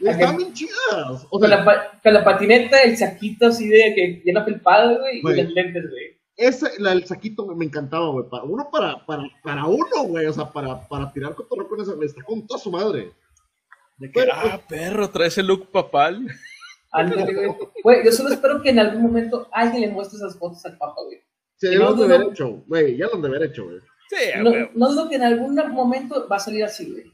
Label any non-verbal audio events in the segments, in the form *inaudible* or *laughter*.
Están bien chidas. O Con sea, la, con la patineta, el saquito así de que llena felpado, güey, Güey. y los lentes, güey. ese, la, el saquito me, encantaba, güey. Para, uno para, para, para uno, güey. O sea, para, para tirar cotorreo con esa. Me está con toda su madre. De que, Pero- ah, perro, trae ese look papal. *laughs* Ándale, güey. Güey, yo solo espero que en algún momento alguien le muestre esas fotos al papa, güey. Se Y ya no lo han de dudo- haber hecho, güey. Ya lo han de haber hecho, güey. Sí, a No, no dudo que en algún momento va a salir así, güey.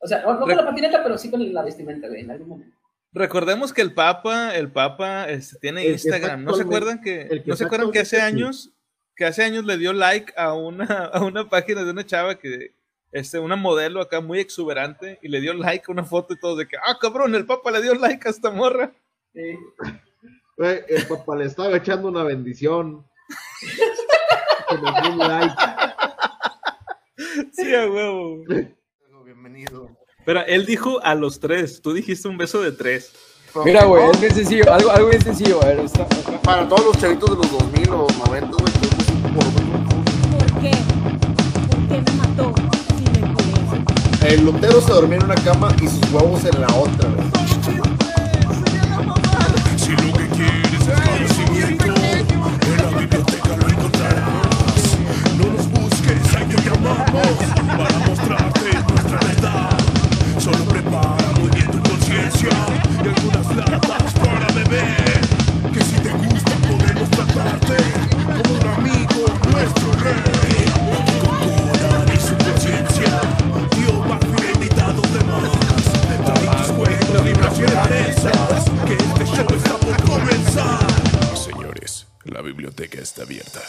O sea, no, no con la patineta, pero sí con la vestimenta, güey, en algún momento. Recordemos que el Papa, el Papa este, tiene El Instagram. ¿No se acuerdan que, no se acuerdan que hace años, que hace años le dio like a una, *laughs* a una página de una chava que, este, una modelo acá muy exuberante y le dio like a una foto y todo de que, ah, cabrón, el Papa le dio like a esta morra. Sí. *laughs* El papá le estaba echando una bendición. *laughs* Que me dio un like. Sí, a huevo. Bienvenido. Pero él dijo a los tres, tú dijiste un beso de tres. Mira, güey, es bien sencillo, algo, algo bien sencillo. A ver, está acá. Para todos los chavitos de los 2000 o 90, güey, que por lo menos ¿Por qué? ¿Por qué me mató el lotero se dormía en una cama y sus huevos en la otra, güey. Si lo que quieres es conocimiento, en la biblioteca lo encontrarás. No nos busques, ahí te llamamos para mostrarte y algunas latas para beber. Que si te gusta podemos tratarte como un amigo, nuestro rey. Con toda y su conciencia, Dios va a invitado de más. Trae tus y rarezas, que este show está por comenzar. Señores, la biblioteca está abierta.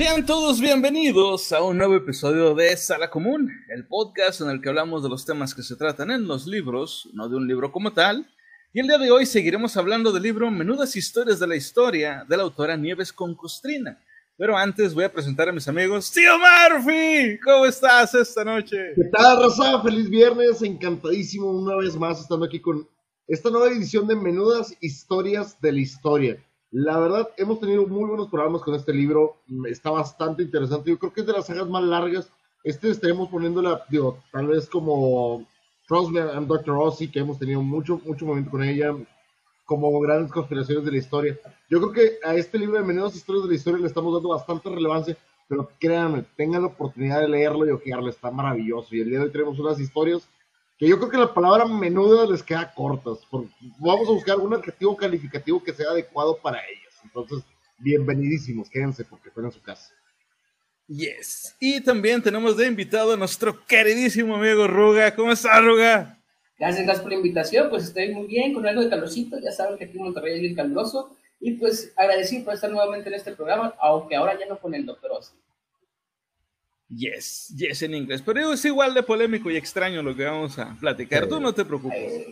Sean todos bienvenidos a un nuevo episodio de Sala Común, el podcast en el que hablamos de los temas que se tratan en los libros, no de un libro como tal. Y el día de hoy seguiremos hablando del libro Menudas Historias de la Historia de la autora Nieves con Costrina. Pero antes voy a presentar a mis amigos. ¡Tío Murphy! ¿Cómo estás esta noche? ¿Qué tal, Raza? Feliz viernes. Encantadísimo una vez más estando aquí con esta nueva edición de Menudas Historias de la Historia. La verdad, hemos tenido muy buenos programas con este libro. Mm, Está bastante interesante. Yo creo que es de las sagas más largas. Este estaremos poniéndola, digo, tal vez como Frostman and Dr. Ozzy, que hemos tenido mucho, mucho momento con ella, como grandes conspiraciones de la historia. Yo creo que a este libro de Menudas Historias de la Historia le estamos dando bastante relevancia, pero créanme, tengan la oportunidad de leerlo y ojearlo, está maravilloso. Y el día de hoy tenemos unas historias que yo creo que la palabra menuda les queda cortas. vamos a buscar un adjetivo calificativo que sea adecuado para ellas. Entonces, bienvenidísimos, quédense porque están en su casa. Yes. Y también tenemos de invitado a nuestro queridísimo amigo Ruga. ¿Cómo estás, Ruga? Gracias, gracias por la invitación. Pues estoy muy bien, con algo de calorcito. Ya saben que aquí en Monterrey es bien caluroso. Y pues agradecido por estar nuevamente en este programa, aunque ahora ya no con el doctor Ozzy. Yes, yes en inglés. Pero es igual de polémico y extraño lo que vamos a platicar. Tú no te preocupes.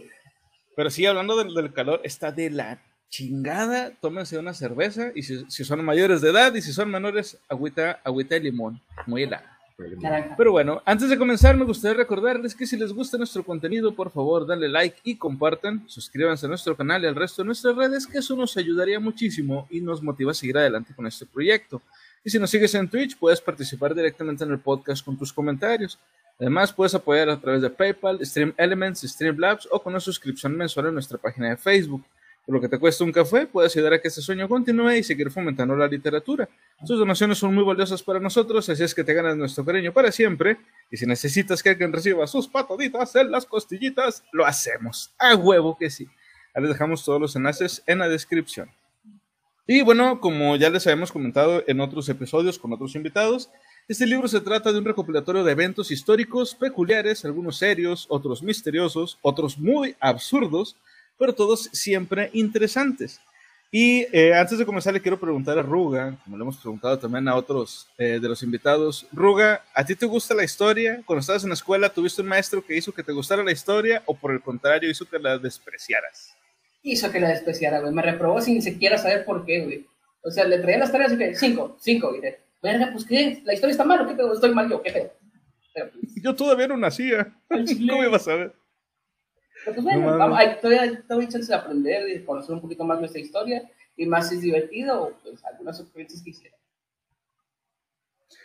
Pero sí, hablando del, del calor, está de la chingada. Tómense una cerveza y si, si son mayores de edad y si son menores, agüita, agüita de limón. Muy helada. Pero bueno, antes de comenzar, me gustaría recordarles que si les gusta nuestro contenido, por favor, denle like y compartan. Suscríbanse a nuestro canal y al resto de nuestras redes, que eso nos ayudaría muchísimo y nos motiva a seguir adelante con este proyecto. Y si nos sigues en Twitch, puedes participar directamente en el podcast con tus comentarios. Además, puedes apoyar a través de PayPal, Stream Elements, Streamlabs o con una suscripción mensual en nuestra página de Facebook. Por lo que te cuesta un café, puedes ayudar a que este sueño continúe y seguir fomentando la literatura. Tus donaciones son muy valiosas para nosotros, así es que te ganas nuestro cariño para siempre. Y si necesitas que alguien reciba sus pataditas en las costillitas, lo hacemos. A huevo que sí. Les dejamos todos los enlaces en la descripción. Y bueno, como ya les habíamos comentado en otros episodios con otros invitados, este libro se trata de un recopilatorio de eventos históricos peculiares, algunos serios, otros misteriosos, otros muy absurdos, pero todos siempre interesantes. Y eh, antes de comenzar le quiero preguntar a Ruga, como le hemos preguntado también a otros eh, de los invitados, Ruga, ¿a ti te gusta la historia? Cuando estabas en la escuela, ¿tuviste un maestro que hizo que te gustara la historia o por el contrario hizo que la despreciaras? Hizo que la despreciara, güey. Me reprobó sin siquiera saber por qué, güey. O sea, le traía las tareas y que, cinco, cinco, y de, verga, pues qué, la historia está mal, ¿o qué pedo? Estoy mal yo, qué pedo. Pero, pues, Yo todavía no nacía. *laughs* ¿Cómo ibas a ver? pero, pues bueno, No vamos, hay, todavía, todavía hay chance de aprender y conocer un poquito más nuestra historia y más si es divertido, pues algunas experiencias que hicieron.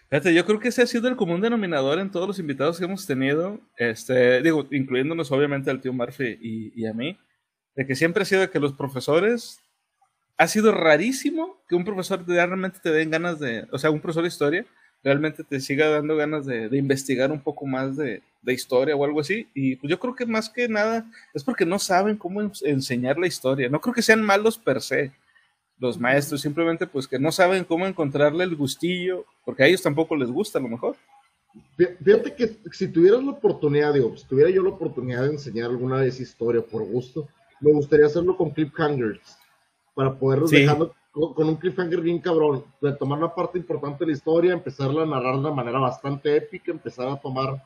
Fíjate, yo creo que ese ha sido el común denominador en todos los invitados que hemos tenido, este, digo, incluyéndonos obviamente al tío Murphy y, y a mí, de que siempre ha sido que los profesores, ha sido rarísimo que un profesor te- realmente te den ganas de, o sea, un profesor de historia realmente te siga dando ganas de, de investigar un poco más de, de historia o algo así. Y pues yo creo que más que nada es porque no saben cómo ens- enseñar la historia. No creo que sean malos per se los maestros, simplemente pues que no saben cómo encontrarle el gustillo, porque a ellos tampoco les gusta a lo mejor. Fí- Fíjate que si tuvieras la oportunidad, digo, si tuviera yo la oportunidad de enseñar alguna vez historia por gusto, me gustaría hacerlo con cliffhangers, para poderlos Sí. dejando con, con un cliffhanger bien cabrón, de tomar una parte importante de la historia, empezarla a narrar de una manera bastante épica, empezar a tomar...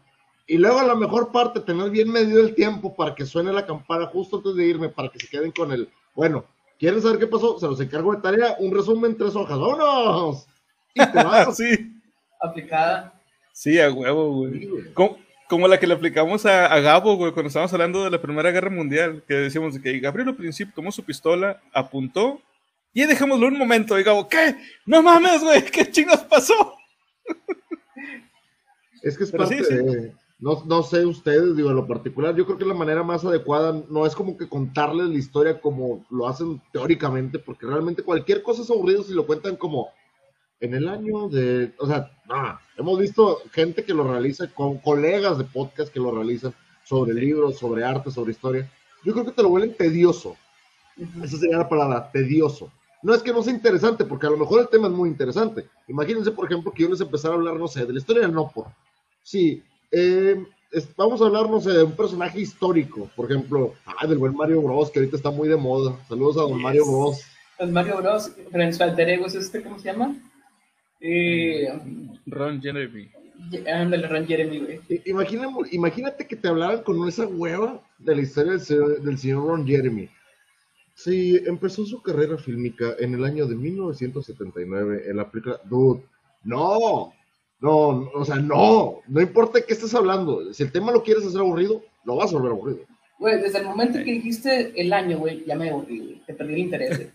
Y luego la mejor parte, tener bien medido el tiempo para que suene la campana justo antes de irme, para que se queden con el... Bueno, ¿quieren saber qué pasó? Se los encargo de tarea, un resumen, tres hojas, ¡vámonos! Y te vas. *laughs* sí, Aplicada. sí, a huevo, güey. Como, como la que le aplicamos a, a Gabo, güey, cuando estábamos hablando de la Primera Guerra Mundial, que decíamos de que Gabriel al principio tomó su pistola, apuntó, y dejémoslo un momento, y Gabo, ¿qué? No mames, güey, ¿qué chingas pasó? Es que es Pero parte sí, sí. de. No, no sé ustedes, digo, en lo particular, yo creo que la manera más adecuada no es como que contarles la historia como lo hacen teóricamente, porque realmente cualquier cosa es aburrido si lo cuentan como en el año de. O sea, no, hemos visto gente que lo realiza, con colegas de podcast que lo realizan sobre libros, sobre arte, sobre historia. Yo creo que te lo vuelven tedioso. Esa sería la palabra, tedioso. No es que no sea interesante, porque a lo mejor el tema es muy interesante. Imagínense, por ejemplo, que yo les empezara a hablar, no sé, de la historia del Nopor. Sí, eh, es- vamos a hablar, no sé, de un personaje histórico. Por ejemplo, ah, del buen Mario Bros, que ahorita está muy de moda. Saludos a don Mario Bros. El Mario Bros. Pero en su alter ego es este, ¿cómo se llama? Eh, Ron Jeremy. ándale, Ron Jeremy, güey. Imagina- imagínate que te hablaran con esa hueva de la historia del, señor- del señor Ron Jeremy. Sí, empezó su carrera fílmica en el año de 1979 en la película Dude. No, no, no, o sea, no, no importa de qué estés hablando. Si el tema lo quieres hacer aburrido, lo vas a volver aburrido. Güey, desde el momento que dijiste el año, güey, ya me aburrí, güey. Te perdí el interés.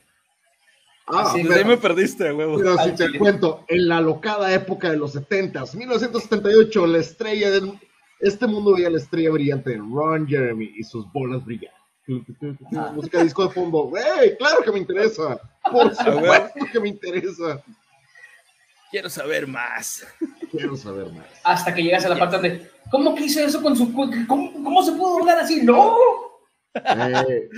Ah, Sí, Desde ahí pero, me perdiste, huevo. pero si te cuento, en la locada época de los 70s, 1978, la estrella del. Este mundo veía la estrella brillante de Ron Jeremy y sus bolas brillantes. Ah. Música disco de fondo. ¡Güey! ¡Claro que me interesa! ¡Por supuesto que me interesa! Quiero saber más. Quiero saber más. Hasta que llegas a la parte donde, ¿cómo que hizo eso con su... cu- ¿Cómo, cómo se pudo doblar así? ¡No! Eh,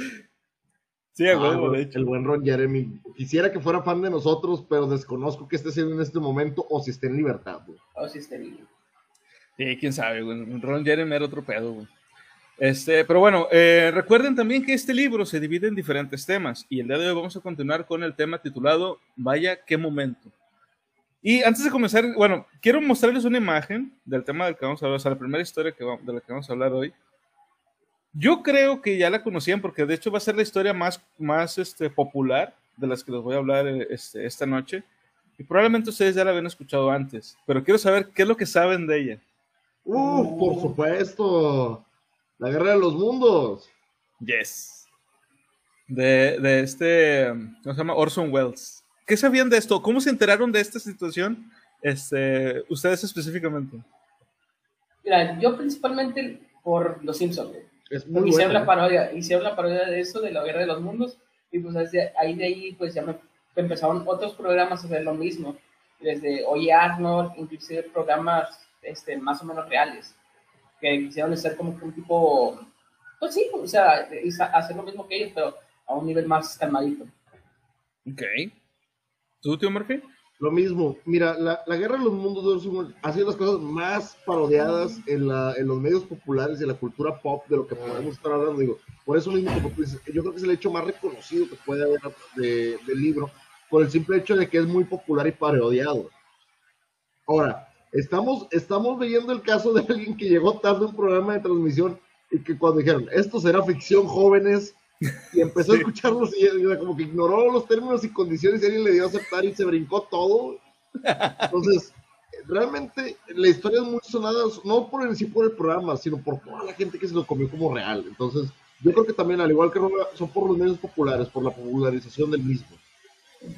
Sí, ah, de hecho. el buen Ron Jeremy. Quisiera que fuera fan de nosotros, pero desconozco que esté haciendo en este momento o si esté en libertad. güey. Oh, sí, este niño. Sí, quién sabe, güey. Ron Jeremy era otro pedo, güey. Este, pero bueno, eh, recuerden también que este libro se divide en diferentes temas y el día de hoy vamos a continuar con el tema titulado Vaya, qué momento. Y antes de comenzar, bueno, quiero mostrarles una imagen del tema del que vamos a hablar, o sea, la primera historia que va- de la que vamos a hablar hoy. Yo creo que ya la conocían porque de hecho va a ser la historia más, más este, popular de las que les voy a hablar eh, este, esta noche. Y probablemente ustedes ya la habían escuchado antes, pero quiero saber qué es lo que saben de ella. ¡Uf! Por supuesto. La guerra de los mundos. Yes. De, de este, ¿cómo se llama? Orson Welles. ¿Qué sabían de esto? ¿Cómo se enteraron de esta situación? Este, ustedes específicamente. Mira, yo principalmente por Los Simpsons. Es muy hicieron buena. la parodia, hicieron la parodia de eso, de la guerra de los mundos, y pues desde ahí de ahí pues ya me empezaron otros programas a hacer lo mismo, desde Oye Arnold, inclusive programas este, más o menos reales, que quisieron ser como que un tipo, pues sí, o sea, hacer lo mismo que ellos, pero a un nivel más calmadito. Ok. ¿Tú, tío Murphy? Lo mismo, mira, la, la guerra de los mundos ha sido las cosas más parodiadas en, la, en los medios populares y en la cultura pop de lo que podemos estar hablando. Digo, por eso mismo, como tú dices, yo creo que es el hecho más reconocido que puede haber de- del libro, por el simple hecho de que es muy popular y parodiado. Ahora, estamos, estamos leyendo el caso de alguien que llegó tarde a un programa de transmisión y que cuando dijeron, esto será ficción, jóvenes, y empezó a escucharlos y como que ignoró los términos y condiciones y alguien le dio a aceptar y se brincó todo. Entonces, realmente la historia es muy sonada, no por en sí por el programa, sino por toda la gente que se lo comió como real. Entonces, yo creo que también, al igual que son por los medios populares, por la popularización del mismo. Sí,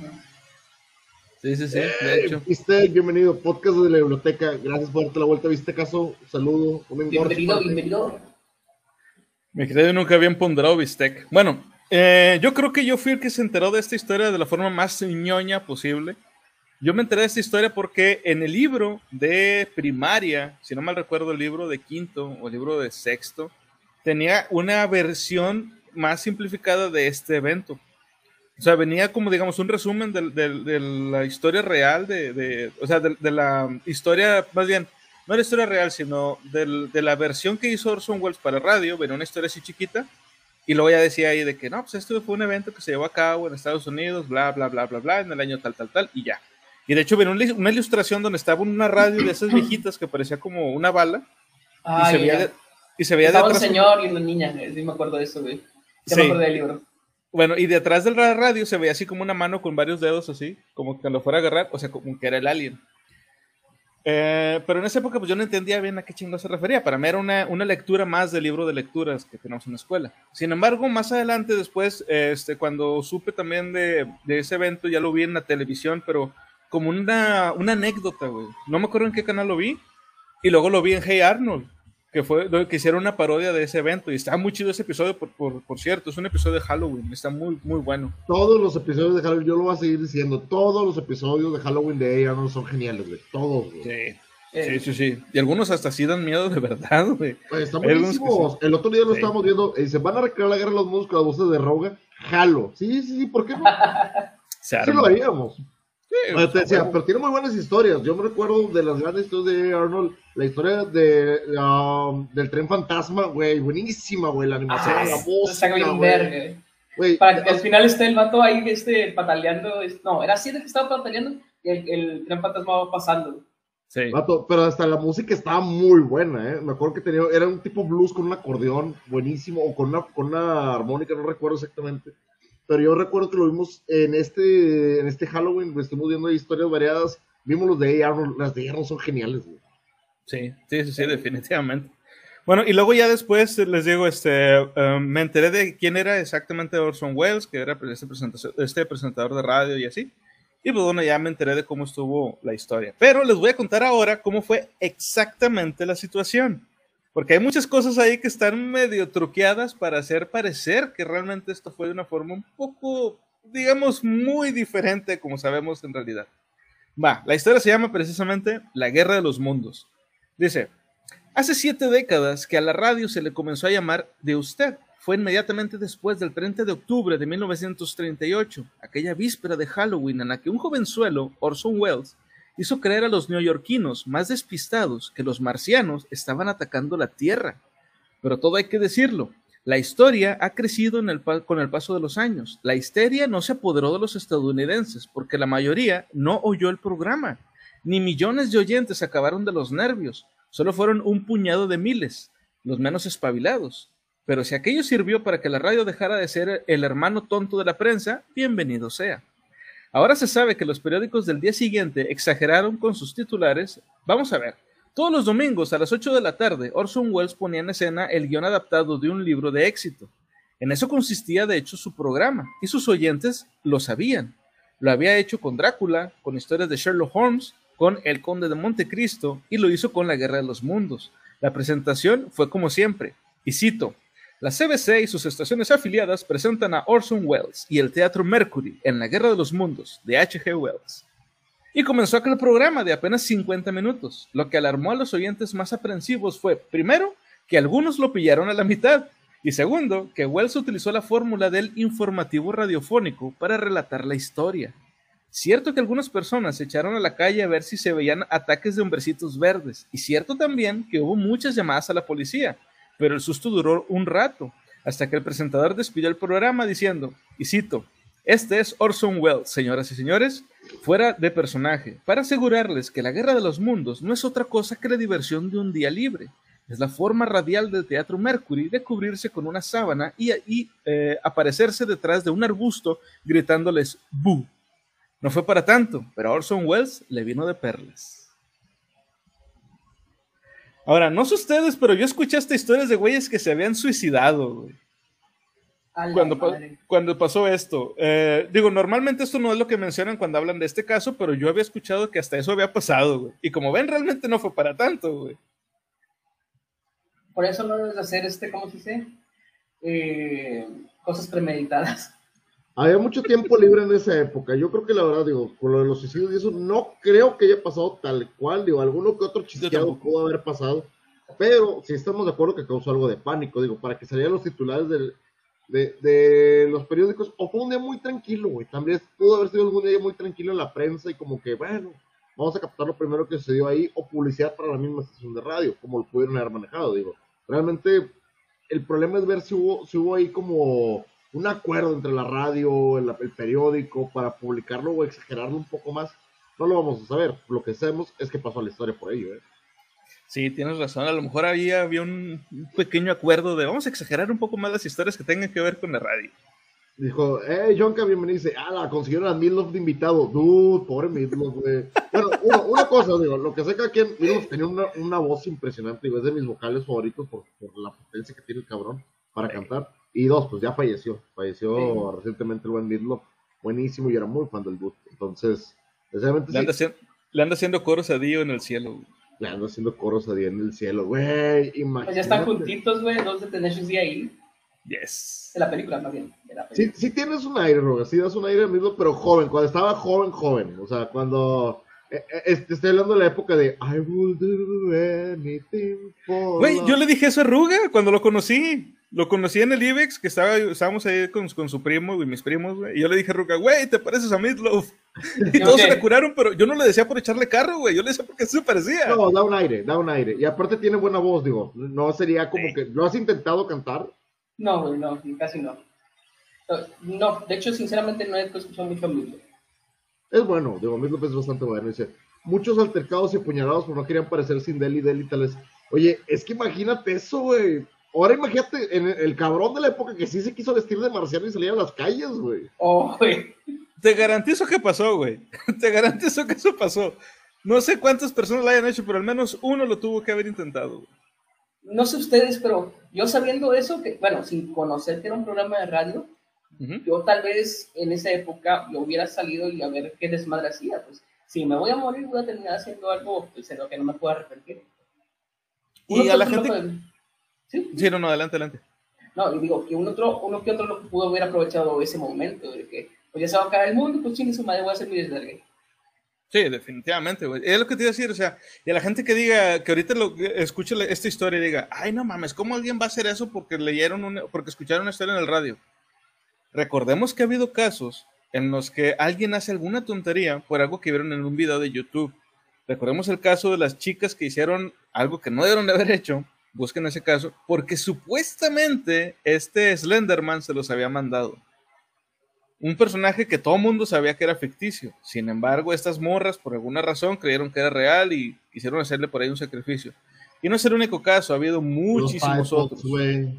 Sí, sí, sí, de hecho. Viste, bienvenido, podcast de la biblioteca. Gracias por darte la vuelta, viste caso. Un saludo, un engorce Bienvenido, bienvenido. Me quedé nunca habían ponderado bistec. Bueno, eh, yo creo que yo fui el que se enteró de esta historia de la forma más ñoña posible. Yo me enteré de esta historia porque en el libro de primaria, si no mal recuerdo el libro de quinto o el libro de sexto, tenía una versión más simplificada de este evento. O sea, venía como, digamos, un resumen del- del- de, la historia real, de, de- o sea, de, de la historia, más bien, no la historia real, sino del- de la versión que hizo Orson Welles para radio, venía una historia así chiquita, y luego ya decía ahí de que, no, pues esto fue un evento que se llevó a cabo en Estados Unidos, bla, bla, bla, bla, bla, en el año tal, tal, tal, y ya. Y de hecho venía una, una ilustración donde estaba una radio de esas viejitas que parecía como una bala, y Ay, se veía de, y se veía de Estaba un atrás señor y una niña, eh, sí me acuerdo de eso, güey. Sí. me acuerdo del libro. Bueno, y detrás de la radio se veía así como una mano con varios dedos así, como que lo fuera a agarrar, o sea, como que era el alien. Eh, pero en esa época pues yo no entendía bien a qué chingo se refería. Para mí era una, una lectura más del libro de lecturas que tenemos en la escuela. Sin embargo, más adelante después, este, cuando supe también de, de ese evento, ya lo vi en la televisión, pero como una, una anécdota, güey. No me acuerdo en qué canal lo vi. Y luego lo vi en Hey Arnold, que fue que hicieron una parodia de ese evento. Y está muy chido ese episodio, por, por, por cierto. Es un episodio de Halloween. Está muy, muy bueno. Todos los episodios de Halloween, yo lo voy a seguir diciendo, todos los episodios de Halloween de A. son geniales, güey. Todos, güey. Sí. Eh, Sí, sí, sí. Y algunos hasta sí dan miedo de verdad, güey. Güey, Están. El otro día lo Sí. estábamos viendo. Y se van a recrear la guerra de los mundos con las voces de Roga. Jalo. Sí, sí, sí, ¿por qué no? *laughs* Se Sí lo haríamos. Sí, Bueno, te decía, huevo. pero tiene muy buenas historias. Yo me recuerdo de las grandes historias de Arnold, la historia de, um, del tren fantasma, güey, buenísima, güey, la animación, Ah, la voz, güey. güey. Para que al final esté el vato ahí este, pataleando. No, era así de que estaba pataleando y el, el tren fantasma va pasando. Sí. Vato, pero hasta la música estaba muy buena, ¿eh? Me acuerdo que tenía, era un tipo blues con un acordeón buenísimo, o con una, con una armónica, no recuerdo exactamente. Pero yo recuerdo que lo vimos en este, en este Halloween, pues, estuvimos viendo historias variadas, vimos los de. Arnold, las de. Arnold son geniales, güey. Sí, sí, sí, definitivamente. Bueno, y luego ya después les digo, este, eh, me enteré de quién era exactamente Orson Welles, que era este, presentación- este presentador de radio y así. Y pues bueno, ya me enteré de cómo estuvo la historia. Pero les voy a contar ahora cómo fue exactamente la situación. Porque hay muchas cosas ahí que están medio truqueadas para hacer parecer que realmente esto fue de una forma un poco, digamos, muy diferente como sabemos en realidad. Va, la historia se llama precisamente La Guerra de los Mundos. Dice, hace siete décadas que a la radio se le comenzó a llamar de usted. Fue inmediatamente después del 30 de octubre de 1938, aquella víspera de Halloween en la que un jovenzuelo, Orson Welles, hizo creer a los neoyorquinos más despistados que los marcianos estaban atacando la Tierra. Pero todo hay que decirlo, la historia ha crecido con el paso de los años. La histeria no se apoderó de los estadounidenses porque la mayoría no oyó el programa. Ni millones de oyentes acabaron de los nervios. Solo fueron un puñado de miles, los menos espabilados. Pero si aquello sirvió para que la radio dejara de ser el hermano tonto de la prensa, bienvenido sea. Ahora se sabe que los periódicos del día siguiente exageraron con sus titulares. Vamos a ver. Todos los domingos a las 8 de la tarde, Orson Welles ponía en escena el guion adaptado de un libro de éxito. En eso consistía de hecho su programa, y sus oyentes lo sabían. Lo había hecho con Drácula, con historias de Sherlock Holmes, con El Conde de Montecristo, y lo hizo con La Guerra de los Mundos. La presentación fue como siempre, y cito, la CBC y sus estaciones afiliadas presentan a Orson Welles y el Teatro Mercury en La Guerra de los Mundos de H.G. Wells. Y comenzó aquel programa de apenas 50 minutos. Lo que alarmó a los oyentes más aprensivos fue, primero, que algunos lo pillaron a la mitad, y segundo, que Wells utilizó la fórmula del informativo radiofónico para relatar la historia. Cierto que algunas personas se echaron a la calle a ver si se veían ataques de hombrecitos verdes, y cierto también que hubo muchas llamadas a la policía, pero el susto duró un rato, hasta que el presentador despidió el programa diciendo, y cito, este es Orson Welles, señoras y señores, fuera de personaje, para asegurarles que la Guerra de los Mundos no es otra cosa que la diversión de un día libre. Es la forma radial del Teatro Mercury de cubrirse con una sábana y, eh, aparecerse detrás de un arbusto gritándoles ¡Bu! No fue para tanto, pero a Orson Welles le vino de perlas. Ahora, no sé ustedes, pero yo escuché hasta historias de güeyes que se habían suicidado, güey. Cuando, pa- cuando pasó esto. Eh, digo, normalmente esto no es lo que mencionan cuando hablan de este caso, pero yo había escuchado que hasta eso había pasado, güey. Y como ven, realmente no fue para tanto, güey. Por eso no debes hacer este, ¿cómo se dice? Eh, cosas premeditadas. Había mucho tiempo libre en esa época. Yo creo que la verdad, digo, con lo de los suicidios y eso, no creo que haya pasado tal cual. Digo, alguno que otro chisqueado pudo haber pasado. Pero sí estamos de acuerdo que causó algo de pánico. Digo, para que salieran los titulares del- de, de los periódicos. O fue un día muy tranquilo, güey. También pudo haber sido algún día muy tranquilo en la prensa y como que, bueno, vamos a captar lo primero que sucedió ahí. O publicidad para la misma estación de radio, como lo pudieron haber manejado. Digo, realmente el problema es ver si hubo, si hubo ahí como un acuerdo entre la radio, el, el periódico, para publicarlo o exagerarlo un poco más. No lo vamos a saber. Lo que sabemos es que pasó a la historia por ello. ¿eh? Sí, tienes razón. A lo mejor había, había un un pequeño acuerdo de vamos a exagerar un poco más las historias que tengan que ver con la radio. Dijo, eh, Jonka, bienvenido. Dice, ah, la consiguieron a Midlove de invitado. Dude, pobre Midlove, güey. Bueno, uno- una cosa, digo, lo que sé que aquí en Midlove tenía una, una voz impresionante, digo, es de mis vocales favoritos por, por la potencia que tiene el cabrón para cantar. Y dos, pues ya falleció. Falleció recientemente el buen Midlove. Buenísimo y era muy fan del Dude. Entonces, Le anda, sí, haci- le anda haciendo coros a Dio en el cielo. güey. le ando haciendo coros a Dios en el cielo, güey. Imagínate. Pues ya están juntitos, güey, dos de Tenacious D ahí. Yes. De la película, más bien. De la Sí, película. sí tienes un aire, Roga, sí das un aire mismo, pero joven, cuando estaba joven, joven, o sea, cuando, estoy hablando de la época de I will do anything for Güey, yo le dije eso a Ruga cuando lo conocí. Lo conocí en el IBEX, que estaba, estábamos ahí con, con su primo y mis primos, güey. Y yo le dije a Ruga, güey, te pareces a Meatloaf. Y *laughs* ¿Y todos se le curaron, pero yo no le decía por echarle carro, güey. Yo le decía porque se parecía. No, da un aire, da un aire, y aparte tiene buena voz, digo, no sería como que, ¿lo has intentado cantar? No, güey, no, casi no. No, de hecho, sinceramente no he escuchado mucho Midlove. Es bueno, digo, Midlove es bastante bueno, dice, muchos altercados y apuñalados, pero no querían parecer sin Deli, Deli, tal vez. Oye, es que imagínate eso, güey. Ahora imagínate en el, el cabrón de la época que sí se quiso vestir de marciano y salir a las calles, güey. Oh, güey. Te garantizo que pasó, güey. *laughs* Te garantizo que eso pasó. No sé cuántas personas lo hayan hecho, pero al menos uno lo tuvo que haber intentado. güey. No sé ustedes, pero yo sabiendo eso, que, bueno, sin conocer que era un programa de radio, Ujú. yo tal vez en esa época yo hubiera salido y a ver qué desmadre hacía. Pues si me voy a morir, voy a terminar haciendo algo pues, en lo que no me pueda arrepentir. Y a la gente- puede- Sí, Sí, no, no, adelante, adelante. no, y digo que uno, otro, uno que otro lo que pudo haber aprovechado ese momento, de que pues ya se va a acabar el mundo, pues chingue su madre, voy a hacer mi desvergue. Sí, definitivamente, güey. Es lo que te iba a decir, o sea, y a la gente que diga, que ahorita lo, escuche esta historia y diga, ay, no mames, ¿cómo alguien va a hacer eso porque leyeron, una, porque escucharon una historia en el radio? Recordemos que ha habido casos en los que alguien hace alguna tontería por algo que vieron en un video de YouTube. Recordemos el caso de las chicas que hicieron algo que no debieron de haber hecho, busquen ese caso, porque supuestamente este Slenderman se los había mandado un personaje que todo mundo sabía que era ficticio. Sin embargo, estas morras, por alguna razón, creyeron que era real y quisieron hacerle por ahí un sacrificio. Y no es el único caso, ha habido muchísimos los otros.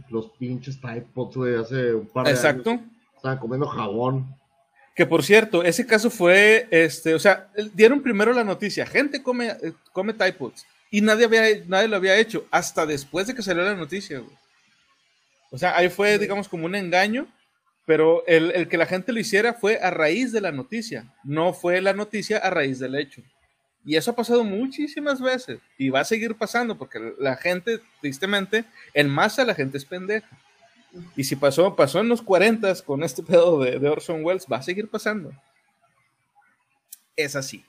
Los pinches Tide Pods, güey. Hace un par de Exacto. años estaban comiendo jabón. Que por cierto, ese caso fue, este, o sea, dieron primero la noticia, gente come, eh, come y nadie, había, nadie lo había hecho, hasta después de que salió la noticia, güey. O sea, ahí fue, digamos, como un engaño, pero el, el que la gente lo hiciera fue a raíz de la noticia, no fue la noticia a raíz del hecho. Y eso ha pasado muchísimas veces, y va a seguir pasando, porque la gente, tristemente, en masa la gente es pendeja. Y si pasó, pasó en los 40 con este *laughs* pedo de, Orson Welles, va a seguir pasando. Es así.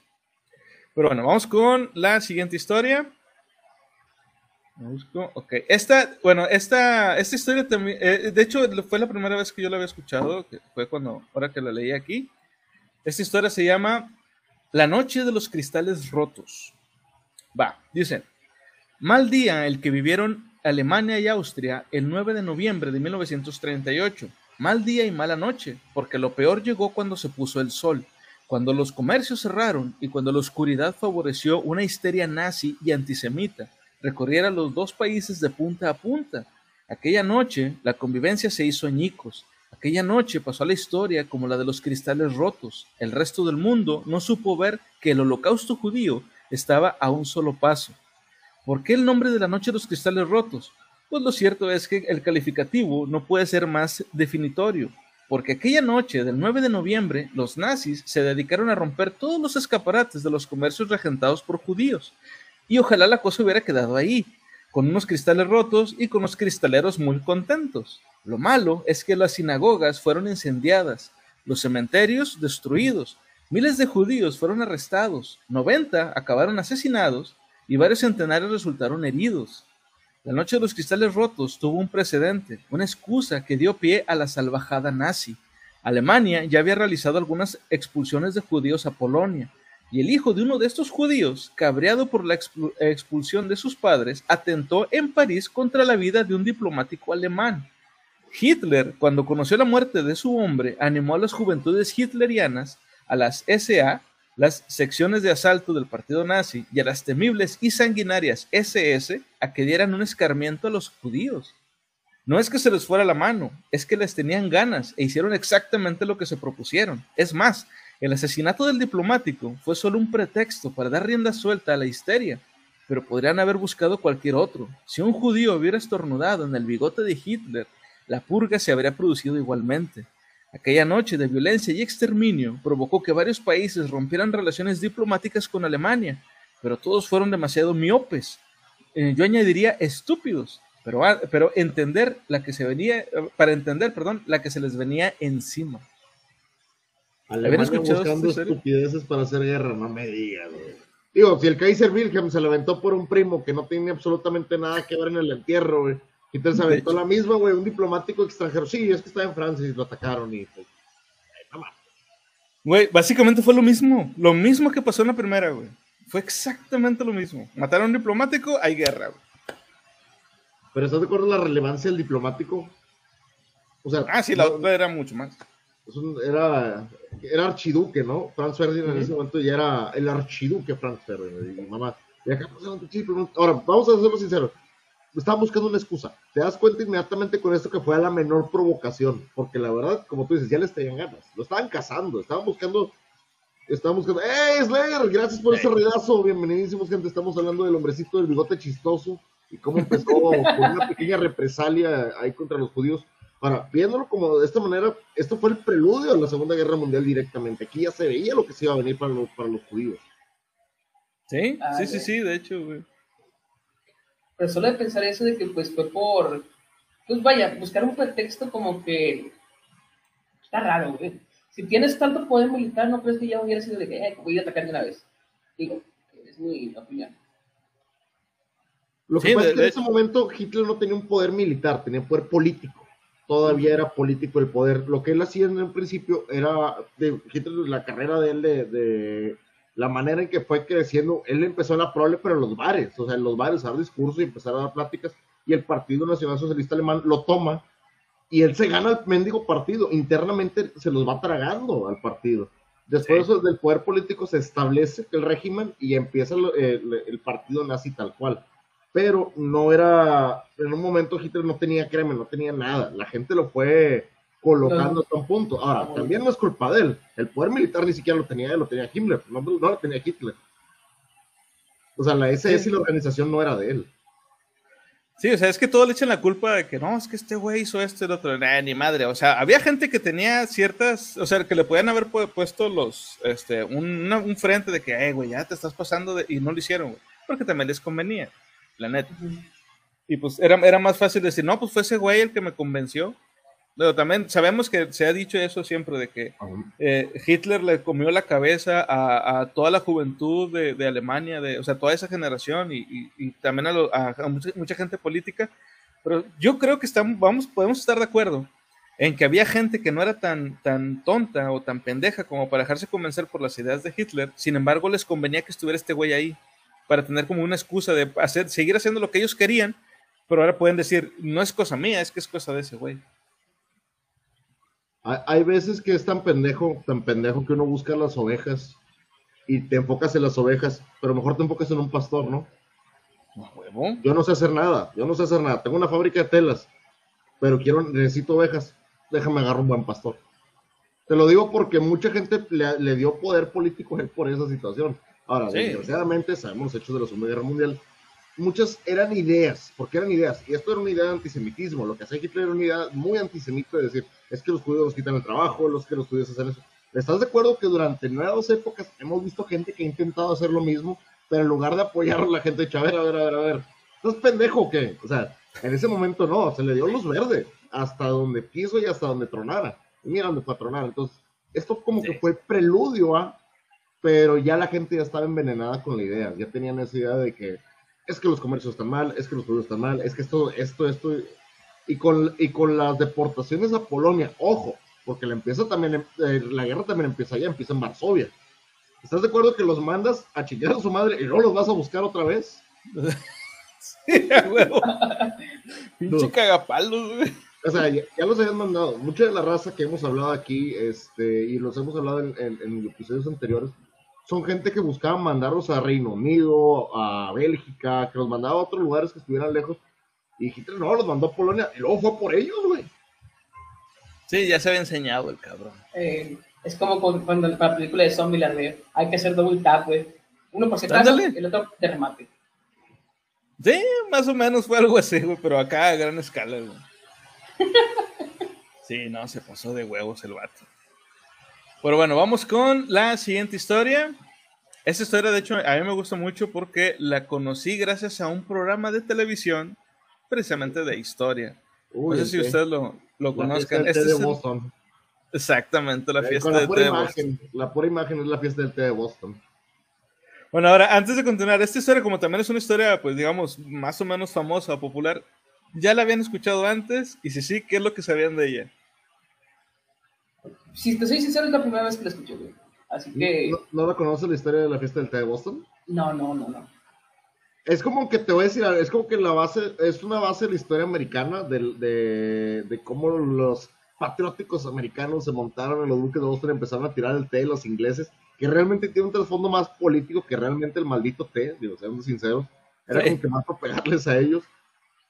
Pero bueno, vamos con la siguiente historia. Con- ok, esta, bueno, esta, esta historia también, eh, de hecho, fue la primera vez que yo la había escuchado, fue cuando, ahora que la leí aquí. Esta historia se llama La noche de los cristales rotos. Va, dicen, mal día el que vivieron Alemania y Austria el 9 de noviembre de 1938. Mal día y mala noche, porque lo peor llegó cuando se puso el sol, cuando los comercios cerraron y cuando la oscuridad favoreció una histeria nazi y antisemita recorriera los dos países de punta a punta. Aquella noche la convivencia se hizo añicos. Aquella noche pasó a la historia como la de los cristales rotos. El resto del mundo no supo ver que el holocausto judío estaba a un solo paso. ¿Por qué el nombre de la noche de los cristales rotos? Pues lo cierto es que el calificativo no puede ser más definitorio, porque aquella noche del 9 de noviembre los nazis se dedicaron a romper todos los escaparates de los comercios regentados por judíos, y ojalá la cosa hubiera quedado ahí, con unos cristales rotos y con los cristaleros muy contentos. Lo malo es que las sinagogas fueron incendiadas, los cementerios destruidos, miles de judíos fueron arrestados, 90 acabaron asesinados y varios centenares resultaron heridos. La noche de los cristales rotos tuvo un precedente, una excusa que dio pie a la salvajada nazi. Alemania ya había realizado algunas expulsiones de judíos a Polonia, y el hijo de uno de estos judíos, cabreado por la expul- expulsión de sus padres, atentó en París contra la vida de un diplomático alemán. Hitler, cuando conoció la muerte de su hombre, animó a las juventudes hitlerianas, a las SA, las secciones de asalto del partido nazi, y a las temibles y sanguinarias SS a que dieran un escarmiento a los judíos. No es que se les fuera la mano, es que les tenían ganas e hicieron exactamente lo que se propusieron. Es más, el asesinato del diplomático fue solo un pretexto para dar rienda suelta a la histeria, pero podrían haber buscado cualquier otro. Si un judío hubiera estornudado en el bigote de Hitler, la purga se habría producido igualmente. Aquella noche de violencia y exterminio provocó que varios países rompieran relaciones diplomáticas con Alemania, pero todos fueron demasiado miopes. Eh, yo añadiría estúpidos, pero, ah, pero entender la que se venía, para entender, perdón, la que se les venía encima. Alemania escuchado buscando estupideces para hacer guerra, no me digas, güey. Digo, si el Kaiser Wilhelm se lo aventó por un primo que no tiene absolutamente nada que ver en el entierro, güey. De aventó la misma, güey, un diplomático extranjero. Sí, es que estaba en Francia y lo atacaron y pues. mames. Güey, básicamente fue lo mismo, lo mismo que pasó en la primera, güey. Fue exactamente lo mismo. Mataron a un diplomático, hay guerra, güey. Pero ¿estás de acuerdo en la relevancia del diplomático? O sea, Ah, sí, la no- otra era mucho más. era, era archiduque, ¿no? Franz Ferdinand en ese momento ya era el archiduque Franz Ferdinand. Y mamá, y acá pasaron un chip, un- Ahora, vamos a serlo sinceros. Estaban buscando una excusa. Te das cuenta inmediatamente con esto que fue a la menor provocación. Porque la verdad, como tú dices, ya les tenían ganas. Lo estaban cazando. Estaban buscando. Estaban buscando. ¡Eh, Slayer! Gracias por ese redazo. Bienvenidísimos, gente. Estamos hablando del hombrecito del bigote chistoso. Y cómo empezó *laughs* con una pequeña represalia ahí contra los judíos. Ahora, viéndolo como de esta manera, esto fue el preludio a la Segunda Guerra Mundial directamente. Aquí ya se veía lo que se iba a venir para los, para los judíos. Sí, Ah, sí, sí, sí, de hecho, güey. Pero solo de pensar eso de que pues fue por, pues vaya, buscar un pretexto como que está raro, güey. Si tienes tanto poder militar, ¿no crees que ya hubiera sido de que eh, voy a atacar de una vez? Digo, es mi opinión. Lo que Sí, pasa de- es que de en ese momento Hitler no tenía un poder militar, tenía poder político. Todavía era político el poder. Lo que él hacía en un principio era, de Hitler, la carrera de él, de, de la manera en que fue creciendo, él empezó a la prole, pero en los bares, o sea, en los bares, a dar discursos y empezar a dar pláticas, y el Partido Nacional Socialista Alemán lo toma, y él se gana el mendigo partido, internamente se los va tragando al partido. Después Sí. eso, del poder político se establece el régimen y empieza el, el- el partido nazi tal cual pero no era, en un momento Hitler no tenía crema, no tenía nada, la gente lo fue colocando hasta un punto. Ahora, también no es culpa de él, el poder militar ni siquiera lo tenía él, lo tenía Himmler, no, no lo tenía Hitler. O sea, la SS y la organización no era de él. Sí, o sea, es que todos le echan la culpa de que no, es que este güey hizo esto y el otro. Nah, ni madre. O sea, había gente que tenía ciertas, o sea, que le podían haber pu- puesto los, este, un, una- un frente de que, eh, güey, ya te estás pasando de, y no lo hicieron, güey. Porque también les convenía, la neta. Y pues era, era más fácil decir, no, pues fue ese güey el que me convenció. Pero también sabemos que se ha dicho eso siempre, de que eh, Hitler le comió la cabeza a, a toda la juventud de, de Alemania, de, o sea, toda esa generación y, y- y también a, lo- a- a mucha, mucha gente política. Pero yo creo que estamos, vamos, podemos estar de acuerdo en que había gente que no era tan, tan tonta o tan pendeja como para dejarse convencer por las ideas de Hitler. Sin embargo, les convenía que estuviera este güey ahí para tener como una excusa de hacer, seguir haciendo lo que ellos querían, pero ahora pueden decir, no es cosa mía, es que es cosa de ese güey. Hay, hay veces que es tan pendejo, tan pendejo que uno busca las ovejas y te enfocas en las ovejas, pero mejor te enfocas en un pastor, ¿no? Huevo. Yo no sé hacer nada, yo no sé hacer nada. Tengo una fábrica de telas, pero quiero, necesito ovejas. Déjame agarrar un buen pastor. Te lo digo porque mucha gente le, le dio poder político a él por esa situación. Ahora, Sí. desgraciadamente, sabemos los hechos de la Segunda Guerra Mundial. muchas eran ideas, porque eran ideas, y esto era una idea de antisemitismo, lo que hacía Hitler era una idea muy antisemita de decir, es que los judíos nos quitan el trabajo, los que los judíos hacen eso. ¿Estás de acuerdo que durante nuevas épocas hemos visto gente que ha intentado hacer lo mismo, pero en lugar de apoyar a la gente, de a ver, a ver, a ver, a ver, ¿estás pendejo o qué? O sea, en ese momento no, se le dio luz verde, hasta donde quiso y hasta donde tronara. Y mira donde fue a tronar. Entonces, esto como que fue preludio a, pero ya la gente ya estaba envenenada con la idea, ya tenían esa idea de que es que los comercios están mal, es que los judíos están mal, es que esto, esto, esto, y con, y con las deportaciones a Polonia, ojo, porque la empieza también, eh, la guerra también empieza allá, empieza en Varsovia. ¿Estás de acuerdo que los mandas a chingar a su madre y no los vas a buscar otra vez? *laughs* Sí, huevo. *laughs* Pinche No. cagapalos, güey. O sea, ya, ya los habían mandado. Mucha de la raza que hemos hablado aquí, este, y los hemos hablado en, en- en episodios anteriores, son gente que buscaba mandarlos a Reino Unido, a Bélgica, que los mandaba a otros lugares que estuvieran lejos. Y Hitler no, los mandó a Polonia y luego fue por ellos, güey. Sí, ya se había enseñado el cabrón. Eh, es como cuando para la película de Zombieland, güey. Hay que hacer double tap, güey. Uno por si acaso, el otro de remate. Sí, más o menos fue algo así, güey, pero acá a gran escala, güey. *laughs* Sí, no, se pasó de huevos el vato. Pero bueno, vamos con la siguiente historia. Esta historia, de hecho, a mí me gusta mucho porque la conocí gracias a un programa de televisión, precisamente de historia. Uy, no sé si ustedes lo, lo La conozcan. fiesta del Este de es el- Boston. exactamente, la Eh, fiesta la de pura té de Boston. imagen, la pura imagen es la fiesta del té de Boston. Bueno, ahora, antes de continuar, esta historia, como también es una historia, pues digamos, más o menos famosa, popular, ¿ya la habían escuchado antes? Y si sí, ¿qué es lo que sabían de ella? Si te soy sincero, es la primera vez que la escuché, güey. Así que, ¿No, ¿No la historia de la fiesta del té de Boston? no, no, no, no. Es como que te voy a decir, es como que la base, es una base de la historia americana, de, de, cómo los patrióticos americanos se montaron en los buques de Boston y empezaron a tirar el té de los ingleses, que realmente tiene un trasfondo más político que realmente el maldito té, digo, seamos sinceros, era Sí. como que más para pegarles a ellos.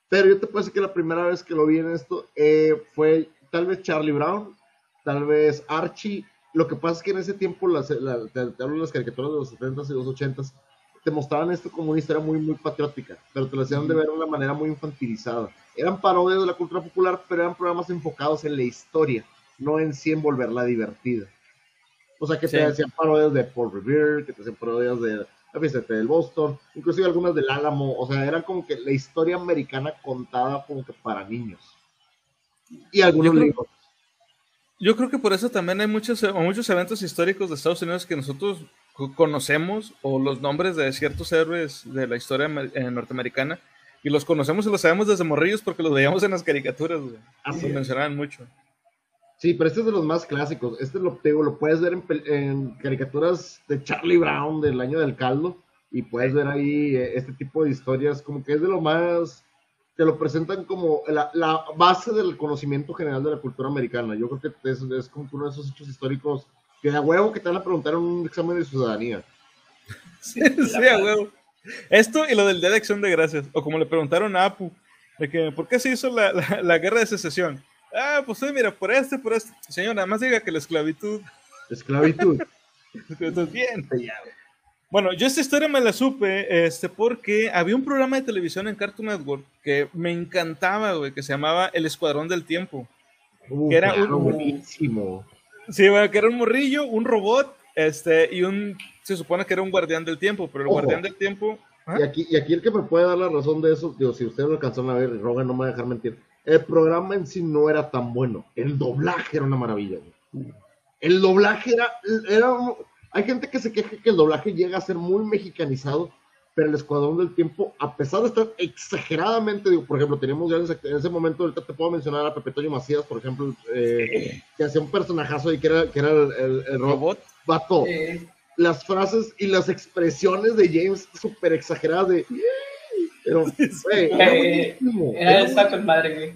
Pero yo te puedo decir que la primera vez que lo vi en esto eh, fue tal vez Charlie Brown, tal vez Archie. Lo que pasa es que en ese tiempo, las, la- te, te hablo de las caricaturas de los 70s y los 80s, te mostraban esto como una historia muy, muy patriótica, pero te lo hacían de ver de una manera muy infantilizada. Eran parodias de la cultura popular, pero eran programas enfocados en la historia, no en sí en volverla divertida. O sea, que te Sí. hacían parodias de Paul Revere, que te hacían parodias de la fiesta del Boston, inclusive algunas del Álamo, o sea, eran como que la historia americana contada como que para niños. Y algunos Yo creo- libros. Yo creo que por eso también hay muchos, muchos eventos históricos de Estados Unidos que nosotros conocemos, o los nombres de ciertos héroes de la historia eh, norteamericana, y los conocemos y los sabemos desde morrillos porque los veíamos en las caricaturas, güey. Así mencionaban mucho. Sí, pero este es de los más clásicos. Este lo, digo, lo puedes ver en, caricaturas de Charlie Brown del año del caldo y puedes ver ahí eh, este tipo de historias como que es de lo más te lo presentan como la, la base del conocimiento general de la cultura americana. Yo creo que es, es como uno de esos hechos históricos que a huevo que te van a preguntar un examen de ciudadanía. Sí, sí, a huevo. Esto y lo del Día de Acción de Gracias, o como le preguntaron a Apu, de que, ¿por qué se hizo la, la- la guerra de secesión? Ah, pues sí, mira, por este, por este. Señor, nada más diga que la esclavitud Esclavitud. *laughs* Entonces, bien. Bueno, yo esta historia me la supe este, porque había un programa de televisión en Cartoon Network que me encantaba, güey, que se llamaba El Escuadrón del Tiempo. Uh, Que era claro, un- buenísimo. Sí, güey, que era un morrillo, un robot, este, y un, se supone que era un guardián del tiempo, pero el Ojo. guardián del tiempo, ¿ah? Y aquí, y aquí el que me puede dar la razón de eso, digo, si ustedes lo alcanzaron a ver, y Rogan no me va a dejar mentir, el programa en sí no era tan bueno. El doblaje era una maravilla. güey. El doblaje era, era hay gente que se queja que el doblaje llega a ser muy mexicanizado, pero el Escuadrón del Tiempo, a pesar de estar exageradamente, digo, por ejemplo, teníamos grandes act- en ese momento, ahorita te puedo mencionar a Pepe Toño Macías, por ejemplo, eh, que hacía un personajazo ahí que era, que era el, el- el robot. Vato, Eh, las frases y las expresiones de James súper exageradas de... Pero, *laughs* güey, era Eh, buenísimo. era Era, madre, güey.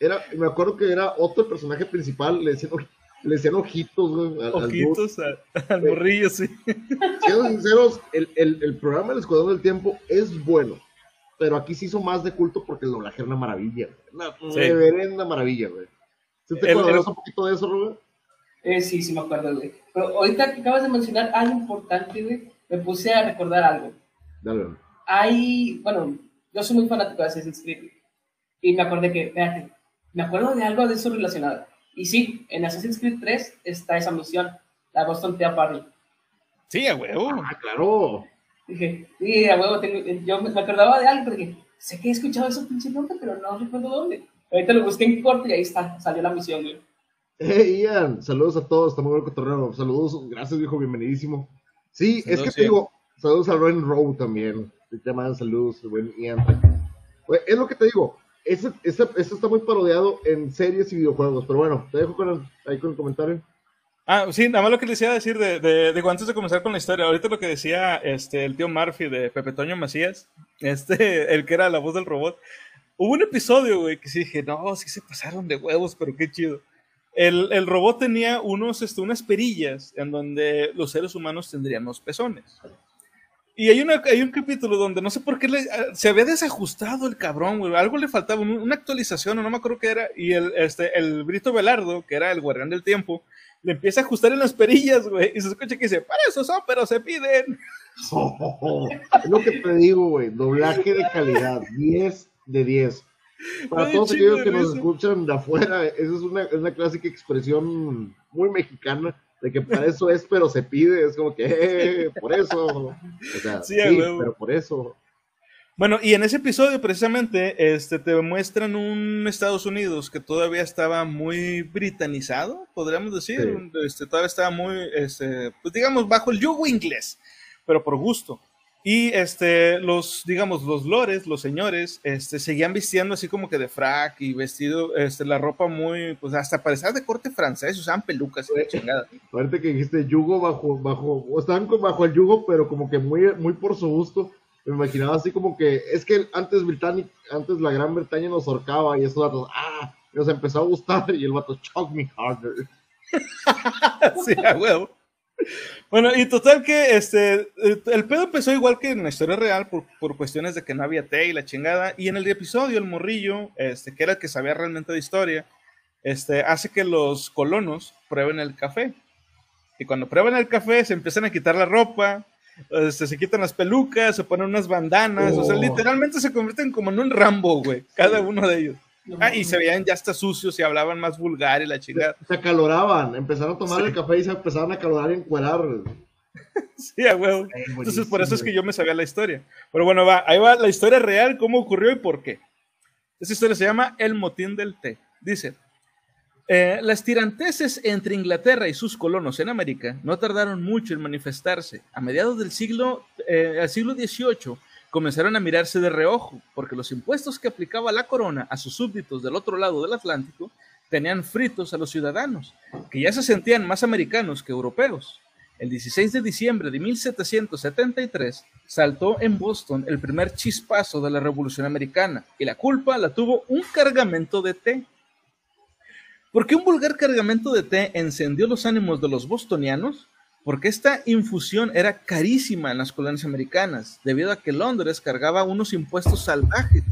era- me acuerdo que era otro personaje principal, le decían, le decían ojitos, güey, al-. Ojitos a- al morrillo, sí. Siendo sinceros, el, el, el programa del Escuadrón del Tiempo es bueno, pero aquí se hizo más de culto porque el doblaje era una maravilla, güey. Una Sí. reverenda maravilla, güey. ¿Sí te El- acuerdas el- un poquito de eso, Rubén? Eh, sí, sí me acuerdo, güey. Pero ahorita que acabas de mencionar algo importante, güey, me puse a recordar algo. Dale, güey. hay, bueno, yo soy muy fanático de Assassin's Creed. Y me acordé que, fíjate, me acuerdo de algo de eso relacionado. Y sí, en Assassin's Creed 3 está esa misión, la Boston Tea Party. Sí, a huevo. Ah, claro. Dije, sí, a huevo, tengo- yo me acordaba de algo, pero dije, sé que he escuchado ese pinche nombre, pero no recuerdo dónde. Ahorita lo busqué en corto y ahí está, salió la misión, güey. Hey, Ian, saludos a todos, está muy buen cotorreo. Saludos, gracias, viejo, bienvenidísimo. Sí, es que te digo, saludos a Ren Rowe también. Te mandan saludos, el buen Ian. Güey, es lo que te digo, ese, ese, ese está muy parodiado en series y videojuegos, pero bueno, te dejo con el, ahí con el comentario. Ah, sí, nada más lo que les iba a decir de, de, de antes de comenzar con la historia. Ahorita lo que decía este, el tío Murphy de Pepe Toño Macías, *laughs* este, el que era la voz del robot. Hubo un episodio, güey, que sí dije, no, sí se pasaron de huevos, pero qué chido. El, el robot tenía unos, este, unas perillas en donde los seres humanos tendrían los pezones. Y hay, una, hay un capítulo donde no sé por qué le- ah, se había desajustado el cabrón, güey. Algo le faltaba, un- una actualización, o no me acuerdo qué era. Y el, este, el Brito Velardo, que era el guardián del tiempo, le empieza a ajustar en las perillas, güey. Y se escucha que dice, para eso son, pero se piden. es lo que te digo, güey, doblaje de calidad, 10 de 10. Para Ay, todos aquellos que nos escuchan de afuera, esa es una, es una clásica expresión muy mexicana de que para eso es, pero se pide, es como que, eh, por eso. O sea, Sí, pero por eso. Bueno, y en ese episodio precisamente este, te muestran un Estados Unidos que todavía estaba muy britanizado, podríamos decir. Sí. Este, todavía estaba muy, este, pues digamos, bajo el yugo inglés, pero por gusto. Y este, los, digamos, los lores, los señores, este, seguían vistiendo así como que de frac y vestido, este, la ropa muy, pues hasta parecía de corte francés, usaban pelucas y la chingada. Ahorita que dijiste yugo bajo, bajo, estaban bajo el yugo, pero como que muy, muy por su gusto. Me imaginaba así como que, es que antes Britannia, antes la Gran Bretaña nos ahorcaba y esos datos, ah, nos empezó a gustar y el vato, choke me harder. *laughs* sí, a huevo. Bueno, y total que este, el pedo empezó igual que en la historia real por, por cuestiones de que no había té y la chingada. Y en el episodio, el morrillo, este, que era el que sabía realmente de historia, este, hace que los colonos prueben el café. Y cuando prueban el café, se empiezan a quitar la ropa, este, se quitan las pelucas, se ponen unas bandanas. O sea, Oh. literalmente se convierten como en un Rambo, güey, cada uno de ellos. Ah, y se veían ya hasta sucios y hablaban más vulgar y la chingada. Se acaloraban, empezaron a tomar el café y se empezaron a acalorar y encuerar. *laughs* Sí, a huevo. Ay, Entonces, por eso es que yo me sabía la historia. Pero bueno, va, ahí va la historia real, cómo ocurrió y por qué. Esta historia se llama El motín del té. Dice, eh, las tiranteses entre Inglaterra y sus colonos en América no tardaron mucho en manifestarse. A mediados del siglo, eh, al siglo XVIII comenzaron a mirarse de reojo, porque los impuestos que aplicaba la corona a sus súbditos del otro lado del Atlántico tenían fritos a los ciudadanos, que ya se sentían más americanos que europeos. El 16 de diciembre de 1773 saltó en Boston el primer chispazo de la Revolución Americana y la culpa la tuvo un cargamento de té. ¿Por qué un vulgar cargamento de té encendió los ánimos de los bostonianos? Porque esta infusión era carísima en las colonias americanas, debido a que Londres cargaba unos impuestos salvajes.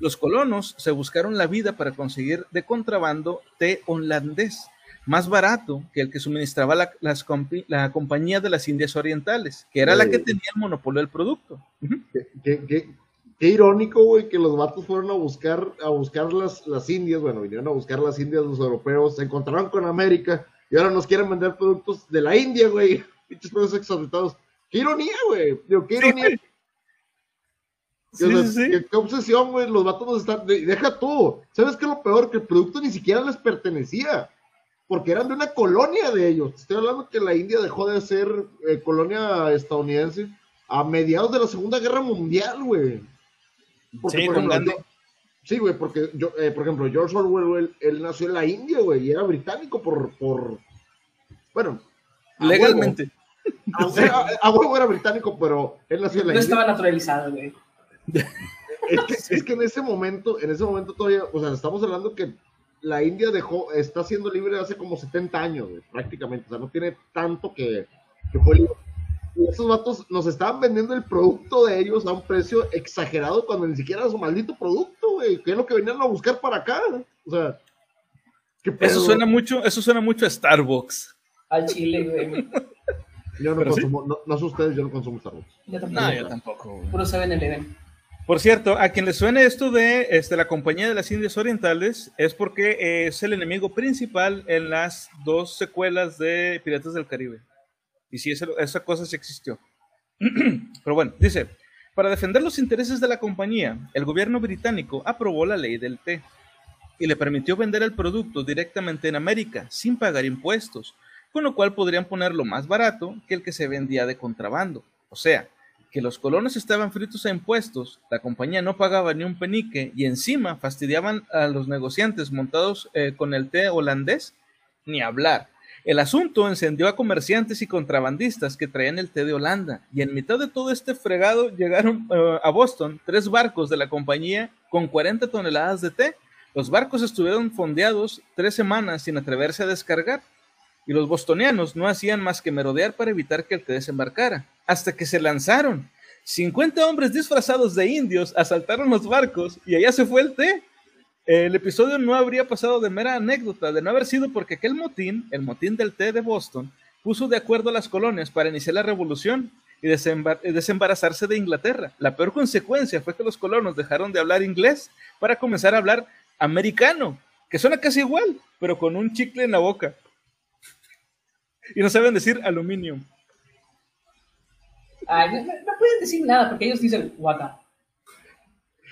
Los colonos se buscaron la vida para conseguir de contrabando té holandés, más barato que el que suministraba la, las compi- la compañía de las Indias Orientales, que era la que tenía el monopolio del producto. Ujú. Qué, qué- qué- qué irónico, güey, que los vatos fueron a buscar, a buscar las, las indias, bueno, vinieron a buscar las indias los europeos, se encontraron con América y ahora nos quieren vender productos de la India, güey. *laughs* Pinches precios exorbitados. Qué ironía, güey. Digo, qué ironía. Sí, O sea, sí. Qué, qué obsesión, güey. Los vatos están. de- Deja tú. ¿Sabes qué es lo peor? Que el producto ni siquiera les pertenecía. Porque eran de una colonia de ellos. Estoy hablando que la India dejó de ser eh, colonia estadounidense a mediados de la Segunda Guerra Mundial, güey. Porque, Sí, por con ejemplo, Gandhi. Sí, güey, porque yo, eh, por ejemplo, George Orwell, güey, él, él nació en la India, güey, y era británico por, por bueno, a Legalmente. huevo. *laughs* A, huevo era británico, pero él nació en la No India. estaba naturalizado, güey. Es que, es que en ese momento, en ese momento todavía, o sea, estamos hablando que la India dejó, está siendo libre hace como 70 años, güey, prácticamente, o sea, no tiene tanto que, que fue libre. Y esos vatos nos estaban vendiendo el producto de ellos a un precio exagerado cuando ni siquiera era su maldito producto, güey, que es lo que venían a buscar para acá, o sea, ¿qué Eso pedo? suena mucho, eso suena mucho a Starbucks. Al chile, güey. Yo no Pero sí. consumo, no, no sé ustedes, yo no consumo Starbucks. Yo tampoco. No, yo tampoco. güey. Puro 7-Eleven. Por cierto, a quien le suene esto de este, la Compañía de las Indias Orientales es porque eh, es el enemigo principal en las dos secuelas de Piratas del Caribe. Y sí, esa, cosa sí existió. *clears throat* Pero bueno, dice, para defender los intereses de la compañía, el gobierno británico aprobó la ley del té y le permitió vender el producto directamente en América sin pagar impuestos, con lo cual podrían ponerlo más barato que el que se vendía de contrabando. O sea, que los colonos estaban fritos a impuestos, la compañía no pagaba ni un penique y encima fastidiaban a los negociantes montados eh, con el té holandés, ni hablar. El asunto encendió a comerciantes y contrabandistas que traían el té de Holanda y en mitad de todo este fregado llegaron eh, a Boston tres barcos de la compañía con 40 toneladas de té. Los barcos estuvieron fondeados tres semanas sin atreverse a descargar y los bostonianos no hacían más que merodear para evitar que el té desembarcara, hasta que se lanzaron. 50 hombres disfrazados de indios asaltaron los barcos y allá se fue el té. El episodio no habría pasado de mera anécdota, de no haber sido porque aquel motín, el motín del té de Boston, puso de acuerdo a las colonias para iniciar la revolución y desembar- desembarazarse de Inglaterra. La peor consecuencia fue que los colonos dejaron de hablar inglés para comenzar a hablar americano, que suena casi igual, pero con un chicle en la boca. *laughs* Y no saben decir aluminio. No, no- pueden decir nada porque ellos dicen guata.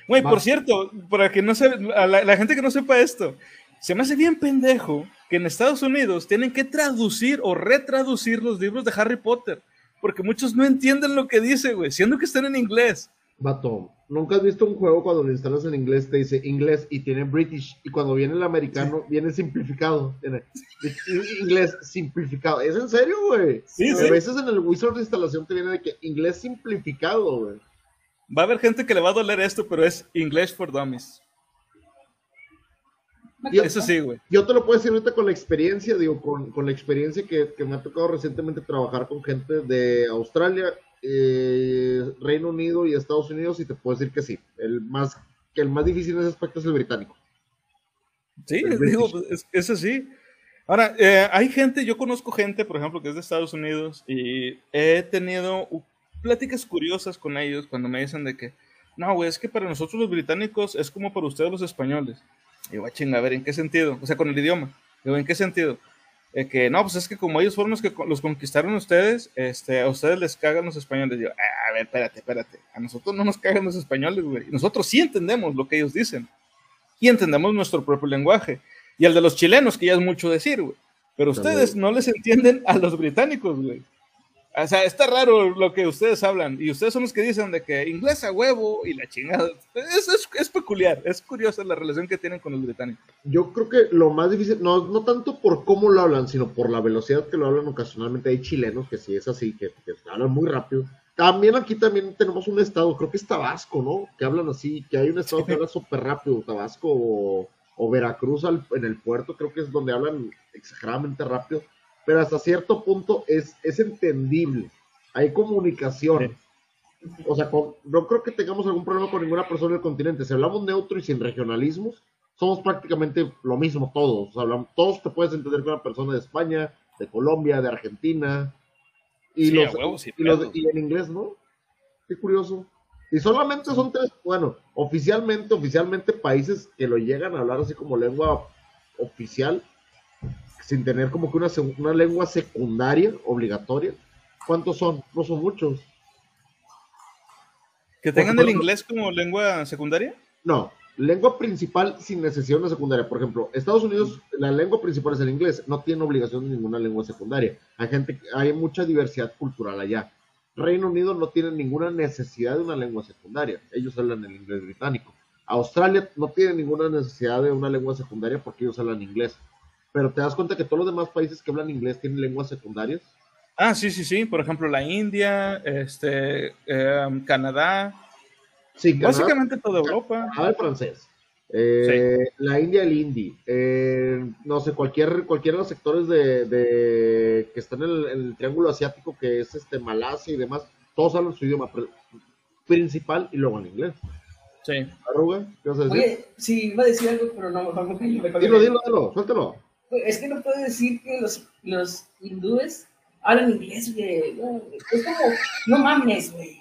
Güey, por cierto, para que no se, a la, la gente que no sepa esto, se me hace bien pendejo que en Estados Unidos tienen que traducir o retraducir los libros de Harry Potter, porque muchos no entienden lo que dice, güey, siendo que están en inglés. Vato, ¿nunca has visto un juego cuando lo instalas en inglés te dice inglés y tiene British y cuando viene el americano viene simplificado? Tiene inglés simplificado. ¿Es en serio, güey? Sí, a sí. veces en el wizard de instalación te viene de que inglés simplificado, güey. Va a haber gente que le va a doler esto, pero es English for Dummies. Yo, Eso sí, güey. yo te lo puedo decir ahorita con la experiencia, digo, con, con la experiencia que, que me ha tocado recientemente trabajar con gente de Australia, eh, Reino Unido y Estados Unidos y te puedo decir que sí. El más, que el más difícil en ese aspecto es el británico. Sí, El digo, British. es- eso sí. Ahora, eh, hay gente, yo conozco gente, por ejemplo, que es de Estados Unidos y he tenido pláticas curiosas con ellos cuando me dicen de que, no, güey, es que para nosotros los británicos es como para ustedes los españoles. Y yo, "Ah, chinga, a ver, ¿en qué sentido? O sea, con el idioma. Digo, ¿en qué sentido? Eh, que no, pues es que como ellos fueron los que los conquistaron ustedes, este, a ustedes les cagan los españoles. Digo, "Ah, a ver, espérate, espérate. A nosotros no nos cagan los españoles, güey. Nosotros sí entendemos lo que ellos dicen y entendemos nuestro propio lenguaje. Y el de los chilenos, que ya es mucho decir, güey. Pero ustedes no les entienden a los británicos, güey. O sea, está raro lo que ustedes hablan. Y ustedes son los que dicen de que inglés a huevo y la chingada. Es, es, es peculiar, es curiosa la relación que tienen con los británicos. Yo creo que lo más difícil, no, no tanto por cómo lo hablan, sino por la velocidad que lo hablan ocasionalmente. Hay chilenos que sí es así, que, que hablan muy rápido. También aquí también tenemos un estado, creo que es Tabasco, ¿no? Que hablan así, que hay un estado que habla súper rápido, Tabasco o, o Veracruz al- en el puerto, creo que es donde hablan exageradamente rápido. Pero hasta cierto punto es, es entendible. Hay comunicación. O sea, con- no creo que tengamos algún problema con ninguna persona del continente. Si hablamos neutro y sin regionalismos, somos prácticamente lo mismo todos. O sea, hablamos- todos te puedes entender con una persona de España, de Colombia, de Argentina. Y, Sí, los- huevo, y, los- y en inglés, ¿no? Qué curioso. Y solamente son tres, bueno, oficialmente, oficialmente países que lo llegan a hablar así como lengua oficial, sin tener como que una, una lengua secundaria obligatoria. ¿Cuántos son? No son muchos. ¿Que tengan el ejemplo- inglés como lengua secundaria? No, lengua principal sin necesidad de una secundaria. Por ejemplo, Estados Unidos, la lengua principal es el inglés, no tiene obligación de ninguna lengua secundaria. Hay gente, hay mucha diversidad cultural allá. Reino Unido no tiene ninguna necesidad de una lengua secundaria. Ellos hablan el inglés británico. Australia no tiene ninguna necesidad de una lengua secundaria porque ellos hablan inglés. Pero te das cuenta que todos los demás países que hablan inglés tienen lenguas secundarias. Ah, sí, sí, sí. Por ejemplo, la India, este, em, Canadá, Sí, Canadá- básicamente toda Europa. Canadá el francés. Eh, La India el hindi. Eh, no sé, cualquier, cualquiera de los sectores de, de- que están en el, en el triángulo asiático, que es este Malasia y demás, todos hablan su idioma pri- principal y luego en inglés. Sí. Arruga, ¿qué vas a decir? Oye, sí, iba a decir algo, pero no, me dilo, dilo, dilo, suéltalo. Es que no puedo decir que los, los hindúes hablan inglés, güey. No, es como, no mames, güey.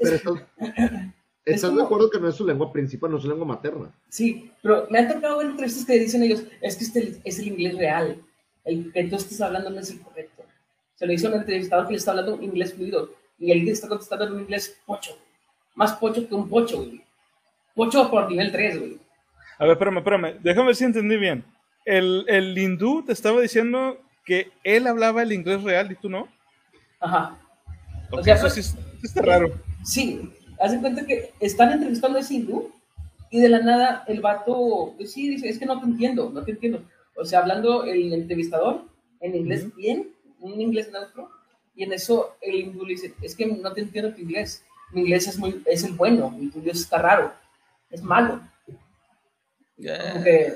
Pero *laughs* estás, estás de como- acuerdo que no es su lengua principal, no es su lengua materna. Sí, pero me han tocado ver entrevistas que dicen ellos, es que este es el inglés real. El que tú estás hablando no es el correcto. Se lo dice a un entrevistador que le está hablando inglés fluido y él está contestando en un inglés pocho. Más pocho que un pocho, güey. Pocho por nivel 3, güey. A ver, espérame, espérame. Déjame ver si entendí bien. El, el hindú te estaba diciendo que él hablaba el inglés real y tú no. Ajá. Ok, O sea, eso sí es- está raro. Sí, hacen cuenta que están entrevistando a ese hindú y de la nada el vato, pues sí, dice, es que no te entiendo, no te entiendo. O sea, hablando el entrevistador en inglés bien, un inglés neutro, y en eso el hindú le dice, es que no te entiendo tu inglés. Mi inglés es, muy, es el bueno, mi tuyo está raro, es malo. Como que...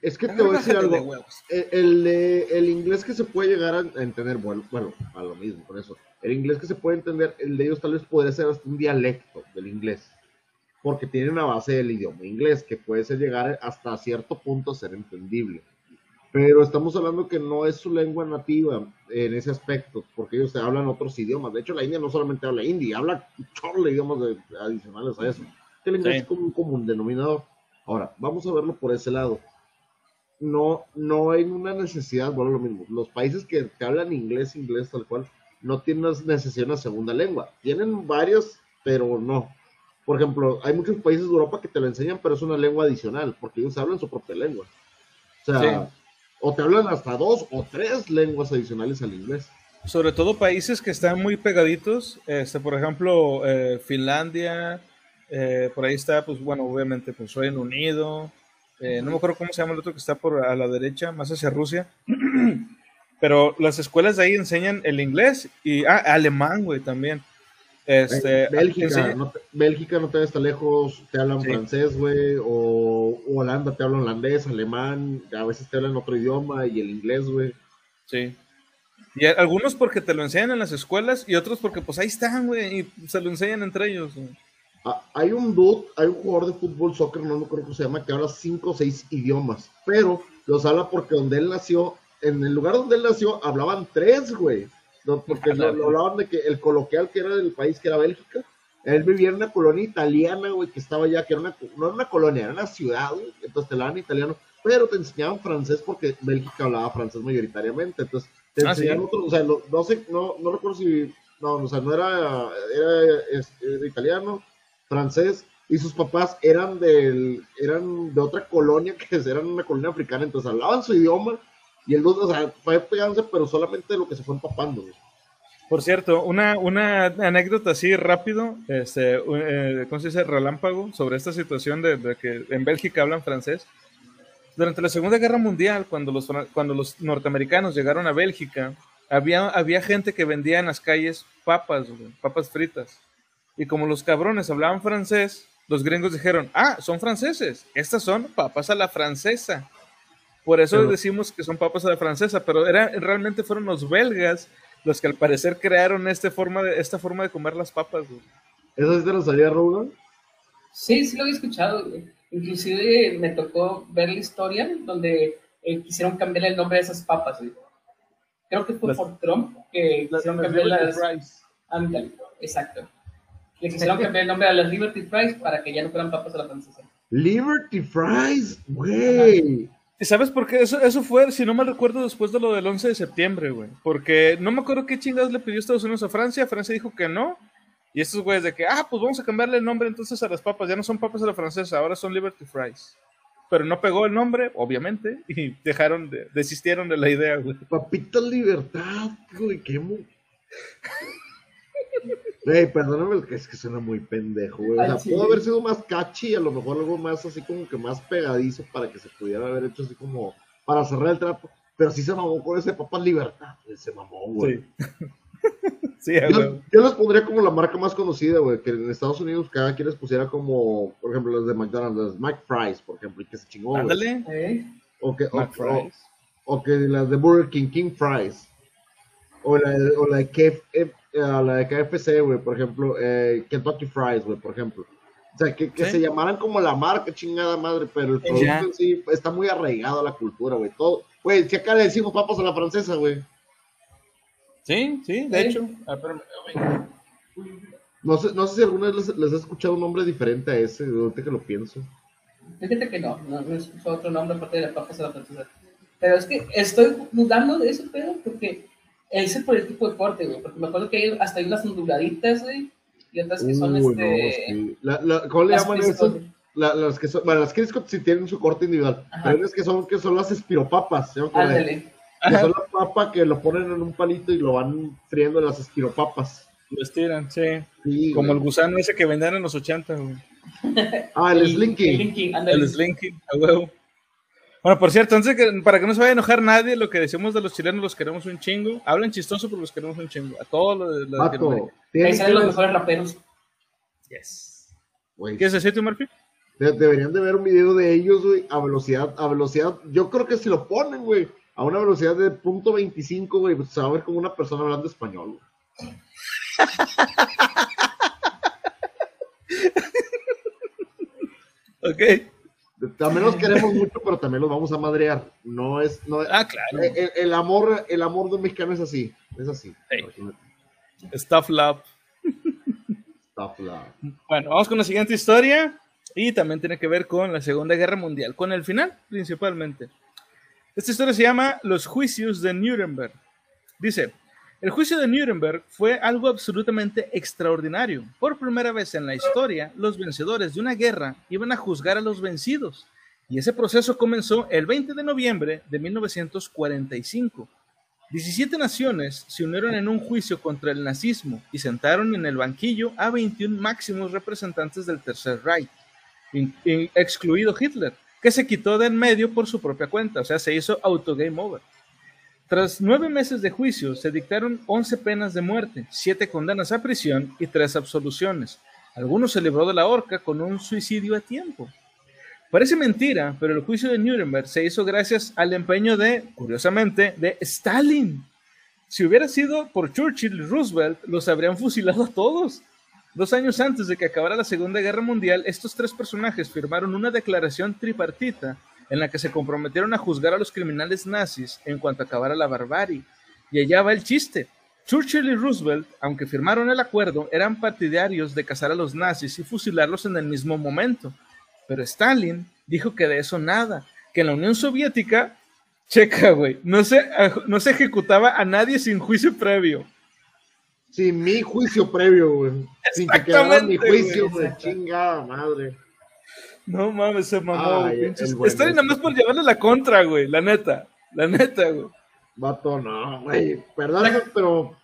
Es que te voy a decir de algo. huevos. El, el, eh, el inglés que se puede llegar a entender, bueno, bueno, a lo mismo con eso. El inglés que se puede entender, el de ellos tal vez podría ser hasta un dialecto del inglés. Porque tiene una base del idioma inglés que puede ser llegar hasta cierto punto a ser entendible. Pero estamos hablando que no es su lengua nativa en ese aspecto, porque ellos hablan otros idiomas. De hecho, la India no solamente habla hindi, habla un chorro de idiomas de- adicionales a eso. El inglés Sí. es como un común denominador. Ahora, vamos a verlo por ese lado no, no hay una necesidad, bueno, lo mismo, los países que, que hablan inglés, inglés tal cual, no tienen necesidad de una segunda lengua. Tienen varias, pero no. Por ejemplo, hay muchos países de Europa que te lo enseñan, pero es una lengua adicional, porque ellos hablan su propia lengua. O sea, Sí. o te hablan hasta dos o tres lenguas adicionales al inglés. Sobre todo países que están muy pegaditos, este, por ejemplo, eh, Finlandia, eh, por ahí está, pues bueno, obviamente, pues Reino Unido, eh, no me acuerdo cómo se llama el otro que está por a la derecha, más hacia Rusia, *clears throat* pero las escuelas de ahí enseñan el inglés y, ah, alemán, güey, también. Este, Bélgica, no te, Bélgica no te está lejos, te hablan Sí. francés, güey, o, o Holanda te hablan holandés, alemán, a veces te hablan otro idioma y el inglés, güey. Sí. Y algunos porque te lo enseñan en las escuelas y otros porque pues ahí están, güey, y se lo enseñan entre ellos. güey. Ah, hay un dude, hay un jugador de fútbol, soccer, no me acuerdo cómo se llama, que habla cinco o seis idiomas, pero los habla porque donde él nació, en el lugar donde él nació, hablaban tres, güey. No, porque lo, lo hablaban de que el coloquial que era del país, que era Bélgica, él vivía en una colonia italiana, güey, que estaba allá, que era una, no era una colonia, era una ciudad, güey, entonces te hablaban italiano, pero te enseñaban francés porque Bélgica hablaba francés mayoritariamente, entonces te Ah, sí. enseñaban otro, o sea, lo- no sé, no, no recuerdo si, no, o sea, no era, era, es- era italiano, francés y sus papás eran del eran de otra colonia *laughs* que eran una colonia africana entonces hablaban su idioma y el dos o sea fue pegándose pero solamente lo que se fue empapando. Por cierto, una, una anécdota así rápido, este, eh, ¿cómo se dice? Relámpago, sobre esta situación de, que en Bélgica hablan francés. Durante la Segunda Guerra Mundial, cuando los, cuando los norteamericanos llegaron a Bélgica, había, había gente que vendía en las calles papas, papas fritas. Y como los cabrones hablaban francés, los gringos dijeron, ah, son franceses, estas son papas a la francesa. Por eso Pero- decimos que son papas a la francesa, pero era, realmente fueron los belgas los que al parecer crearon este forma de, esta forma de comer las papas. güey. eso sí te lo sabía Rogan Sí, sí lo había escuchado. güey. Inclusive me tocó ver la historia donde eh, quisieron cambiar el nombre de esas papas. güey. Creo que fue Las- por Trump que quisieron cambiar las... Ándale, exacto. Le quisieron cambiar el nombre a las Liberty Fries para que ya no fueran papas a la francesa. Liberty Fries güey ¿Y sabes por qué? Eso, eso fue, si no mal recuerdo, después de lo del 11 de septiembre, güey. Porque no me acuerdo qué chingados le pidió Estados Unidos a Francia. Francia dijo que no. Y estos güeyes de que, ah, pues vamos a cambiarle el nombre entonces a las papas. Ya no son papas a la francesa, ahora son Liberty Fries. Pero no pegó el nombre, obviamente, *laughs* y dejaron de, desistieron de la idea, güey. Papita Libertad güey qué mu Ey, perdóname, que es que suena muy pendejo, güey. O sea, sí. pudo haber sido más catchy, a lo mejor algo más así como que más pegadizo para que se pudiera haber hecho así como para cerrar el trapo. Pero sí se mamó con ese Papas Libertad, güey, se mamó, güey. Sí. *laughs* sí, Yo, yo les pondría como la marca más conocida, güey, que en Estados Unidos cada quien les pusiera como, por ejemplo, los de McDonald's, las McFries, por ejemplo, y que se chingó, güey. Ándale. ¿Eh? O que, o, McFries. o- o que las de Burger King, King Fries. O la, de- o la de KF, eh, la de KFC, güey, por ejemplo, eh, Kentucky Fries, güey, por ejemplo. O sea, que, que Sí. se llamaran como la marca, chingada madre, pero el Ya. producto en sí está muy arraigado a la cultura, güey. Todo, güey, si acá le decimos papas a la francesa, güey. Sí, sí, de Sí. hecho. Ah, espérame, güey. No sé, no sé si alguna vez les, les he escuchado un nombre diferente a ese, ahorita que lo pienso. Fíjate que no, no, no es otro nombre aparte de la papas a la francesa. Pero es que estoy dudando de ese pedo porque ese es por el tipo de corte, güey. Porque me acuerdo que hay hasta hay unas onduladitas, güey. Y otras que son Uy, no, este. sí. La- la- ¿Cómo le las llaman eso? La- las que son, bueno, las Crisco sí tienen su corte individual, Ajá. pero hay unas que son, que son las espiropapas, ¿sí? Ándale. Que son la papa que lo ponen en un palito y lo van friendo en las espiropapas. Lo estiran, sí. Sí, Como el gusano ese que vendían en los 80, güey. Ah, el El Slinky. Slinky, ándale. El Slinky, a huevo. Bueno, por cierto, antes de que, para que no se vaya a enojar nadie, lo que decimos de los chilenos los queremos un chingo. Hablan chistoso, pero los queremos un chingo. A todos los de Latinoamérica. Ahí salen los mejores raperos. Yes. güey, ¿Quieres decir tú, Murphy? de- deberían de ver un video de ellos, güey, a velocidad, a velocidad. Yo creo que si lo ponen, güey, a una velocidad de punto .25, güey, pues se va a ver como una persona hablando español, güey. *laughs* Ok. También los queremos mucho, pero también los vamos a madrear. No es, no Ah, claro. el, el- el amor, el amor de un mexicano es así, es así. Hey. Stuff Lab. Tough love. Bueno, vamos con la siguiente historia. Y también tiene que ver con la Segunda Guerra Mundial, con el final principalmente. Esta historia se llama Los Juicios de Nuremberg. Dice, el juicio de Nuremberg fue algo absolutamente extraordinario. Por primera vez en la historia, los vencedores de una guerra iban a juzgar a los vencidos. Y ese proceso comenzó el 20 de noviembre de 1945. 17 naciones se unieron en un juicio contra el nazismo y sentaron en el banquillo a 21 máximos representantes del Tercer Reich, excluido Hitler, que se quitó de en medio por su propia cuenta, o sea, se hizo auto game over. Tras nueve meses de juicio, se dictaron 11 penas de muerte, 7 condenas a prisión y 3 absoluciones. Algunos se libró de la horca con un suicidio a tiempo. Parece mentira, pero el juicio de Nuremberg se hizo gracias al empeño de, curiosamente, de Stalin. Si hubiera sido por Churchill y Roosevelt, los habrían fusilado a todos. Dos años antes de que acabara la Segunda Guerra Mundial, estos tres personajes firmaron una declaración tripartita en la que se comprometieron a juzgar a los criminales nazis en cuanto acabara la barbarie. Y allá va el chiste. Churchill y Roosevelt, aunque firmaron el acuerdo, eran partidarios de cazar a los nazis y fusilarlos en el mismo momento. Pero Stalin dijo que de eso nada, que en la Unión Soviética, checa, güey, no se, no se ejecutaba a nadie sin juicio previo. Sin mi juicio previo, güey. Sin que quedara mi juicio, güey. Chingada madre. No mames, se mamó, Ay, pinches- Stalin nada más este. por llevarle la contra, güey, la neta, la neta, güey. Vato, no, güey. Perdóname, pero.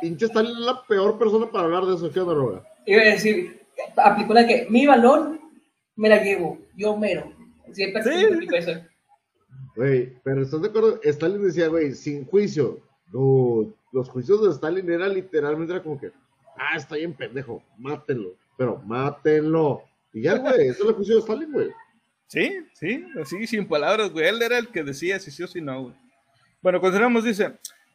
Pinche Stalin es la peor persona para hablar de eso. ¿Qué onda, Roga? Iba a decir, aplicó la que mi balón me la llevo, yo mero. Siempre Sí. eso. Güey, pero ¿estás de acuerdo? Stalin decía, güey, sin juicio. No, los juicios de Stalin eran literalmente era como que, ah, está bien pendejo, mátenlo. Pero mátenlo. Y ya, güey, eso es el juicio de Stalin, güey. Sí, sí, así sin palabras, güey. Él era el que decía si sí o si no, güey. Bueno, continuamos, dice,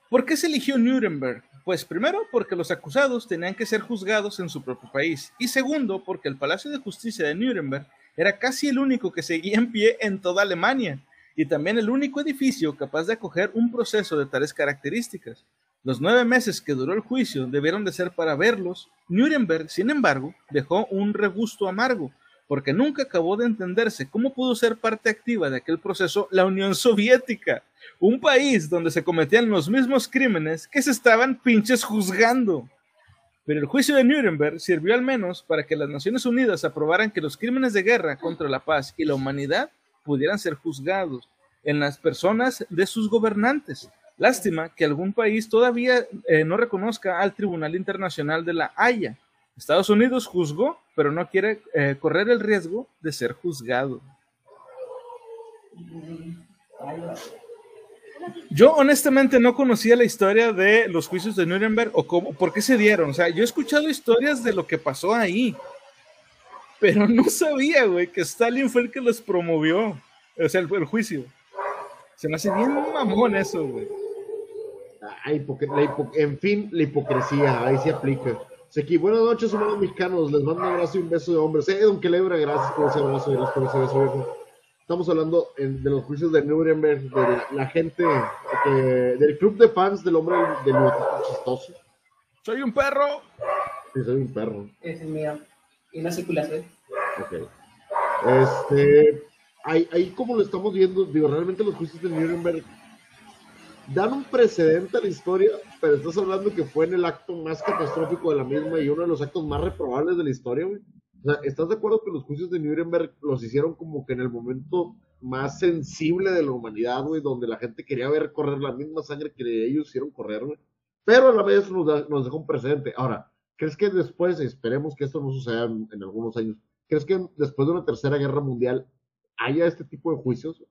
¿por qué se eligió Nuremberg? Pues primero, porque los acusados tenían que ser juzgados en su propio país. Y segundo, porque el Palacio de Justicia de Nuremberg era casi el único que seguía en pie en toda Alemania. Y también el único edificio capaz de acoger un proceso de tales características. Los nueve meses que duró el juicio debieron de ser para verlos. Nuremberg, sin embargo, dejó un regusto amargo, porque nunca acabó de entenderse cómo pudo ser parte activa de aquel proceso la Unión Soviética, un país donde se cometían los mismos crímenes que se estaban pinches juzgando. Pero el juicio de Nuremberg sirvió al menos para que las Naciones Unidas aprobaran que los crímenes de guerra contra la paz y la humanidad pudieran ser juzgados en las personas de sus gobernantes. Lástima que algún país todavía eh, no reconozca al Tribunal Internacional de la Haya. Estados Unidos juzgó, pero no quiere eh, correr el riesgo de ser juzgado. Yo honestamente no conocía la historia de los juicios de Nuremberg o cómo, por qué se dieron. O sea, yo he escuchado historias de lo que pasó ahí, pero no sabía, güey, que Stalin fue el que los promovió. O sea, el, el juicio. Se me hace bien mamón eso, güey. Hipoc- la en fin, la hipocresía, ahí se aplica. Seki, buenas noches, humanos mexicanos. Les mando un abrazo y un beso de hombres. Eh, don Quelebra, gracias por ese abrazo y gracias por ese beso, viejo. Estamos hablando en- de los juicios de Nuremberg, de la, la gente, del club de fans del hombre del chistoso. Soy un perro. Sí, soy un perro. Ese es mío. Y una circulación. Ok. Este, ahí, ahí como lo estamos viendo, digo, realmente los juicios de Nuremberg dan un precedente a la historia, pero estás hablando que fue en el acto más catastrófico de la misma y uno de los actos más reprobables de la historia, güey. O sea, ¿estás de acuerdo que los juicios de Nuremberg los hicieron como que en el momento más sensible de la humanidad, güey, donde la gente quería ver correr la misma sangre que ellos hicieron correr, güey? Pero a la vez nos, da- nos dejó un precedente. Ahora, ¿crees que después, esperemos que esto no suceda en, en algunos años, ¿crees que después de una tercera guerra mundial haya este tipo de juicios?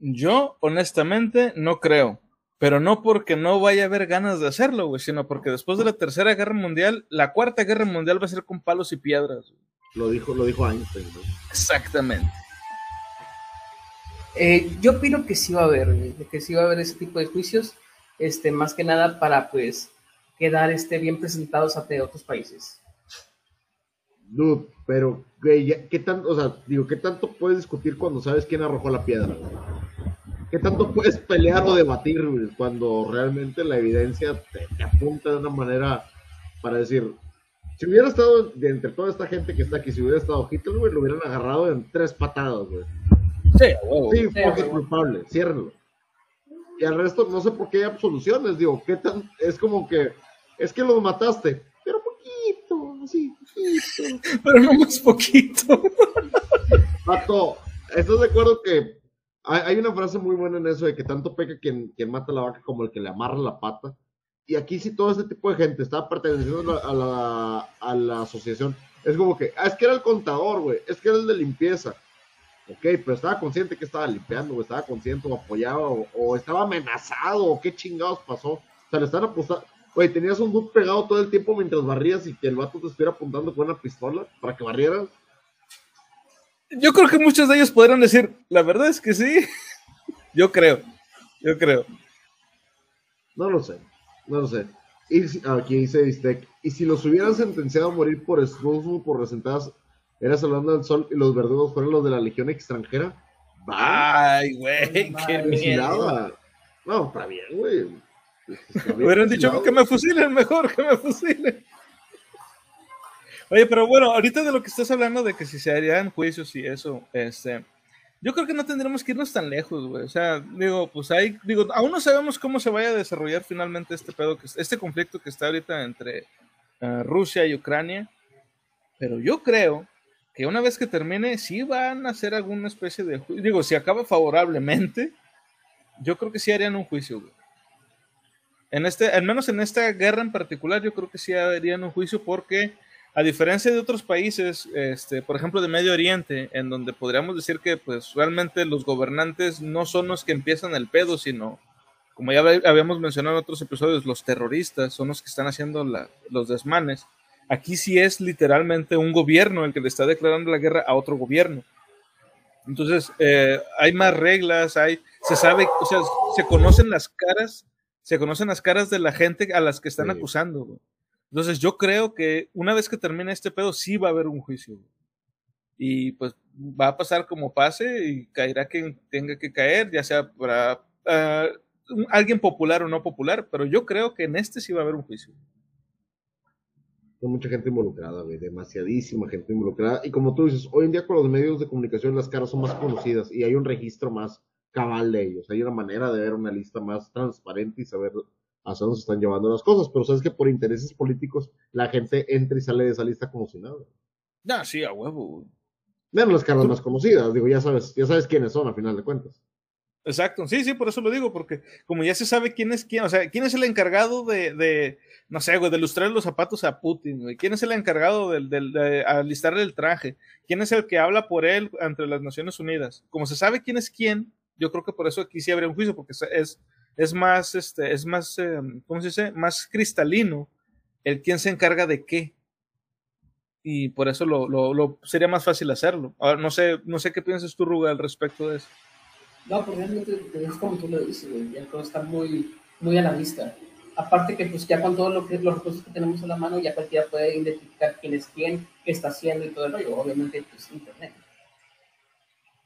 Yo, honestamente, no creo. Pero no porque no vaya a haber ganas de hacerlo, güey, sino porque después de la Tercera Guerra Mundial, la Cuarta Guerra Mundial va a ser con palos y piedras. güey. Lo dijo, lo dijo Einstein, ¿no? Exactamente. Eh, yo opino que sí va a haber, güey, que sí va a haber ese tipo de juicios, este, más que nada para, pues, quedar este, bien presentados ante otros países. Dude, pero, güey, ya- ¿qué tanto, o sea, digo, qué tanto puedes discutir cuando sabes quién arrojó la piedra? güey? ¿Qué tanto puedes pelear o debatir, güey, cuando realmente la evidencia te, te apunta de una manera para decir, si hubiera estado de entre toda esta gente que está aquí, si hubiera estado Hitler, güey, lo hubieran agarrado en tres patadas, güey. Sí, huevo. Sí, Sí, porque es güey. culpable, ciérrenlo. Y al resto, no sé por qué hay absoluciones, digo, ¿qué tan? Es como que, es que los mataste, pero poquito, así, poquito. Pero no más poquito. Pato, ¿estás de acuerdo que hay, una frase muy buena en eso de que tanto peca quien, mata la vaca como el que le amarra la pata? Y aquí sí todo este tipo de gente está perteneciendo a la, a la, a la asociación. Es como que, ah, es que era el contador, güey, es que era el de limpieza. Ok, pero estaba consciente que estaba limpiando, o estaba consciente o apoyaba, o, o estaba amenazado, o qué chingados pasó. O sea, le están apostando. Oye, tenías un dude pegado todo el tiempo mientras barrías y que el vato te estuviera apuntando con una pistola para que barrieras. Yo creo que muchos de ellos podrán decir, la verdad es que sí. *laughs* Yo creo, yo creo. No lo sé, no lo sé. Y si- ah, aquí dice Bistec, y si los hubieran sentenciado a morir por esnusmo, por resentadas, eras hablando del sol y los verdugos fueron los de la legión extranjera, Ay, güey, qué miedo. No, está bien, güey. *laughs* Hubieran dicho que me fusilen mejor, que me fusilen. Oye, pero bueno, ahorita de lo que estás hablando de que si se harían juicios y eso, este, yo creo que no tendremos que irnos tan lejos, güey. O sea, digo, pues hay, digo, aún no sabemos cómo se vaya a desarrollar finalmente este pedo, que, este conflicto que está ahorita entre ah, Rusia y Ucrania, pero yo creo que una vez que termine, sí van a hacer alguna especie de juicio. Digo, si acaba favorablemente, yo creo que sí harían un juicio, güey. En este, al menos en esta guerra en particular, yo creo que sí harían un juicio porque, a diferencia de otros países, este, por ejemplo, de Medio Oriente, en donde podríamos decir que, pues, realmente los gobernantes no son los que empiezan el pedo, sino, como ya hab- habíamos mencionado en otros episodios, los terroristas son los que están haciendo la- los desmanes. Aquí sí es literalmente un gobierno el que le está declarando la guerra a otro gobierno. Entonces, eh, hay más reglas, hay, se sabe, o sea, se conocen las caras, se conocen las caras de la gente a las que están Sí. acusando. güey. Entonces, yo creo que una vez que termine este pedo, sí va a haber un juicio. Y pues va a pasar como pase y caerá quien tenga que caer, ya sea para un- alguien popular o no popular, pero yo creo que en este sí va a haber un juicio. Hay mucha gente involucrada, güey, demasiadísima gente involucrada. Y como tú dices, hoy en día con los medios de comunicación las caras son más conocidas y hay un registro más cabal de ellos. Hay una manera de ver una lista más transparente y saber hacia dónde se están llevando las cosas. Pero sabes que por intereses políticos la gente entra y sale de esa lista como si nada. No, sí, a huevo. Menos las caras más conocidas, digo, ya sabes, ya sabes quiénes son a final de cuentas. Exacto, sí, sí, por eso lo digo, porque como ya se sabe quién es quién, o sea, quién es el encargado de, de no sé, güey, de lustrar los zapatos a Putin, güey, quién es el encargado del, del- de alistarle el traje, quién es el que habla por él ante las Naciones Unidas. Como se sabe quién es quién, yo creo que por eso aquí sí habría un juicio, porque es- es, más, este, es más, eh, ¿cómo se dice? Más cristalino el quién se encarga de qué. Y por eso lo, lo, sería más fácil hacerlo. Ahora, no sé, no sé qué piensas tú, Ruga, al respecto de eso. No, pues realmente es como tú lo dices, güey, ya todo está muy, muy a la vista. Aparte que pues ya con todo lo los recursos que tenemos a la mano, ya cualquiera puede identificar quién es quién, qué está haciendo y todo el rollo. Obviamente, pues internet.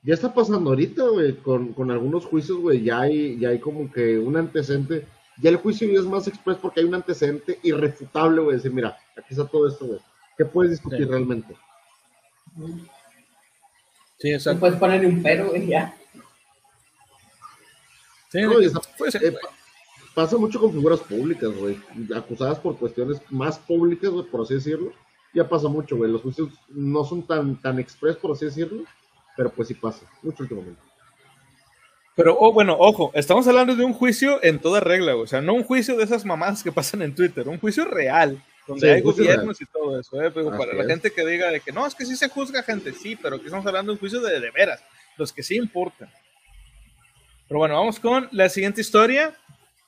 Ya está pasando ahorita, güey, con, con algunos juicios, güey, ya hay, ya hay como que un antecedente. Ya el juicio ya es más express porque hay un antecedente irrefutable, güey. Decir, mira, aquí está todo esto, güey. ¿Qué puedes discutir Sí. realmente? Sí, No exacto. puedes ponerle un pero, güey, ya. Sí, No, pues, eh, pa- pasa mucho con figuras públicas, güey. Acusadas por cuestiones más públicas, güey, por así decirlo. Ya pasa mucho, güey. Los juicios no son tan, tan express, por así decirlo. Pero pues sí pasa, mucho últimamente. Pero, oh, bueno, ojo, estamos hablando de un juicio en toda regla, o sea, no un juicio de esas mamadas que pasan en Twitter, un juicio real, donde Sí, hay gobiernos y todo eso, ¿eh? Pero para la es. gente que diga de que no, es que sí se juzga gente, sí, pero aquí estamos hablando de un juicio de de veras, los que sí importan. Pero bueno, vamos con la siguiente historia.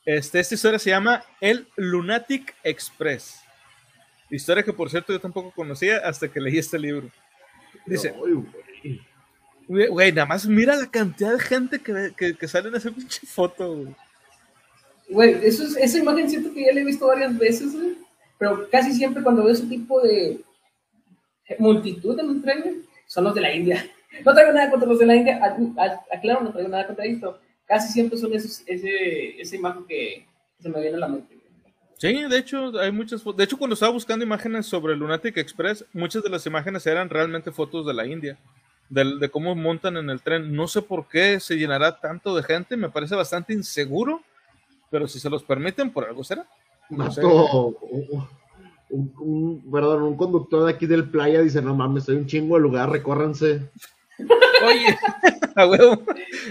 Este, esta historia se llama El Lunatic Express. Historia que, por cierto, yo tampoco conocía hasta que leí este libro. Dice, Ay, güey. Nada más mira la cantidad de gente que, que, que sale en esa pinche foto, güey. Güey, eso es- esa imagen siento que ya la he visto varias veces, güey. Pero casi siempre cuando veo ese tipo de multitud en un tren, son los de la India. *laughs* No traigo nada contra los de la India, a- a- aclaro, no traigo nada contra esto. Casi siempre son esos, ese, esa imagen que se me viene a la mente. Sí, de hecho, hay muchas fotos. De hecho, cuando estaba buscando imágenes sobre el Lunatic Express, muchas de las imágenes eran realmente fotos de la India, de, cómo montan en el tren. No sé por qué se llenará tanto de gente, me parece bastante inseguro, pero si se los permiten, por algo será. No. Mato, un, un- un- perdón, un conductor de aquí del playa dice, no mames, hay un chingo de lugar, recórranse. Oye, a huevo,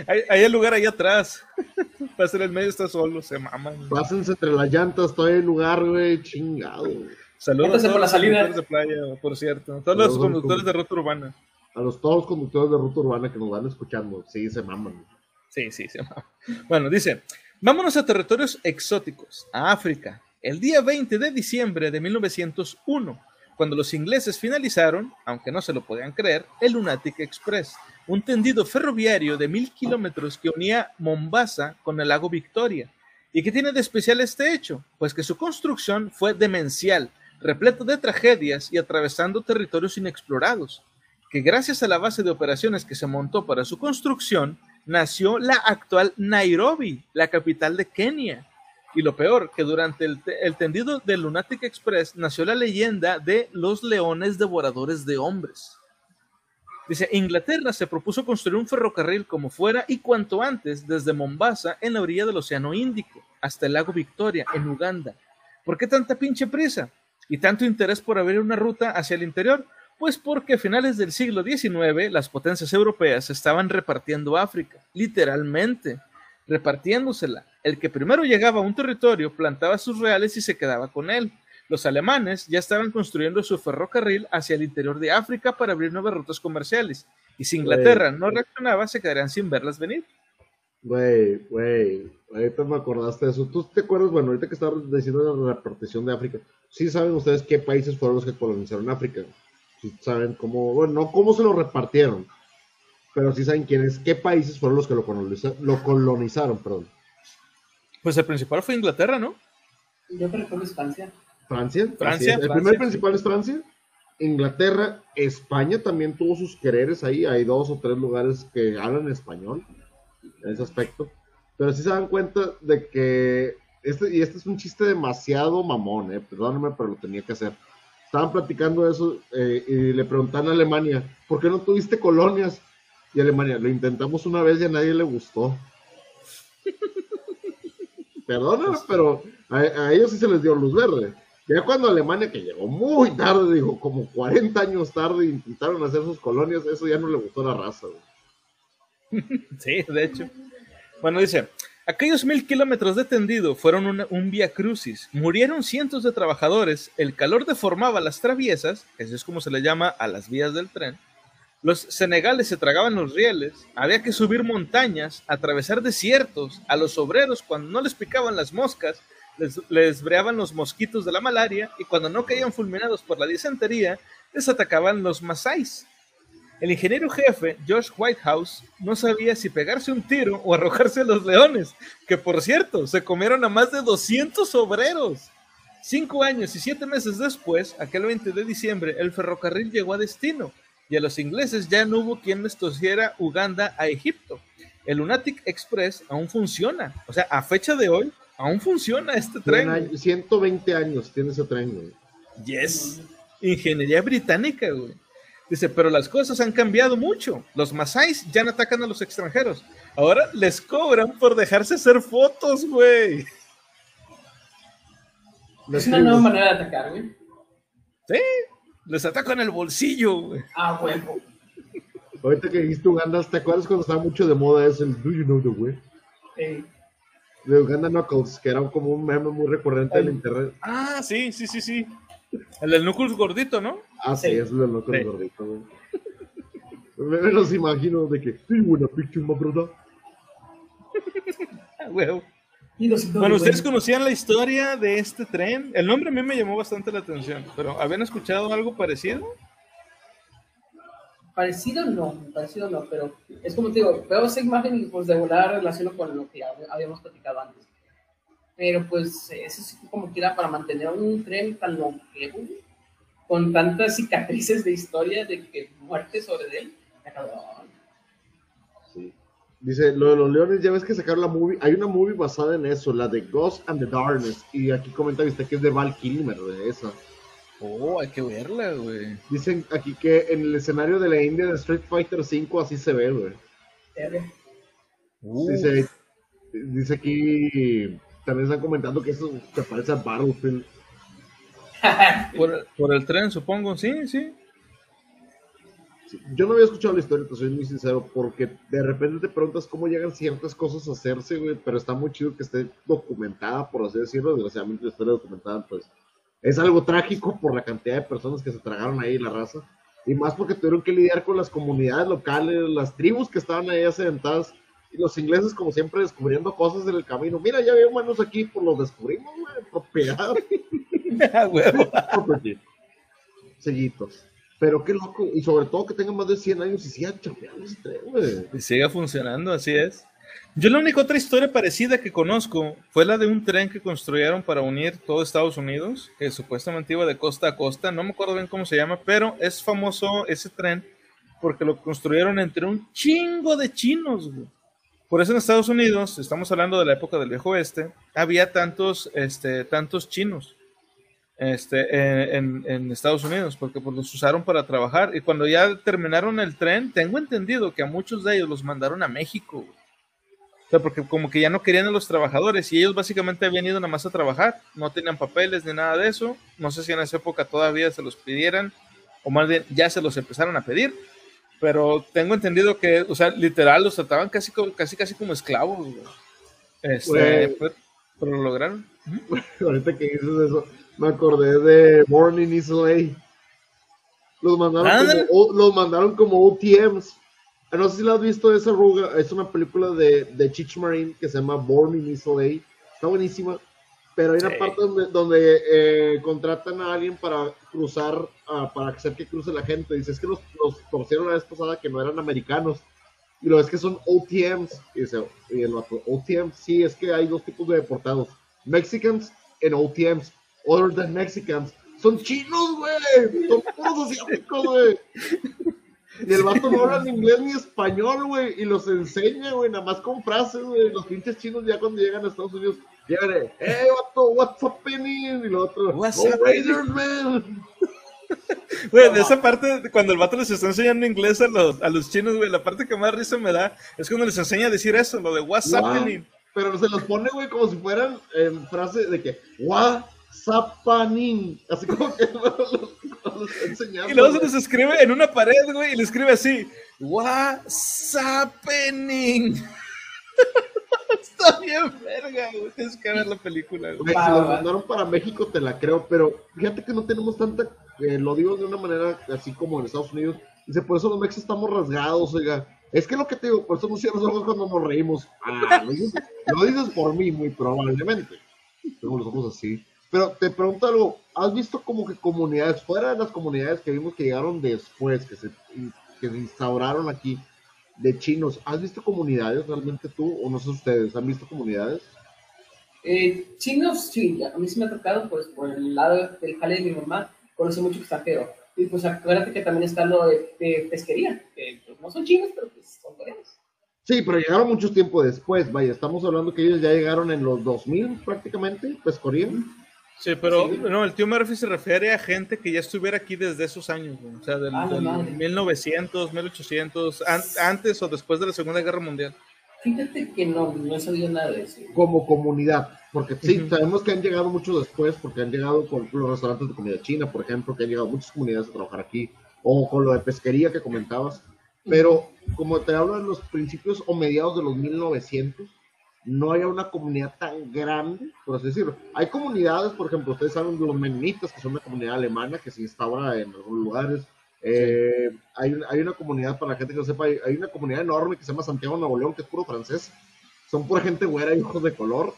hay, hay el lugar ahí atrás. Va a ser el medio, está solo, se maman. Pásense entre las llantas, todavía hay lugar, güey, chingado. Saludos a por la todos los salida. conductores de playa, por cierto. Todos los conductores condu- de ruta urbana. A los todos los conductores de ruta urbana que nos van escuchando, sí, se maman. Sí, sí, se llama. Bueno, dice, vámonos a territorios exóticos, a África, el día 20 de diciembre de 1901, cuando los ingleses finalizaron, aunque no se lo podían creer, el Lunatic Express, un tendido ferroviario de mil kilómetros que unía Mombasa con el lago Victoria. ¿Y qué tiene de especial este hecho? Pues que su construcción fue demencial, repleto de tragedias y atravesando territorios inexplorados que gracias a la base de operaciones que se montó para su construcción, nació la actual Nairobi, la capital de Kenia. Y lo peor, que durante el, te- el tendido del Lunatic Express nació la leyenda de los leones devoradores de hombres. Dice, Inglaterra se propuso construir un ferrocarril como fuera y cuanto antes desde Mombasa en la orilla del Océano Índico hasta el lago Victoria en Uganda. ¿Por qué tanta pinche prisa? ¿Y tanto interés por abrir una ruta hacia el interior? Pues porque a finales del siglo XIX las potencias europeas estaban repartiendo África, literalmente, repartiéndosela. El que primero llegaba a un territorio plantaba sus reales y se quedaba con él. Los alemanes ya estaban construyendo su ferrocarril hacia el interior de África para abrir nuevas rutas comerciales. Y si Inglaterra no reaccionaba, se quedarían sin verlas venir. Güey, güey, ahorita me acordaste de eso. ¿Tú te acuerdas, bueno, ahorita que estabas diciendo la repartición de África, sí saben ustedes qué países fueron los que colonizaron África? Sí saben cómo, bueno, no cómo se lo repartieron, pero sí saben quiénes, qué países fueron los que lo, coloniza- lo colonizaron, perdón. Pues el principal fue Inglaterra, ¿no? Yo creo que fue Francia. Francia. Francia. El Francia. primer principal es Francia. Inglaterra, España también tuvo sus quereres ahí. Hay dos o tres lugares que hablan español en ese aspecto. Pero sí se dan cuenta de que este, y este es un chiste demasiado mamón, eh, perdónenme, pero lo tenía que hacer. Estaban platicando eso eh, y le preguntan a Alemania, ¿por qué no tuviste colonias? Y Alemania, lo intentamos una vez y a nadie le gustó. *laughs* Perdóname, pero a, a ellos sí se les dio luz verde. Ya cuando Alemania, que llegó muy tarde, digo, como 40 años tarde, intentaron hacer sus colonias, eso ya no le gustó a la raza. güey. *laughs* Sí, de hecho. Bueno, dice, aquellos mil kilómetros de tendido fueron un vía crucis. Murieron cientos de trabajadores, el calor deformaba las traviesas, que así es como se le llama a las vías del tren. Los senegales se tragaban los rieles, había que subir montañas, atravesar desiertos, a los obreros cuando no les picaban las moscas, les, les breaban los mosquitos de la malaria y cuando no caían fulminados por la disentería, les atacaban los masáis. El ingeniero jefe, Josh Whitehouse, no sabía si pegarse un tiro o arrojarse a los leones, que por cierto, se comieron a más de 200 obreros. Cinco años y siete meses después, aquel 20 de diciembre, el ferrocarril llegó a destino y a los ingleses ya no hubo quien les tosiera Uganda a Egipto. El Lunatic Express aún funciona. O sea, a fecha de hoy, aún funciona este tren. Cien años- 120 años tiene ese tren, güey. Yes. Ingeniería británica, güey. Dice, pero las cosas han cambiado mucho. Los masáis ya no atacan a los extranjeros. Ahora les cobran por dejarse hacer fotos, güey. Es una nueva manera de atacar, güey. Sí, les atacan el bolsillo, güey. Ah, huevo. Ahorita que dijiste Uganda, ¿te acuerdas cuando estaba mucho de moda ese el Do You Know the Way? Eh, De Uganda Knuckles, que era como un meme muy recurrente en internet. Ah, sí, sí, sí, sí. El del Knuckles gordito, ¿no? Ah, sí, Sí. es lo loco Sí. el gordito, güey. Me, me los imagino de que, hey, buena picture, my brother. Bueno, ¿ustedes conocían la historia de este tren? El nombre a mí me llamó bastante la atención, pero ¿habían escuchado algo parecido? Parecido no, parecido no, pero es como te digo, veo esa imagen y pues de volar relaciono con lo que habíamos platicado antes. Pero pues eso sí como que era para mantener un tren tan longevo, con tantas cicatrices de historia de que muerte sobre él. está cabrón. Sí. Dice, lo de los leones, ya ves que sacaron la movie, hay una movie basada en eso, la de Ghost and the Darkness, y aquí comenta viste que es de Val Kilmer, de esa. Oh, hay que verla, güey. Dicen aquí que en el escenario de la India de Street Fighter V así se ve, güey. Dice, dice aquí, también están comentando que eso se parece a Battlefield. *laughs* Por, por el tren, supongo, sí, sí. Sí, Yo no había escuchado la historia, te soy muy sincero, porque de repente te preguntas cómo llegan ciertas cosas a hacerse, güey, pero está muy chido que esté documentada, por así decirlo, desgraciadamente la historia documentada, pues es algo trágico por la cantidad de personas que se tragaron ahí la raza, y más porque tuvieron que lidiar con las comunidades locales, las tribus que estaban ahí asentadas, y los ingleses como siempre descubriendo cosas en el camino. Mira, ya había humanos aquí, pues los descubrimos, güey, propiedad. Property. Sellitos. Pero qué loco, y sobre todo que tengan más de 100 años y sigan chambeando ese tren, güey. Y siga funcionando, así es. Yo la única otra historia parecida que conozco fue la de un tren que construyeron para unir todo Estados Unidos, que supuestamente iba de costa a costa, no me acuerdo bien cómo se llama, pero es famoso ese tren porque lo construyeron entre un chingo de chinos, güey. Por eso en Estados Unidos, estamos hablando de la época del viejo oeste, había tantos, este, tantos chinos este, en, en- Estados Unidos, porque pues, los usaron para trabajar. Y cuando ya terminaron el tren, tengo entendido que a muchos de ellos los mandaron a México. O sea, porque como que ya no querían a los trabajadores y ellos básicamente habían ido nada más a trabajar, no tenían papeles ni nada de eso. No sé si en esa época todavía se los pidieran o más bien ya se los empezaron a pedir. Pero tengo entendido que, o sea, literal los trataban casi, casi, casi como esclavos. güey. Este, pero, lo lograron. *laughs* Ahorita que dices eso, me acordé de Morning is LA. Los mandaron, como, los mandaron como OTMs. Ah, No sé si la has visto esa arruga. Es una película de, de Chich Marine que se llama Born in LA. Está buenísima. Pero hay una Sí. parte donde, donde eh, contratan a alguien para cruzar, ah, para hacer que cruce la gente. Dice, es que los, los torcieron la vez pasada que no eran americanos. Y lo es que son OTMs. Y dice, y el vato, OTMs, sí, es que hay dos tipos de deportados. Mexicans and OTMs. Other than Mexicans. Son chinos, güey. Son puros asiáticos, güey. Y el vato no habla ni inglés ni español, güey. Y los enseña, güey, nada más con frases, güey. Los pinches chinos ya cuando llegan a Estados Unidos, de, hey, vato, what's happening? Y lo otro, What's oh, happening?" Raiders, man. *laughs* Güey, de esa parte, cuando el vato les está enseñando inglés a los, a los chinos, güey, la parte que más risa me da es cuando les enseña a decir eso, lo de what's Wow. happening. Pero se los pone, güey, como si fueran en frase de que, what's happening? Así como que *laughs* los, los está enseñando. Y luego se los escribe en una pared, güey, y le escribe así, what's happening? *laughs* Está bien verga, güey, tienes que ver la película, güey. Si los mandaron para México, te la creo, pero fíjate que no tenemos tanta, eh, lo digo de una manera así como en Estados Unidos, dice, por eso los mexas estamos rasgados, oiga. Es que lo que te digo, por eso no cierras los ojos cuando nos reímos. Ah, lo dices, lo dices por mí, muy probablemente. Tengo los ojos así. Pero te pregunto algo, ¿has visto como que comunidades, fuera de las comunidades que vimos que llegaron después, que se que se instauraron aquí de chinos. ¿Has visto comunidades realmente tú o no sé ustedes? ¿Han visto comunidades? Eh, chinos, sí, a mí sí me ha tocado, pues por el lado del jale de mi mamá, conocí mucho extranjero. Y pues acuérdate que también está lo de, de pesquería, que pues, no son chinos, pero pues son coreanos. Sí, pero llegaron mucho tiempo después, vaya, estamos hablando que ellos ya llegaron en los 2000 prácticamente, pues Corea. Sí, pero Sí. no, el tío Murphy se refiere a gente que ya estuviera aquí desde esos años, güey. o sea, del, Ah, del madre. 1900, 1800, an- antes o después de la Segunda Guerra Mundial. Fíjate que no, no he sabido nada de eso. como comunidad, porque sí, Ujú. sabemos que han llegado mucho después, porque han llegado con los restaurantes de comida china, por ejemplo, que han llegado muchas comunidades a trabajar aquí, o con lo de pesquería que comentabas, pero como te hablo en los principios o mediados de los 1900, no hay una comunidad tan grande, por así decirlo. Hay comunidades, por ejemplo, ustedes saben de los menonitas, que son una comunidad alemana que se instaura en algunos lugares. Eh, hay, una- hay una comunidad, para la gente que no sepa, hay, hay una comunidad enorme que se llama Santiago Nuevo León, que es puro francés. Son pura gente güera y ojos de color.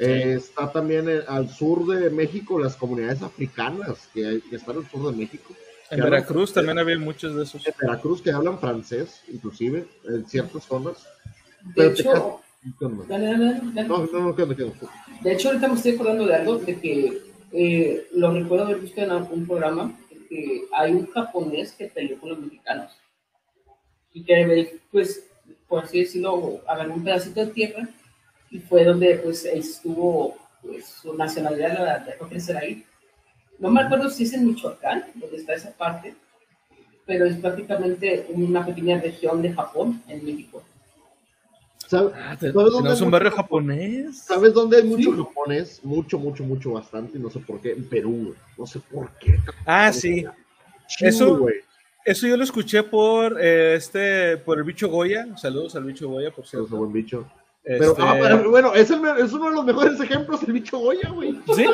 Eh, está también eh, al sur de México las comunidades africanas que, hay- que están al sur de México. En hablan- Veracruz también había muchos de esos. En Veracruz que hablan francés, inclusive, en ciertas zonas. De Pero hecho. Dale, dale, dale. No, no. De hecho, ahorita me estoy acordando de algo, de que eh, lo recuerdo haber visto en un programa, que hay un japonés que peleó con los mexicanos. Y que, pues, por así decirlo, agarró un pedacito de tierra y fue donde, pues, estuvo, pues, su nacionalidad la dejó crecer ahí. No me acuerdo si es en Michoacán, donde está esa parte, pero es prácticamente una pequeña región de Japón en México. ¿Sabes, Ah, te- ¿sabes dónde ¿Tenemos hay un barrio japonés? japonés? ¿Sabes dónde hay mucho Sí. japonés? Mucho, mucho, mucho, bastante, no sé por qué. En Perú, güey. No sé por qué. Ah, sí. Chido, Eso- güey. Eso yo lo escuché por eh, este, por el bicho Goya. Saludos al bicho Goya, por cierto. buen bicho. Pero, Este, ah, pero, bueno, es, el, es uno de los mejores ejemplos del bicho Goya, güey. Sí,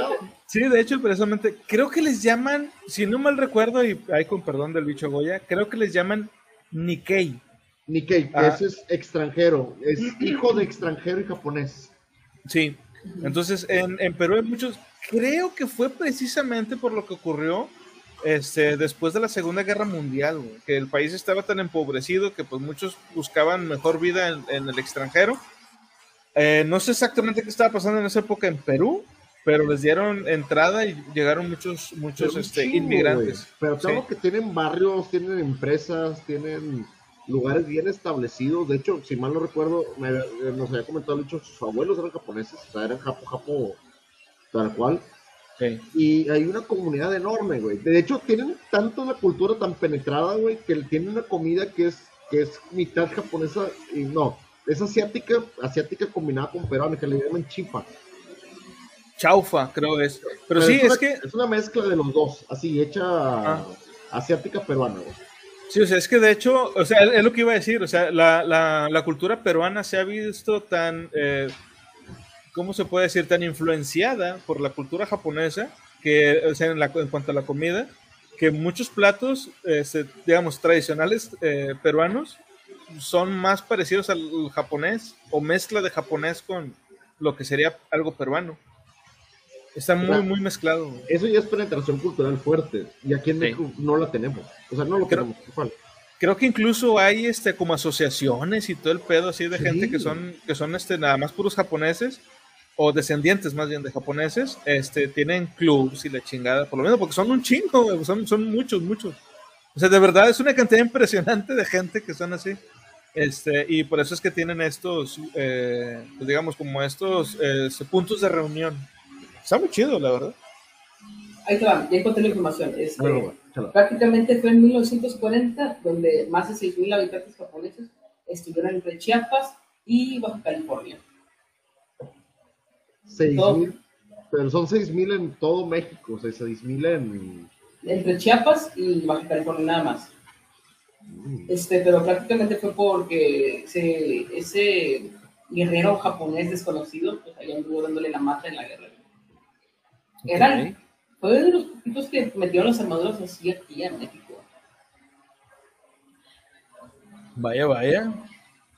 sí, de hecho, precisamente, creo que les llaman, si no mal recuerdo, y hay con perdón del bicho Goya, creo que les llaman Nikkei. Nikkei, que Ah. ese es extranjero. Es hijo de extranjero y japonés. Sí. Entonces, en, en Perú hay muchos, creo que fue precisamente por lo que ocurrió este, después de la Segunda Guerra Mundial, güey, que el país estaba tan empobrecido que pues muchos buscaban mejor vida en, en el extranjero. Eh, no sé exactamente qué estaba pasando en esa época en Perú, pero les dieron entrada y llegaron muchos, muchos este, chingo, inmigrantes. Pero claro Sí. que tienen barrios, tienen empresas, tienen lugares bien establecidos. De hecho, si mal no recuerdo, me, eh, nos había comentado, de hecho, sus abuelos eran japoneses, o sea, eran japo, japo, tal cual. Sí. Y hay una comunidad enorme, güey. De hecho, tienen tanto la cultura tan penetrada, güey, que tienen una comida que es, que es mitad japonesa y no, es asiática, asiática combinada con peruana, que le llaman chipa. Chaufa, creo es. Pero sí, una, es que es una mezcla de los dos, así, hecha Ah. asiática peruana, güey. Sí, o sea, es que de hecho, o sea, es lo que iba a decir, o sea, la, la, cultura peruana se ha visto tan, eh, ¿cómo se puede decir? Tan influenciada por la cultura japonesa, que, o sea, en, la- en cuanto a la comida, que muchos platos, este, digamos, tradicionales eh, peruanos son más parecidos al japonés o mezcla de japonés con lo que sería algo peruano. Está muy, Claro. muy mezclado. Eso ya es penetración cultural fuerte, y aquí en Sí. México no la tenemos. O sea, no lo Creo- tenemos. igual. Creo que incluso hay este como asociaciones y todo el pedo así de Sí. gente que son que son este nada más puros japoneses o descendientes más bien de japoneses, este tienen clubs y la chingada, por lo menos porque son un chingo, son son muchos, muchos. O sea, de verdad es una cantidad *laughs* impresionante de gente que son así. Este, y por eso es que tienen estos, eh, pues digamos, como estos eh, puntos de reunión. Está muy chido, la verdad. Ahí va, ya encontré la información. Este, Bueno. Prácticamente fue en 1940 donde más de 6.000 habitantes japoneses estuvieron entre Chiapas y Baja California. Seis todo. mil, pero son 6.000 en todo México, o sea, 6.000 en... Entre Chiapas y Baja California nada más. Este, pero prácticamente fue porque ese, ese guerrero japonés desconocido, pues ahí anduvo dándole la mata en la guerra. Eran, Ok. fue uno de los poquitos que metieron las armaduras así aquí en México. Vaya, vaya.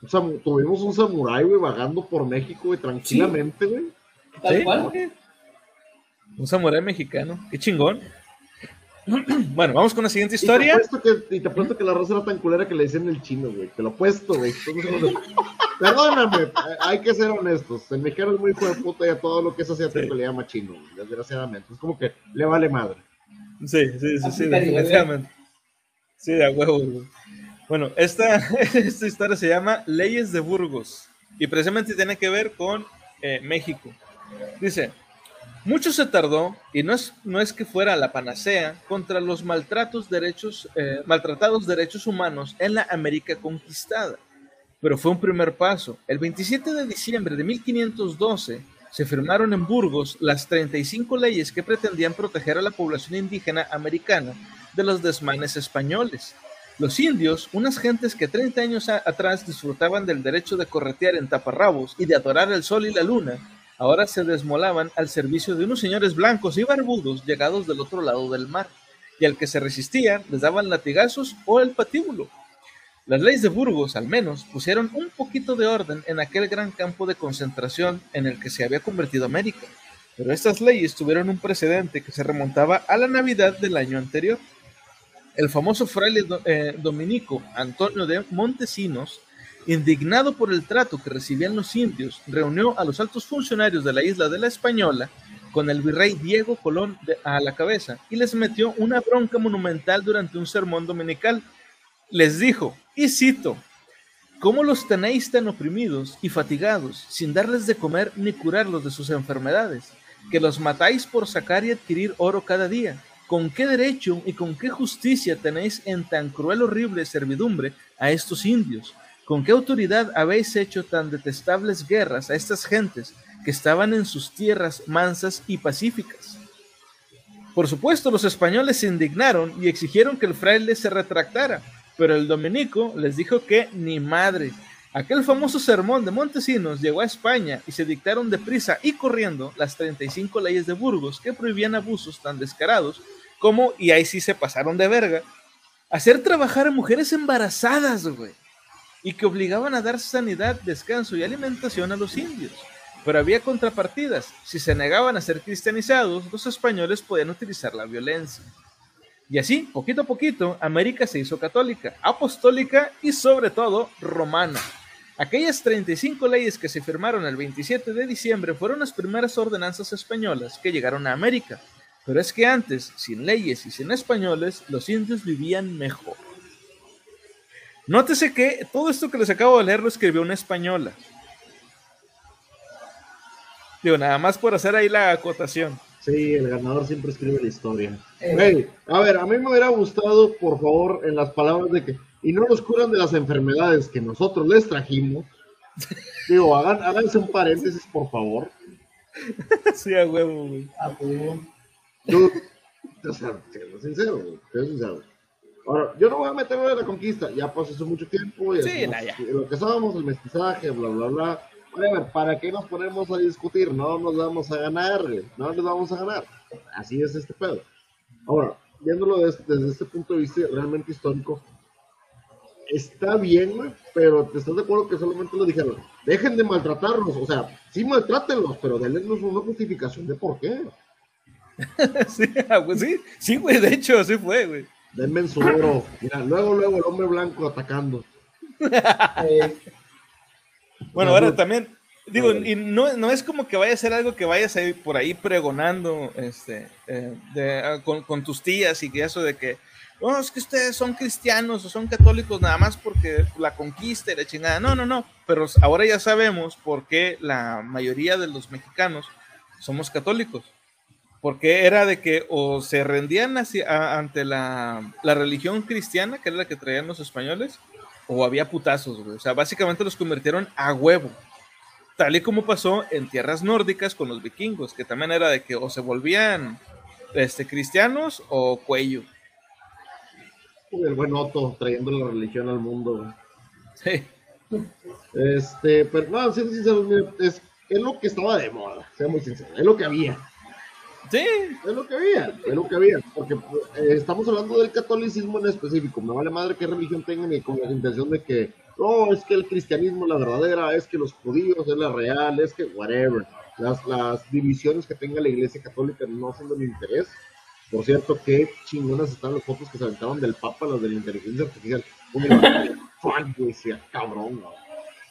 O sea, tuvimos un samurái, güey, vagando por México, güey, tranquilamente, güey. Tal Sí, cual. güey. Un samurái mexicano. Qué chingón. *clears throat* Bueno, vamos con la siguiente Y te, historia. apuesto que, y te apuesto que la raza era tan culera que le decían el chino, güey. Te lo apuesto, güey. Perdóname, hay que ser honestos. El mexicano es muy hijo de puta y a todo lo que es asiático le llama chino, güey, desgraciadamente. Es como que le vale madre. Sí, sí, sí, sí, definitivamente. Sí, de a huevo. güey. Bueno, esta, *laughs* esta historia se llama Leyes de Burgos y precisamente tiene que ver con eh, México. Dice, mucho se tardó y no es, no es que fuera la panacea contra los maltratos derechos, eh, maltratados derechos humanos en la América conquistada, pero fue un primer paso. El 27 de diciembre de 1512 se firmaron en Burgos las 35 leyes que pretendían proteger a la población indígena americana de los desmanes españoles. Los indios, unas gentes que 30 años atrás disfrutaban del derecho de corretear en taparrabos y de adorar el sol y la luna, ahora se desmolaban al servicio de unos señores blancos y barbudos llegados del otro lado del mar, y al que se resistía les daban latigazos o el patíbulo. Las leyes de Burgos, al menos, pusieron un poquito de orden en aquel gran campo de concentración en el que se había convertido América. Pero estas leyes tuvieron un precedente que se remontaba a la Navidad del año anterior. El famoso fraile eh, dominico Antonio de Montesinos, indignado por el trato que recibían los indios, reunió a los altos funcionarios de la isla de la Española con el virrey Diego Colón a la cabeza y les metió una bronca monumental durante un sermón dominical les dijo, y cito, ¿cómo los tenéis tan oprimidos y fatigados, sin darles de comer ni curarlos de sus enfermedades? Que los matáis por sacar y adquirir oro cada día. ¿Con qué derecho y con qué justicia tenéis en tan cruel horrible servidumbre a estos indios? ¿Con qué autoridad habéis hecho tan detestables guerras a estas gentes que estaban en sus tierras mansas y pacíficas? Por supuesto, los españoles se indignaron y exigieron que el fraile se retractara, pero el dominico les dijo que ni madre. Aquel famoso sermón de Montesinos llegó a España y se dictaron deprisa y corriendo las 35 leyes de Burgos que prohibían abusos tan descarados como, y ahí sí se pasaron de verga, hacer trabajar a mujeres embarazadas, güey, y que obligaban a dar sanidad, descanso y alimentación a los indios. Pero había contrapartidas. Si se negaban a ser cristianizados, los españoles podían utilizar la violencia. Y así, poquito a poquito, América se hizo católica, apostólica y sobre todo romana. Aquellas 35 leyes que se firmaron el 27 de diciembre fueron las primeras ordenanzas españolas que llegaron a América. Pero es que antes, sin leyes y sin españoles, los indios vivían mejor. Nótese que todo esto que les acabo de leer lo escribió una española. Digo, nada más por hacer ahí la acotación. Sí, el ganador siempre escribe la historia. Eh, Güey, a ver, a mí me hubiera gustado, por favor, en las palabras de que, y no nos curan de las enfermedades que nosotros les trajimos. Digo, hagan, háganse un paréntesis, por favor. *laughs* sí, a huevo, güey. a huevo. Yo, o sea, siendo sincero, güey, siendo sincero. Ahora, yo no voy a meterme en la conquista, ya pasó hace mucho tiempo, ya Sí, lo que somos, el mestizaje, bla, bla, bla. Whatever, ¿para qué nos ponemos a discutir? No nos vamos a ganar, no nos vamos a ganar. Así es este pedo. Ahora, viéndolo des- desde este punto de vista realmente histórico, está bien, pero te estás de acuerdo que solamente lo dijeron, dejen de maltratarnos, o sea, sí maltrátenlos, pero denles una justificación de por qué. *laughs* sí, ah, pues sí, sí, güey, de hecho, así fue, güey. Denme en su oro. Mira, luego, luego el hombre blanco atacando. Eh, *laughs* Bueno, ahora también, digo, y no, no es como que vaya a ser algo que vayas a ir por ahí pregonando este, eh, de- ah, con, con tus tías y que eso de que, es que ustedes son cristianos o son católicos nada más porque la conquista y la chingada. No, no, no, pero ahora ya sabemos por qué la mayoría de los mexicanos somos católicos. Porque era de que o se rendían hacia- a- ante la, la religión cristiana, que era la que traían los españoles, o había putazos, güey. O sea, básicamente los convirtieron a huevo. Tal y como pasó en tierras nórdicas con los vikingos, que también era de que o se volvían este, cristianos o cuello. El buen Otto trayendo la religión al mundo. güey. Sí. Este, pero no, siendo sinceros, es, es lo que estaba de moda, seamos sinceros, es lo que había. Sí, Es lo que había, es lo que había, porque eh, estamos hablando del catolicismo en específico, me vale madre qué religión tengan y con la intención de que, no, es que el cristianismo es la verdadera, es que los judíos es la real, es que whatever, las, las divisiones que tenga la iglesia católica no son de mi interés, Por cierto, qué chingonas están las fotos que se aventaron del Papa, las de la inteligencia artificial. Un fan, *laughs* cabrón.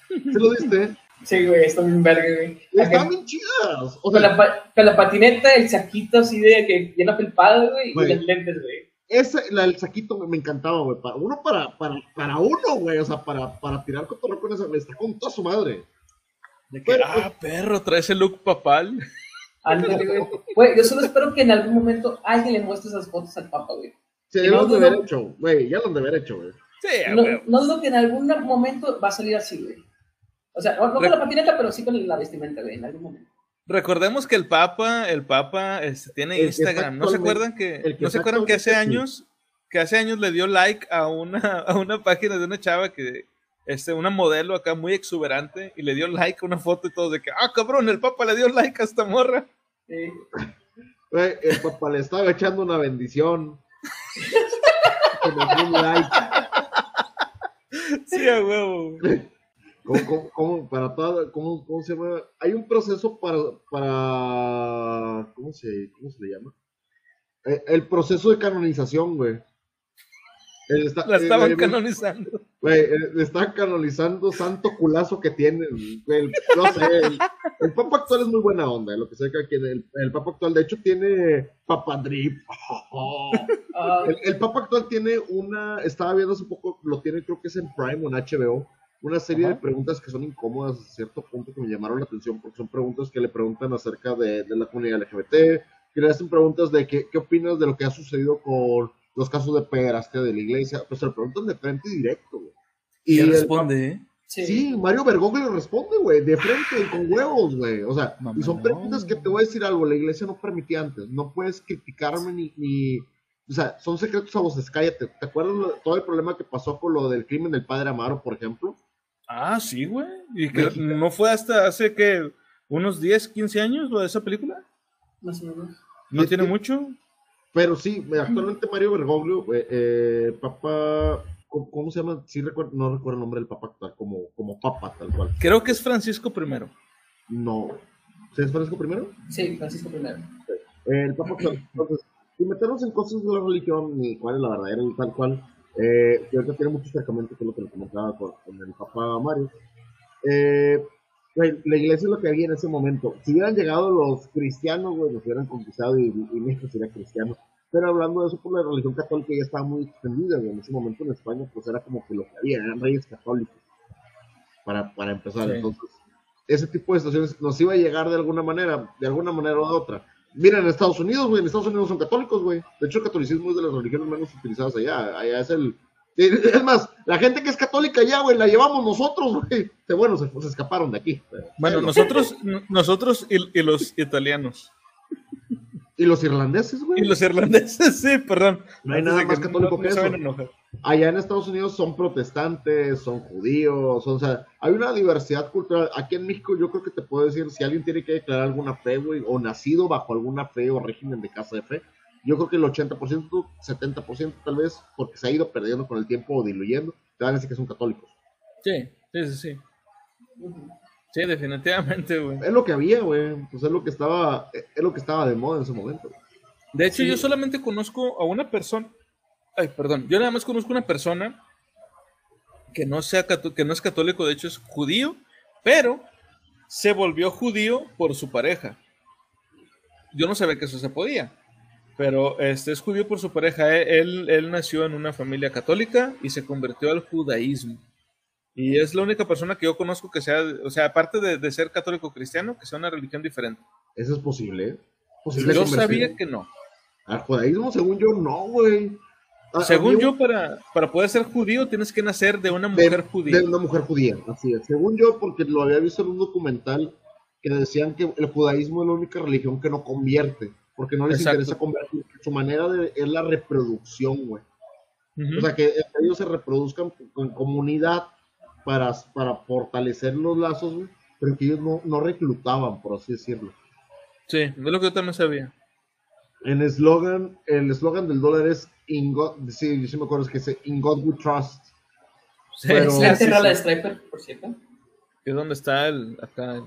¿Se lo viste? Sí, güey, está bien verga, güey. Están bien chidas. O Con sea, la, pa- con la patineta, el saquito así de que llena felpado, güey, Güey. y las lentes, güey. ese, la del saquito me, me encantaba, güey. Para, uno para, para, para uno, güey. O sea, para, para tirar cotorreo con esa, me está con toda su madre. De que, Pero- ah, perro, trae ese look papal. Ándale, güey. Güey, yo solo espero que en algún momento alguien le muestre esas fotos al Papa, güey. Se Y no deben de haber hecho, güey. Ya lo han de haber hecho, güey. Sí, No, huevo. no dudo que en algún momento va a salir así, güey. O sea, no, no con la patineta, pero sí con la vestimenta, güey, en algún momento. Recordemos que el Papa, el Papa este, tiene El Instagram. ¿No se acuerdan que, no se acuerdan que hace años, que hace años le dio like a una, a una página de una chava que, este, una modelo acá muy exuberante, y le dio like a una foto y todo de que, ah, cabrón, el Papa le dio like a esta morra. Sí. El papá le estaba echando una bendición. *laughs* Que me dio un like. Sí, a huevo. ¿Cómo, cómo, cómo- para toda, cómo, cómo se llama? Hay un proceso para, para ¿cómo se, cómo se le llama? Eh, el proceso de canonización, güey. Está- La estaban eh, canonizando. Güey, eh, le están canonizando santo culazo que tiene. el- no sé, el, el papa actual es muy buena onda, lo que sé que aquí el, el papa actual, de hecho, tiene papadrip. *laughs* Ah, El, el Papa actual tiene una, estaba viendo hace poco, lo tiene creo que es en Prime o en HBO, una serie Ajá. de preguntas que son incómodas a cierto punto que me llamaron la atención porque son preguntas que le preguntan acerca de, de la comunidad LGBT, que le hacen preguntas de qué, qué opinas de lo que ha sucedido con los casos de pederastia de la iglesia, pues se lo preguntan de frente y directo, güey. Y el- responde, ¿eh? sí. Sí, Mario Bergoglio responde, güey, de frente, con huevos, güey. O sea, y son preguntas que te voy a decir algo, la iglesia no permitía antes, no puedes criticarme ni, ni, o sea, son secretos a voces, cállate. ¿Te acuerdas lo- todo el problema que pasó con lo del crimen del padre Amaro, por ejemplo? Ah, sí, güey. Y que México. no fue hasta hace que unos 10, 15 años lo de esa película. Más o menos. No Es tiene que- mucho. Pero sí, actualmente Mario Bergoglio, eh, eh, papa, ¿cómo, cómo se llama? Sí, recuerdo, no recuerdo el nombre del papa actual, como, como papa, tal cual. Creo que es Francisco primero. No. ¿Se Francisco primero? Sí, Francisco primero. El Papa actual. Entonces, sin meternos en cosas de la religión, ni cuál es la verdadera y tal cual, eh, que ahorita tiene mucho acercamiento con lo que le comentaba con, con el Papa Mario. Eh, la iglesia es lo que había en ese momento. Si hubieran llegado los cristianos, güey, los hubieran conquistado y, y México sería cristiano. Pero hablando de eso, por la religión católica ya estaba muy extendida, güey. En ese momento en España, pues era como que lo que había, eran reyes católicos. Para, para empezar, Sí. entonces, ese tipo de situaciones nos iba a llegar de alguna manera, de alguna manera o de otra. Mira, en Estados Unidos, güey, en Estados Unidos son católicos, güey. De hecho, el catolicismo es de las religiones menos utilizadas allá. Allá es el. *laughs* Es más, la gente que es católica allá, güey, la llevamos nosotros, güey. Que bueno, se, se escaparon de aquí. pero- Bueno, nosotros, nosotros y, y los italianos. Y los irlandeses, güey. Y los irlandeses, *laughs* sí, perdón. No hay Antes nada más católico no- que eso. Allá en Estados Unidos son protestantes, son judíos, son, o sea, hay una diversidad cultural. Aquí en México yo creo que te puedo decir, si alguien tiene que declarar alguna fe, güey, o nacido bajo alguna fe o régimen de casa de fe, yo creo que el 80%, 70% tal vez, porque se ha ido perdiendo con el tiempo o diluyendo, te van a decir que son católicos. Sí, sí, sí, sí. Sí, definitivamente, güey. Es lo que había, güey, pues es lo que estaba, es lo que estaba de moda en ese momento. De hecho, yo solamente conozco a una persona. Ay, perdón. Yo nada más conozco una persona que no sea que no es católico, de hecho es judío, pero se volvió judío por su pareja. Yo no sabía que eso se podía. Pero este es judío por su pareja. Él, él nació en una familia católica y se convirtió al judaísmo. Y es la única persona que yo conozco que sea, o sea, aparte de, de ser católico cristiano, que sea una religión diferente. Eso es posible. Posible Yo sabía que no. Al judaísmo, según yo, no, güey. Ah, Según yo, para, para poder ser judío tienes que nacer de una de, mujer judía. de una mujer judía, así es. Según yo, porque lo había visto en un documental que decían que el judaísmo es la única religión que no convierte, porque no les Exacto. interesa convertir. Su manera de, es la reproducción, güey. O sea, que ellos se reproduzcan con comunidad para, para fortalecer los lazos, güey, pero que ellos no, no reclutaban, por así decirlo. Sí, es lo que yo también sabía. En eslogan, el eslogan del dólar es In God, sí, yo sí me acuerdo, es que dice In God We Trust. Sí, Pero- sí, ¿Se sí, sí. de Striper, por cierto? ¿Y dónde está el acá? el-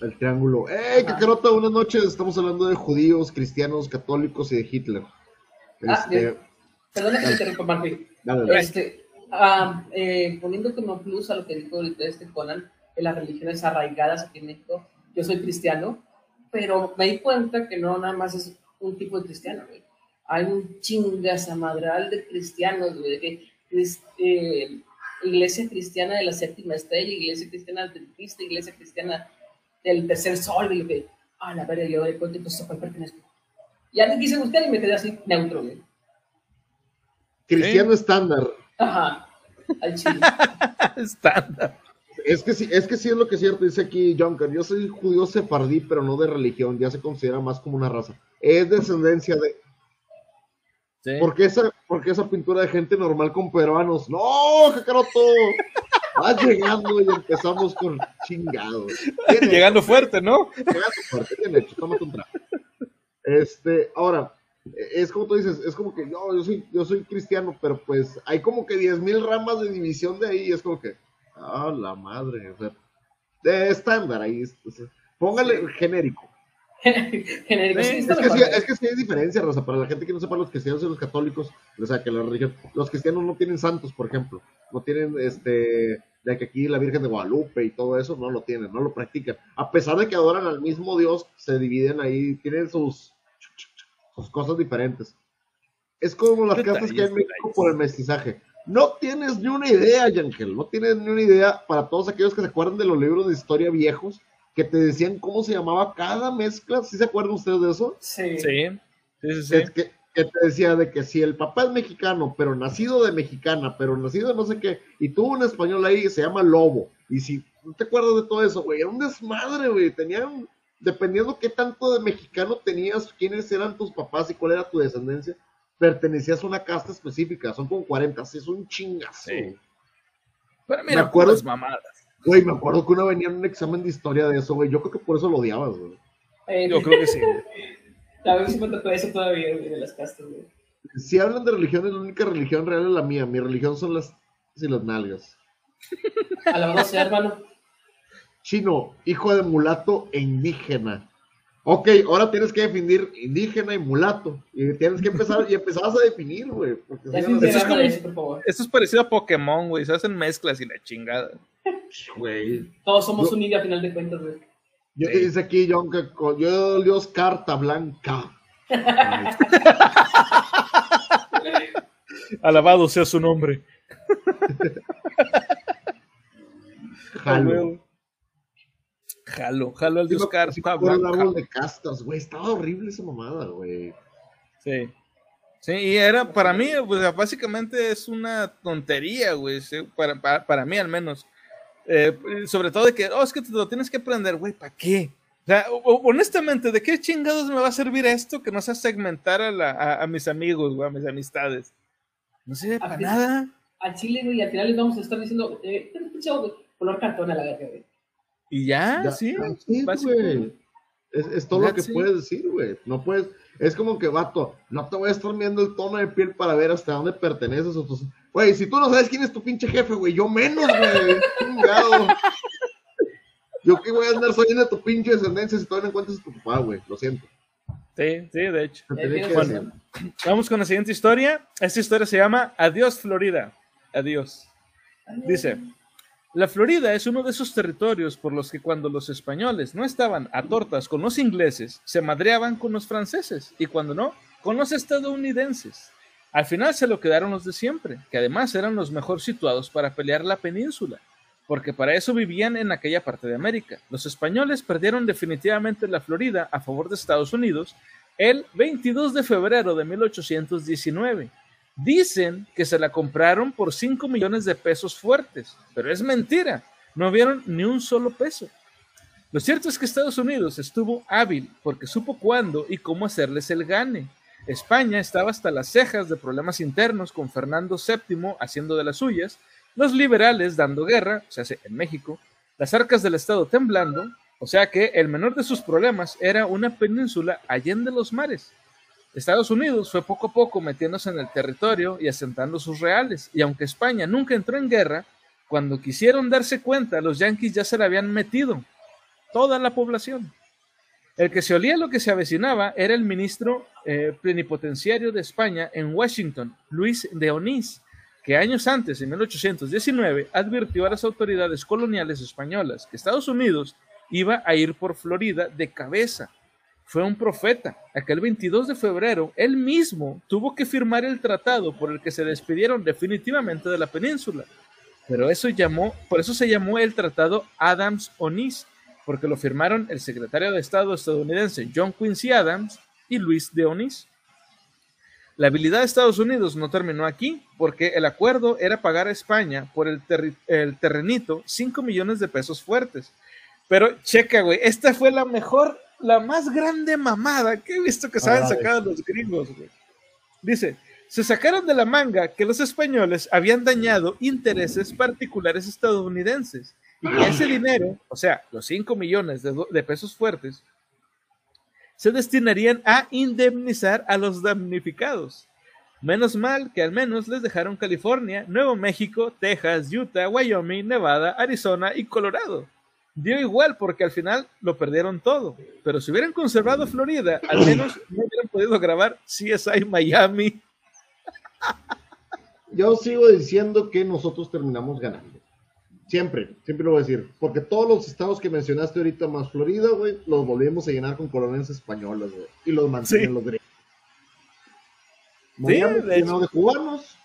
El triángulo. ¡Ey, Cacarota! Buenas noches. Estamos hablando de judíos, cristianos, católicos y de Hitler. Ah, Este. Perdona que te interrumpa, Martín. dale, dale. Este, ah, eh, poniendo como plus a lo que dijo ahorita este Conan, en las religiones arraigadas aquí en México, yo soy cristiano, pero me di cuenta que no nada más es un tipo de cristiano, güey. Hay un chingazamadral de cristianos, güey, de eh, iglesia cristiana de la séptima estrella, iglesia cristiana adventista, iglesia cristiana del tercer sol, y lo que, ah, la verga, yo de cuenta, entonces ¿a cuál pertenezco? Ya me quise buscar y me quedé así neutro, güey. Cristiano estándar. Ajá, al chile. *laughs* Estándar. Es que sí, es que sí es lo que es cierto, dice aquí Junker. Yo soy judío sefardí, pero no de religión, ya se considera más como una raza. Es descendencia de. Sí. ¿Por qué esa, por qué esa pintura de gente normal con peruanos? ¡No, Cacaroto! Vas llegando y empezamos con chingados. Llegando fuerte, ¿no? Llegando fuerte, bien hecho, toma contra. Este, ahora, es como tú dices, es como que yo, yo soy, yo soy cristiano, pero pues hay como que 10.000 ramas de división de ahí, y es como que, ah, la madre, o sea, de estándar ahí, póngale genérico. *laughs* Genérico. Sí, está Es que, sí, es que sí hay diferencia, Rosa, para la gente que no sepa los cristianos y los católicos, o sea, que la religión, los cristianos no tienen santos, por ejemplo, no tienen, este, de que aquí la Virgen de Guadalupe y todo eso, no lo tienen, no lo practican, a pesar de que adoran al mismo Dios, se dividen ahí, tienen sus, sus cosas diferentes. Es como las casas que hay en México por el mestizaje. No tienes ni una idea, Yangel, no tienes ni una idea para todos aquellos que se acuerdan de los libros de historia viejos que te decían cómo se llamaba cada mezcla, ¿sí se acuerdan ustedes de eso? Sí. Sí. Sí, sí, sí. Es que, que te decía de que si el papá es mexicano, pero nacido de mexicana, pero nacido de no sé qué, y tuvo un español ahí, se llama Lobo. Y si no te acuerdas de todo eso, güey, era un desmadre, güey. Tenían, dependiendo qué tanto de mexicano tenías, quiénes eran tus papás y cuál era tu descendencia, pertenecías a una casta específica. Son como 40, sí, es un chingazo. Sí. Pero mira, Me acuerdo- mamadas. Güey, me acuerdo que una venía en un examen de historia de eso, güey. Yo creo que por eso lo odiabas, güey. Eh, Yo creo que sí. *laughs* A ver si me tocó eso todavía, güey, de las castas, güey. Si hablan de religiones, la única religión real es la mía. Mi religión son las y las nalgas. A la verdad, sí, hermano. Chino, hijo de mulato e indígena. Ok, ahora tienes que definir indígena y mulato. Y tienes que empezar, y empezabas a definir, güey. Eso es eso, parecido a Pokémon, güey. Se hacen mezclas y la chingada. *laughs* güey. Todos somos Yo- un indio a final de cuentas, güey. Yo Sí. dice aquí, John, que yo Dios carta blanca. *laughs* Alabado sea su nombre. *laughs* Jalo. Jalo, jalo al Dios Sí, el Blanca. árbol de castas, güey. Estaba horrible esa mamada, güey. Sí. Sí, y era, para mí, pues básicamente es una tontería, güey, sí, para, para, para mí al menos. Eh, sobre todo de que, oh, es que te lo tienes que aprender, güey, ¿para qué? O sea, honestamente, ¿de qué chingados me va a servir esto que no sea segmentar a, la- a- a mis amigos, güey, a mis amistades? No sirve para nada. A Chile, güey, al final les vamos a estar diciendo, eh, pinche color cartón a la verga, güey. Y ya, Ya, sí. it. Es, es todo lo que it. puedes decir, güey. No puedes. Es como que, vato, no te voy a estar viendo el tono de piel para ver hasta dónde perteneces. O tus... Güey, si tú no sabes quién es tu pinche jefe, güey, yo menos, güey. *laughs* Yo que voy a andar sabiendo de tu pinche descendencia si todavía no encuentras a tu papá, güey. Lo siento. Sí, sí, de hecho. Razón. Vamos con la siguiente historia. Esta historia se llama Adiós Florida. Adiós. Dice, la Florida es uno de esos territorios por los que cuando los españoles no estaban a tortas con los ingleses, se madreaban con los franceses y cuando no, con los estadounidenses. Al final se lo quedaron los de siempre, que además eran los mejor situados para pelear la península, porque para eso vivían en aquella parte de América. Los españoles perdieron definitivamente la Florida a favor de Estados Unidos el 22 de febrero de 1819. Dicen que se la compraron por 5 millones de pesos fuertes, pero es mentira. No vieron ni un solo peso. Lo cierto es que Estados Unidos estuvo hábil porque supo cuándo y cómo hacerles el gane. España estaba hasta las cejas de problemas internos con Fernando VII haciendo de las suyas, los liberales dando guerra, o sea, en México, las arcas del Estado temblando, o sea que el menor de sus problemas era una península allende los mares. Estados Unidos fue poco a poco metiéndose en el territorio y asentando sus reales, y aunque España nunca entró en guerra, cuando quisieron darse cuenta, los yanquis ya se la habían metido. toda la población. El que se olía lo que se avecinaba era el ministro eh, plenipotenciario de España en Washington, Luis de Onís, que años antes, en 1819, advirtió a las autoridades coloniales españolas que Estados Unidos iba a ir por Florida de cabeza. Fue un profeta. Aquel 22 de febrero, él mismo tuvo que firmar el tratado por el que se despidieron definitivamente de la península. Pero eso llamó, por eso se llamó el Tratado Adams-Onís, porque lo firmaron el secretario de Estado estadounidense John Quincy Adams y Luis de Onís. La habilidad de Estados Unidos no terminó aquí, porque el acuerdo era pagar a España por el, el terrenito 5 millones de pesos fuertes. Pero checa, güey, esta fue la mejor, la más grande mamada que he visto que se han sacado los gringos, güey. Dice, se sacaron de la manga que los españoles habían dañado intereses particulares estadounidenses y que ese dinero, o sea, los 5 millones de, de pesos fuertes, se destinarían a indemnizar a los damnificados. Menos mal que al menos les dejaron California, Nuevo México, Texas, Utah, Wyoming, Nevada, Arizona y Colorado. Dio igual porque al final lo perdieron todo. Pero si hubieran conservado Florida, al menos no hubieran podido grabar CSI Miami. *laughs* Yo sigo diciendo que nosotros terminamos ganando. Siempre, siempre lo voy a decir. Porque todos los estados que mencionaste ahorita, más Florida, güey, los volvimos a llenar con colonias españolas, güey. Y los mantienen Sí. los gringos. Sí, Miami de llenado de cubanos,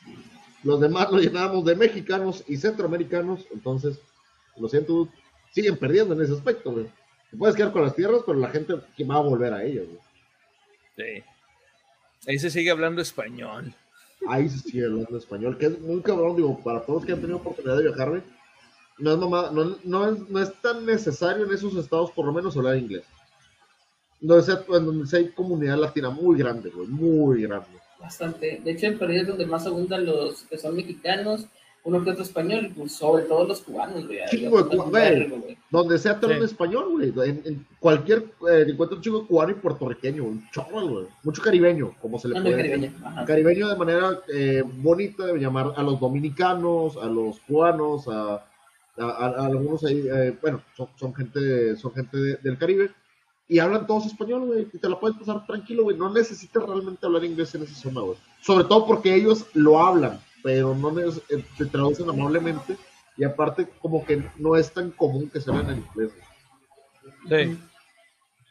los demás lo llenábamos de mexicanos y centroamericanos. Entonces, lo siento, siguen perdiendo en ese aspecto, güey. Te puedes quedar con las tierras, pero la gente que va a volver a ellas, güey. Sí. Ahí se sigue hablando español. Ahí se sigue hablando español, que es muy cabrón, digo, para todos que han tenido oportunidad de viajar, güey, no es, mamá, no, no, es, no es tan necesario en esos estados, por lo menos, hablar inglés. Donde sea, en donde sea hay comunidad latina muy grande, güey, muy grande. Bastante. De hecho, en Florida es donde más abundan los que son mexicanos, uno que otro español, pues sobre todo los cubanos, güey. Un güey. vergo, güey. Donde sea te hablan Sí. español, güey. En, en cualquier, eh, encuentra un chico cubano y puertorriqueño, un chorro, güey. Mucho caribeño, como se le puede caribeño. Ajá. caribeño de manera eh, bonita de llamar a los dominicanos, a los cubanos, a, a- a- a algunos ahí, eh, bueno, son, son gente, son gente de- del Caribe y hablan todos español, güey, y te la puedes pasar tranquilo, güey, no necesitas realmente hablar inglés en esa zona, güey. Sobre todo porque ellos lo hablan, pero no eh, te traducen amablemente y aparte como que no es tan común que se hablen en inglés. Sí.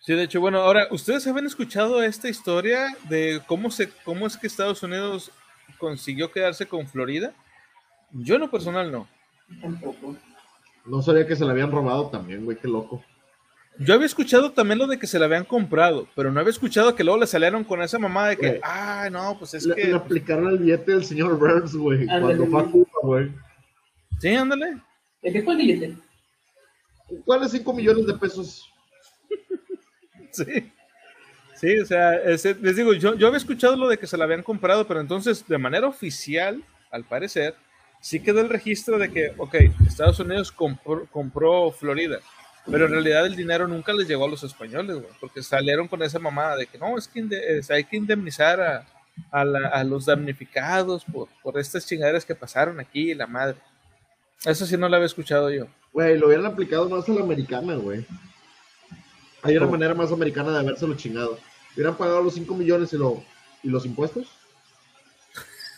Sí, de hecho, bueno, ahora, ¿ustedes habían escuchado esta historia de cómo se, cómo es que Estados Unidos consiguió quedarse con Florida? Yo en lo personal no. Tampoco. No sabía que se la habían robado también, güey, qué loco. Yo había escuchado también lo de que se la habían comprado, pero no había escuchado que luego le salieron con esa mamá de que, ah, no, pues es Le, que... le aplicaron el billete del señor Burns, güey, cuando fue a. Cuba, güey. Sí, ándale. ¿De qué fue el billete? ¿Cuáles 5 millones de pesos? *laughs* Sí. Sí, o sea, ese- les digo, yo, yo había escuchado lo de que se la habían comprado, pero entonces, de manera oficial, al parecer, sí quedó el registro de que, ok, Estados Unidos compró, compró Florida, pero en realidad el dinero nunca les llegó a los españoles, güey, porque salieron con esa mamada de que no, es que es- hay que indemnizar a, a la- a los damnificados por, por estas chingaderas que pasaron aquí, la madre. Eso sí no lo había escuchado yo. Güey, lo hubieran aplicado más a la americana, güey. Hay una manera más americana de habérselo chingado. Hubieran pagado los 5 millones y, lo, y los impuestos.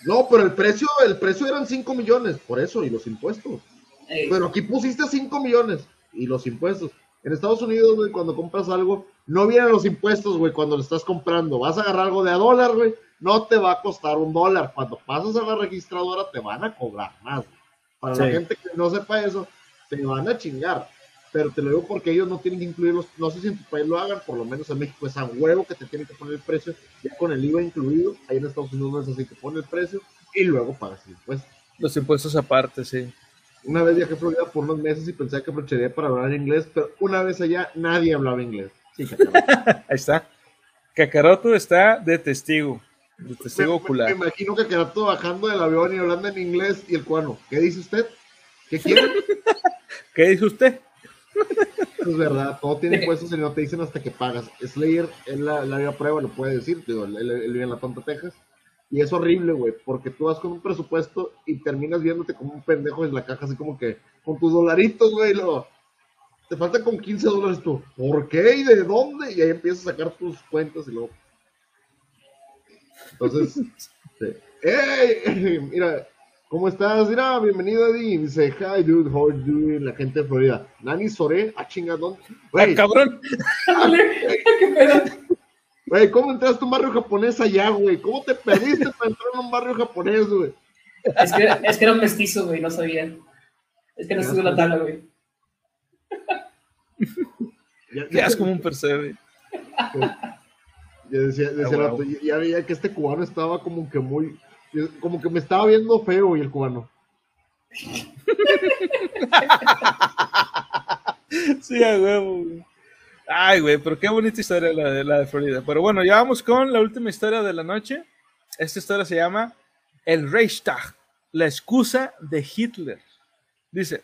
No, pero el precio, el precio eran 5 millones, por eso, y los impuestos. Eh, Pero aquí pusiste 5 millones y los impuestos. En Estados Unidos, güey, cuando compras algo, no vienen los impuestos, güey, cuando lo estás comprando. Vas a agarrar algo de a dólar, güey, no te va a costar un dólar. Cuando pasas a la registradora, te van a cobrar más. güey. Para la gente que no sepa eso, te van a chingar. Pero te lo digo porque ellos no tienen que incluirlos. No sé si en tu país lo hagan, por lo menos en México es a huevo que te tienen que poner el precio, ya con el IVA incluido. Ahí en Estados Unidos no es así, te pone el precio y luego pagas el impuesto. Los impuestos aparte, sí. Una vez viajé a Florida por unos meses y pensé que aprovecharía para hablar inglés, pero una vez allá nadie hablaba inglés. Sí. *laughs* Ahí está. Cacaroto está de testigo. De testigo me, ocular. me imagino que Carato bajando del avión y hablando en inglés y el cubano. ¿Qué dice usted? ¿Qué quiere? *laughs* ¿Qué dice usted? *laughs* es verdad, todo tiene impuestos y no te dicen hasta que pagas. Slayer, él la, la prueba, lo puede decir, digo, él, él- él vive en La Tonta, Texas. Y es horrible, güey, porque tú vas con un presupuesto y terminas viéndote como un pendejo en la caja, así como que con tus dolaritos, güey, lo... te faltan con 15 dólares tú. ¿Por qué y de dónde? Y ahí empiezas a sacar tus cuentas y luego. Entonces, *laughs* sí. ¡Ey! *laughs* Mira, ¿cómo estás? Mira, bienvenido Eddie. Dice, hi dude, how are you doing? La gente de Florida. Nani Sore, ah, chinga, ¿dónde? Güey, Cabrón. *laughs* ¿Qué pedo? Güey, ¿cómo entraste a un barrio japonés allá, güey? ¿Cómo te perdiste para entrar a un barrio japonés, güey? Es que, es que era un mestizo, güey, no sabían. Es que no estuve en la tabla, güey. Ya- Quedas como un percebe. Ya decía, decía Ah, vato, ya- ya veía que este cubano estaba como que muy, como que me estaba viendo feo y el cubano. *laughs* Sí, a huevo, güey. Ay, güey, pero qué bonita historia la de, la de Florida. Pero bueno, ya vamos con la última historia de la noche. Esta historia se llama El Reichstag, la excusa de Hitler. Dice,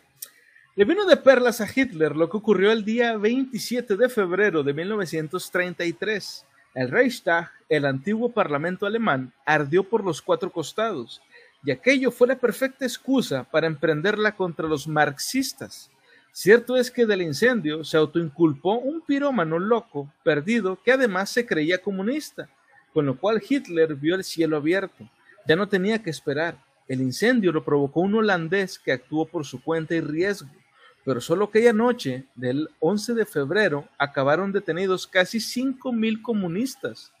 le vino de perlas a Hitler lo que ocurrió el día 27 de febrero de 1933. El Reichstag, el antiguo parlamento alemán, ardió por los cuatro costados, y aquello fue la perfecta excusa para emprenderla contra los marxistas. Cierto es que del incendio se autoinculpó un pirómano loco, perdido, que además se creía comunista, con lo cual Hitler vio el cielo abierto. Ya no tenía que esperar. El incendio lo provocó un holandés que actuó por su cuenta y riesgo, pero solo aquella noche del 11 de febrero acabaron detenidos casi 5.000 comunistas.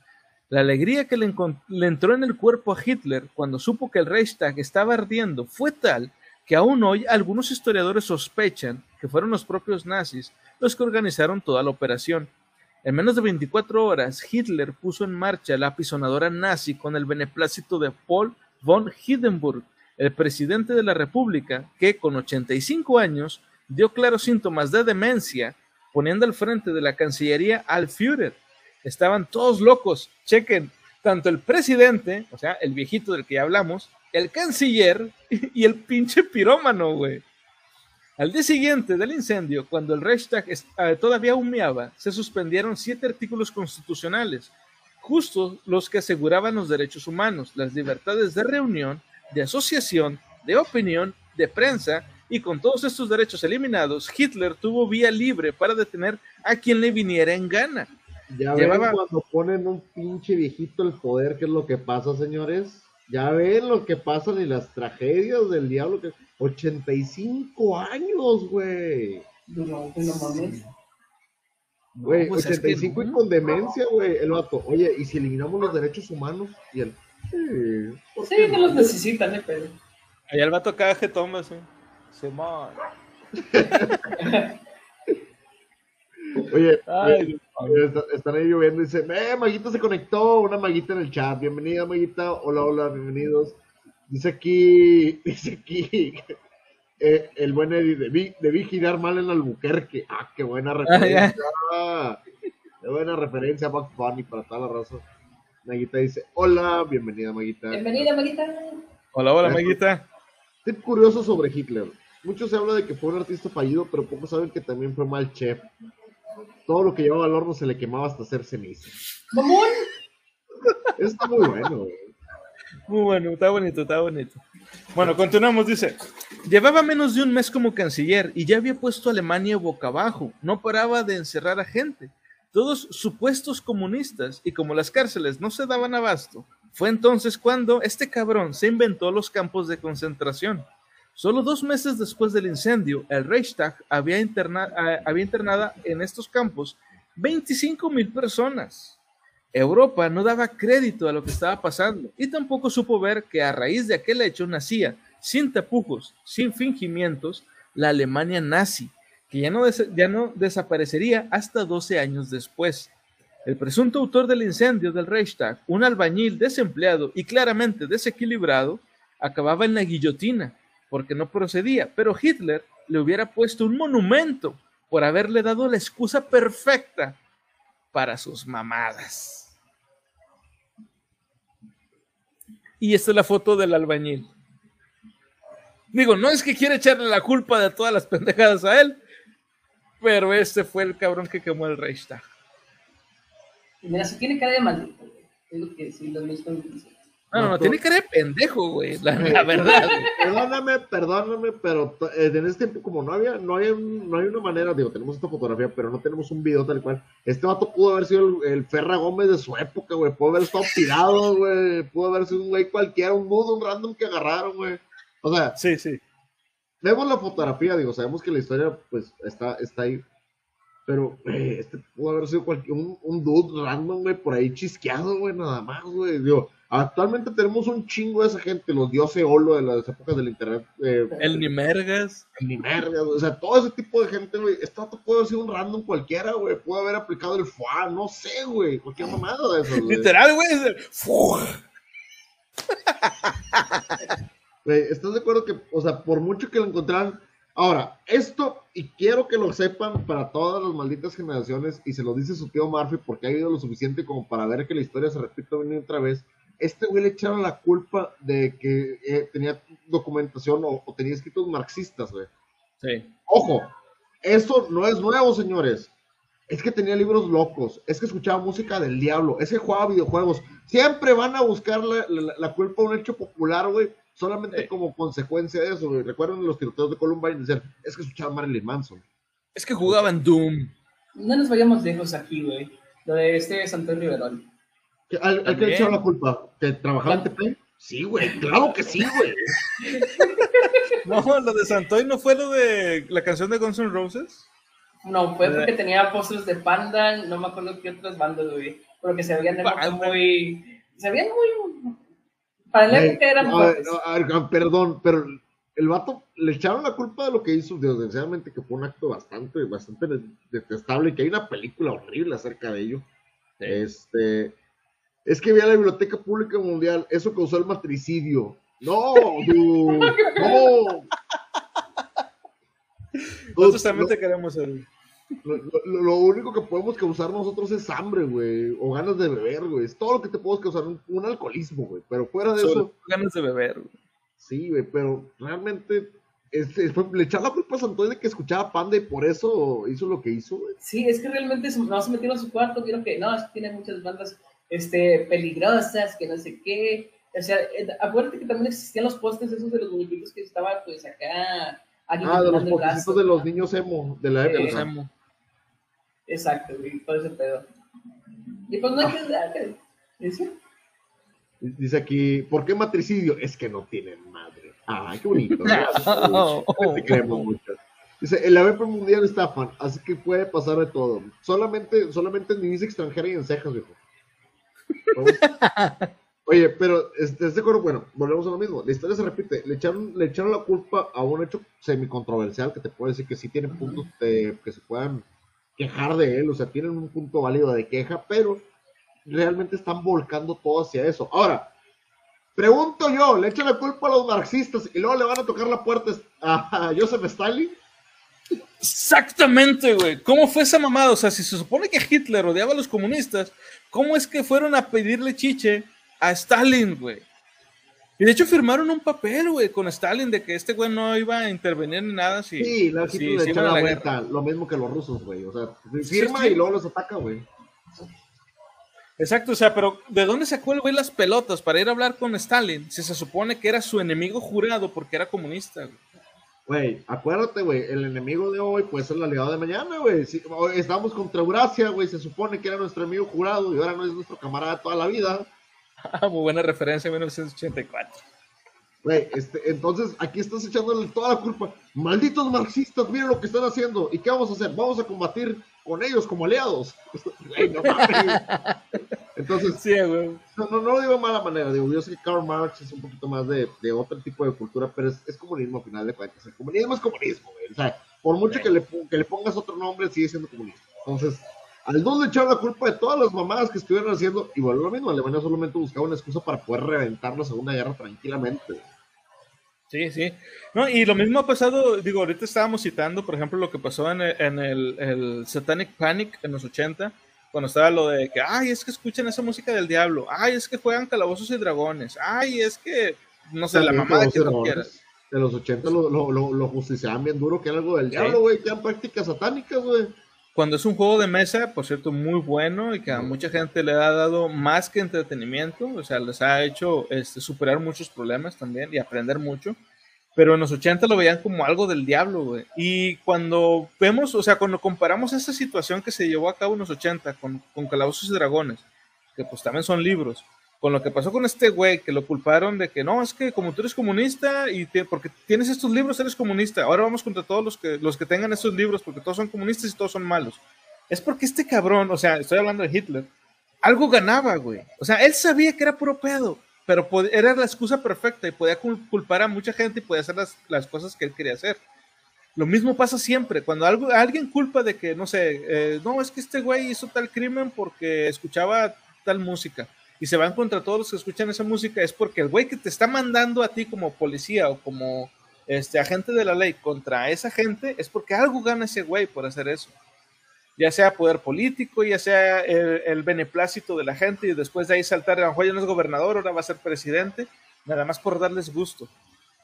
La alegría que le, le entró en el cuerpo a Hitler cuando supo que el Reichstag estaba ardiendo fue tal que aún hoy algunos historiadores sospechan fueron los propios nazis los que organizaron toda la operación. En menos de 24 horas, Hitler puso en marcha la apisonadora nazi con el beneplácito de Paul von Hindenburg, el presidente de la República, que con 85 años dio claros síntomas de demencia, poniendo al frente de la Cancillería al Führer. Estaban todos locos. Chequen, tanto el presidente, o sea, el viejito del que ya hablamos, el canciller y el pinche pirómano, güey. Al día siguiente del incendio, cuando el Reichstag eh, todavía humeaba, se suspendieron siete artículos constitucionales, justo los que aseguraban los derechos humanos, las libertades de reunión, de asociación, de opinión, de prensa, y con todos estos derechos eliminados, Hitler tuvo vía libre para detener a quien le viniera en gana. Ya Llevaba- ven cuando ponen un pinche viejito el poder, ¿qué es lo que pasa, señores? Ya ven lo que pasan y las tragedias del diablo. que 85 años, güey. No, no mames. Güey, pues es que 85 y no. con demencia, güey. El vato, oye, ¿y si eliminamos los derechos humanos? Y él, sí, ¿por Sí, qué no los necesitan, eh, pero. Allá el vato que toma, sí. Simón. Oye, Ay, oye, está- están ahí lloviendo y dice, eh, Maguita se conectó, una Maguita en el chat. Bienvenida, Maguita. Hola, hola, bienvenidos. Dice aquí, *laughs* dice aquí, eh, el buen Eddie, debí, debí girar mal en Albuquerque. Ah, qué buena referencia. qué buena referencia, Bugs Bunny, para toda la raza. Maguita dice, hola, bienvenida, Maguita. Bienvenida, Maguita. Hola, hola, Maguita. Tip curioso sobre Hitler. Mucho se habla de que fue un artista fallido, pero pocos saben que también fue mal chef. Todo lo que llevaba al horno se le quemaba hasta hacer ceniza. ¿Mamón? Eso está muy bueno, güey. Muy bueno, está bonito, está bonito. Bueno, continuamos, dice. Llevaba menos de un mes como canciller y ya había puesto a Alemania boca abajo. No paraba de encerrar a gente. Todos supuestos comunistas y como las cárceles no se daban abasto, fue entonces cuando este cabrón se inventó los campos de concentración. Solo dos meses después del incendio, el Reichstag había, interna- ah, había internada en estos campos 25 mil personas. Europa no daba crédito a lo que estaba pasando y tampoco supo ver que a raíz de aquel hecho nacía, sin tapujos, sin fingimientos, la Alemania nazi, que ya no, ya no desaparecería hasta 12 años después. El presunto autor del incendio del Reichstag, un albañil desempleado y claramente desequilibrado, acababa en la guillotina porque no procedía, pero Hitler le hubiera puesto un monumento por haberle dado la excusa perfecta para sus mamadas. Y esta es la foto del albañil. Digo, no es que quiera echarle la culpa de todas las pendejadas a él, pero este fue el cabrón que quemó el Reichstag. Mira, si tiene cara de maldito. Es lo que sí. No, no, no, tiene cara de pendejo, güey, la, la verdad. güey. *laughs* Perdóname, perdóname, pero eh, en ese tiempo, como no había, no hay, no hay una manera, digo, tenemos esta fotografía, pero no tenemos un video tal cual. Este vato pudo haber sido el, el Ferra Gómez de su época, güey. Pudo haber estado tirado, güey. Pudo haber sido un güey cualquiera, un nudo, un random que agarraron, güey. O sea, Sí, sí. vemos la fotografía, digo, sabemos que la historia, pues, está, está ahí. Pero, güey, este pudo haber sido cualquier, un, un dude random, güey, por ahí chisqueado, güey, nada más, güey. Digo, actualmente tenemos un chingo de esa gente, los dioses olo de las épocas del internet. eh, El ni mergas. ni merda, güey. O sea, todo ese tipo de gente, güey. Este vato puede haber sido un random cualquiera, güey. Puede haber aplicado el FUA, no sé, güey. Cualquier mamada de eso, güey. Literal, güey. es de- ¡Fu! *laughs* Güey, ¿Estás de acuerdo que, o sea, por mucho que lo encontraran. Ahora, esto, y quiero que lo sepan para todas las malditas generaciones, y se lo dice su tío Murphy porque ha ido lo suficiente como para ver que la historia se repite una y otra vez. Este güey le echaron la culpa de que eh, tenía documentación o, o tenía escritos marxistas, güey. Sí. Ojo, eso no es nuevo, señores. Es que tenía libros locos, es que escuchaba música del diablo, es que jugaba videojuegos. Siempre van a buscar la, la- la culpa a un hecho popular, güey, solamente Sí. como consecuencia de eso, güey. Recuerden los tiroteos de Columbine, decían, es que escuchaba Marilyn Manson. Es que jugaban Doom. No nos vayamos lejos aquí, güey. Lo de este Santos. ¿Que- ¿Al, al que le echaron la culpa? ¿Que trabajaba en TP? Sí, güey, claro que sí, güey. *laughs* No, lo de Santoy no fue lo de la canción de Guns N' Roses. No, fue porque tenía pósters de Panda, no me acuerdo qué otras bandas, güey. Pero que se veían muy. Se veían muy. Para la Güey, época eran no, a ver, fuertes. no, a ver, ah, perdón, pero el vato le echaron la culpa de lo que hizo, desgraciadamente, que fue un acto bastante, bastante detestable, que hay una película horrible acerca de ello. Este, es que había la Biblioteca Pública Mundial, eso causó el matricidio. No, dude, *laughs* no. Nosotros también te queremos el... lo, lo- lo único que podemos causar nosotros es hambre, güey, o ganas de beber, güey. Es todo lo que te podemos causar, un, un alcoholismo, güey. Pero fuera de Sobre eso, ganas de beber. güey. Sí, güey, pero realmente este, fue- le echar la culpa a Santoy de que escuchaba Panda y por eso hizo lo que hizo, güey. Sí, es que realmente se- no se metieron a su cuarto, vieron que no, es que tiene muchas bandas este, peligrosas, que no sé qué. O sea, eh, acuérdate que también existían los postes esos de los muñequitos que estaban pues acá. Ah, de los brazo. de los niños emo de la Sí. época. Emo. Exacto, güey, todo ese pedo. Y pues no hay que dar, güey. ¿Sí? Dice aquí, ¿por qué matricidio? Es que no tienen madre. Ay, qué bonito. *laughs* Te queremos mucho. Dice, el ABP mundial está fan, así que puede pasar de todo. Solamente, solamente en divisa extranjera y en cejas, viejo. Oye, pero este, este coro, bueno, volvemos a lo mismo. La historia se repite. Le echaron, le echaron la culpa a un hecho semi-controversial que te puede decir que sí tiene puntos de- que se puedan quejar de él, o sea, tienen un punto válido de queja, pero realmente están volcando todo hacia eso. Ahora, pregunto yo, ¿le echan la culpa a los marxistas y luego le van a tocar la puerta a Joseph Stalin? Exactamente, güey. ¿Cómo fue esa mamada? O sea, si se supone que Hitler odiaba a los comunistas, ¿cómo es que fueron a pedirle chiche a Stalin, güey? Y de hecho firmaron un papel, güey, con Stalin de que este güey no iba a intervenir en nada si, Sí, la si- si le la vuelta, lo mismo que los rusos, güey. O sea, firma sí. y luego los ataca, güey. Exacto, o sea, pero ¿de dónde sacó el güey las pelotas para ir a hablar con Stalin si se supone que era su enemigo jurado porque era comunista? güey? Acuérdate, güey, el enemigo de hoy puede ser el aliado de mañana, güey. Si, estamos contra Eurasia, güey, se supone que era nuestro amigo jurado y ahora no es nuestro camarada toda la vida. *laughs* Ah, Muy buena referencia en 1984. Güey, este, entonces aquí estás echándole toda la culpa. Malditos marxistas, miren lo que están haciendo. ¿Y qué vamos a hacer? Vamos a combatir con ellos como aliados. *laughs* Güey, no mames. Entonces, Sí, no, no, no lo digo de mala manera. Digo, yo sé que Karl Marx es un poquito más de, de otro tipo de cultura, pero es, es comunismo a final de cuentas. El comunismo es comunismo, güey. O sea, por mucho que le, que le pongas otro nombre, sigue siendo comunista. Entonces, al dos le echaron la culpa de todas las mamadas que estuvieron haciendo. Y bueno, lo mismo, Alemania solamente buscaba una excusa para poder reventar la Segunda Guerra tranquilamente. Sí, sí. No, y lo mismo ha pasado, digo, ahorita estábamos citando, por ejemplo, lo que pasó en el, en el, el Satanic Panic en los 80, cuando estaba lo de que, ay, es que escuchan esa música del diablo, ay, es que juegan calabozos y dragones, ay, es que, no sé, la mamada los que errores quieras. De los 80 lo, lo, lo, lo justiciaban bien duro, que era algo del diablo, güey, que eran prácticas satánicas, güey. Cuando es un juego de mesa, por cierto, muy bueno y que a mucha gente le ha dado más que entretenimiento, o sea, les ha hecho este, superar muchos problemas también y aprender mucho. Pero en los 80 lo veían como algo del diablo, güey. Y cuando vemos, o sea, cuando comparamos esa situación que se llevó a cabo en los 80 con, con Calabozos y Dragones, que pues también son libros, con lo que pasó con este güey, que lo culparon de que no, es que como tú eres comunista y te- porque tienes estos libros eres comunista, ahora vamos contra todos los que, los que tengan estos libros porque todos son comunistas y todos son malos. Es porque este cabrón, o sea, estoy hablando de Hitler, algo ganaba, güey. O sea, él sabía que era puro pedo, pero era la excusa perfecta y podía cul- culpar a mucha gente y podía hacer las, las cosas que él quería hacer. Lo mismo pasa siempre, cuando algo, alguien culpa de que, no sé, eh, no, es que este güey hizo tal crimen porque escuchaba tal música y se van contra todos los que escuchan esa música, es porque el güey que te está mandando a ti como policía o como este agente de la ley contra esa gente, es porque algo gana ese güey por hacer eso. Ya sea poder político, ya sea el, beneplácito de la gente y después de ahí saltar, a ya no es gobernador, ahora va a ser presidente, nada más por darles gusto.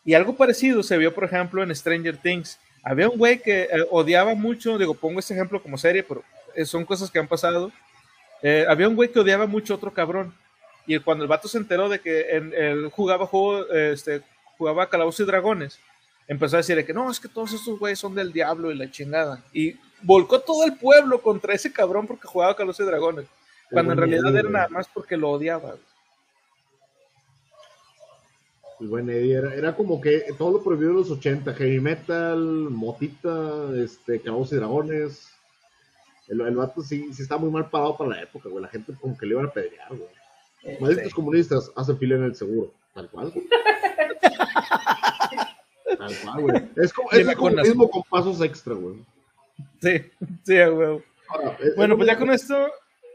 Y algo parecido se vio, por ejemplo, en Stranger Things. Había un güey que eh, odiaba mucho, digo, pongo este ejemplo como serie, pero eh, son cosas que han pasado. Eh, había un güey que odiaba mucho a otro cabrón. Y cuando el vato se enteró de que en- él jugaba juego, este, jugaba Calabozos y Dragones, empezó a decir de que no, es que todos estos güeyes son del diablo y la chingada. Y volcó todo el pueblo contra ese cabrón porque jugaba Calabozos y Dragones. Cuando en realidad Eddie, era nada más porque lo odiaba. güey. El buen Eddie era, era como que todo lo prohibido de los 80, heavy metal, motita, este, cabos y dragones. El, el vato sí, sí está muy mal parado para la época, güey. La gente como que le iban a pedrear, güey. Eh, Malditos comunistas hacen fila en el seguro. Tal cual, güey. Tal cual, güey. Es como, es el comunismo con pasos extra, güey. Sí, sí. Ahora, es- Bueno, es pues ya con esto,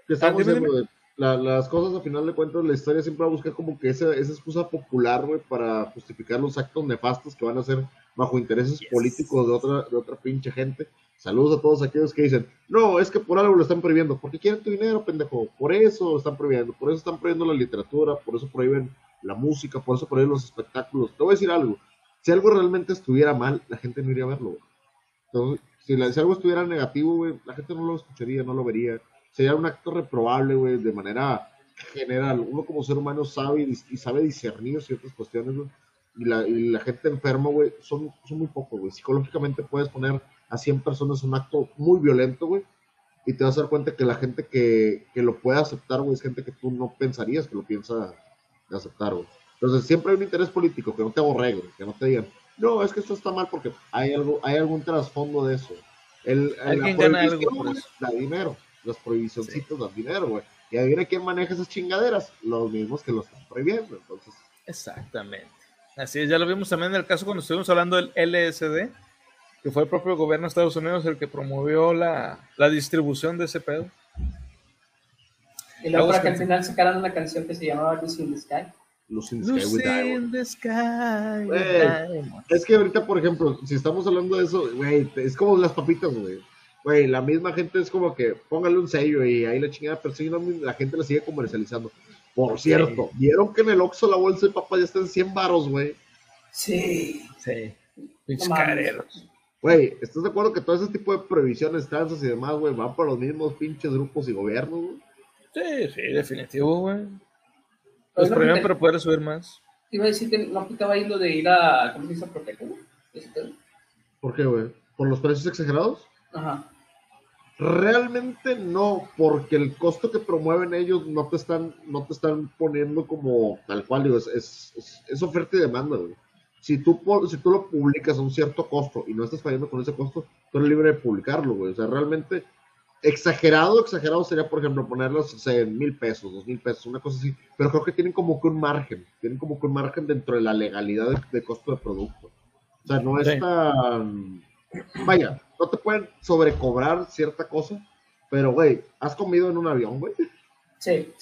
que estamos Ah, dime, güey. La- las cosas, a final de cuentas, la historia siempre va a buscar como que esa, esa excusa popular, güey, para justificar los actos nefastos que van a hacer bajo intereses políticos de otra, de otra pinche gente. Saludos a todos aquellos que dicen, no, es que por algo lo están prohibiendo, porque quieren tu dinero, pendejo, por eso lo están prohibiendo, por eso están prohibiendo la literatura, por eso prohíben la música, por eso prohíben los espectáculos. Te voy a decir algo, si algo realmente estuviera mal, la gente no iría a verlo, güey. Entonces, si, la- si algo estuviera negativo, güey, la gente no lo escucharía, no lo vería. Sería un acto reprobable, güey, de manera general. Uno como ser humano sabe y, sabe discernir ciertas cuestiones, güey. Y la, y la gente enferma, güey, son, son muy pocos, güey. Psicológicamente puedes poner a 100 personas un acto muy violento, güey. Y te vas a dar cuenta que la gente que, que lo puede aceptar, güey, es gente que tú no pensarías que lo piensa aceptar, güey. Entonces siempre hay un interés político, que no te aborreguen, que no te digan, no, es que esto está mal porque hay algo, hay algún trasfondo de eso. El, el- Alguien gana algo prohibición, por güey, eso. Da dinero. Las prohibicioncitas dan dinero, güey. Y adivina quién maneja esas chingaderas. Los mismos que lo están prohibiendo. Entonces, Exactamente. Así es, ya lo vimos también en el caso cuando estuvimos hablando del LSD, que fue el propio gobierno de Estados Unidos el que promovió la, la distribución de ese pedo. Y luego para que al final sacaran una canción que se llamaba Lucy in the Sky. Lucy in the Sky Lucy in the sky. Es que ahorita, por ejemplo, si estamos hablando de eso, güey, es como las papitas, güey. Güey, la misma gente es como que póngale un sello y ahí la chingada, pero sí, no, la gente la sigue comercializando. Por cierto, ¿vieron que en el Oxxo la bolsa de papas ya está en 100 baros, güey? Sí. Sí. Pinches. Güey, ¿estás de acuerdo que todo ese tipo de prohibiciones, tranzas y demás, güey, van por los mismos pinches grupos y gobiernos, güey? Sí, sí, definitivo, güey. Los es lo prohíben para poder subir más. Te iba a decir que no aplicaba ahí lo de ir a, ¿cómo se. ¿Por qué, güey? ¿Por los precios exagerados? Ajá. Realmente no, porque el costo que promueven ellos no te están, no te están poniendo como tal cual, digo, es, es, es- oferta y demanda, güey. Si tú, si tú lo publicas a un cierto costo y no estás fallando con ese costo, tú eres libre de publicarlo, güey. O sea, realmente exagerado, exagerado sería, por ejemplo, ponerlos o sea, en mil pesos, dos mil pesos, una cosa así. Pero creo que tienen como que un margen, tienen como que un margen dentro de la legalidad de, de costo de producto. O sea, no es Sí. tan... Vaya, no te pueden sobrecobrar cierta cosa, pero, güey, ¿has comido en un avión, güey? Sí.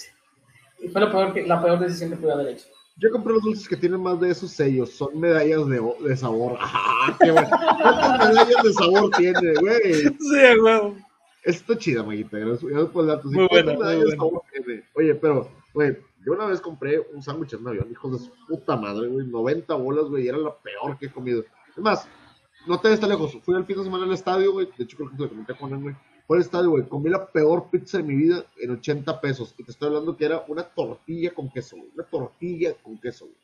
Y fue lo peor que, la peor decisión que pude haber hecho. Yo compré los dulces que tienen más de esos sellos, son medallas de, sabor. *laughs* ¡Ah, qué bueno! ¿Cuántas medallas de sabor tiene, güey? Sí, güey. Está chida, Maguita, gracias, por el dato. Sí, Muy ¿cuántas buena, muy medallas de buena. sabor tiene? Oye, pero, güey, yo una vez compré un sándwich en un avión, hijos de su puta madre, güey, 90 bolas, güey, y era la peor que he comido. Es más, no te ves lejos, fui al fin de semana al estadio, güey, de hecho creo que te lo comenté con él, güey, fue al estadio, güey, comí la peor pizza de mi vida en 80 pesos. Y te estoy hablando que era una tortilla con queso, güey. Una tortilla con queso, güey.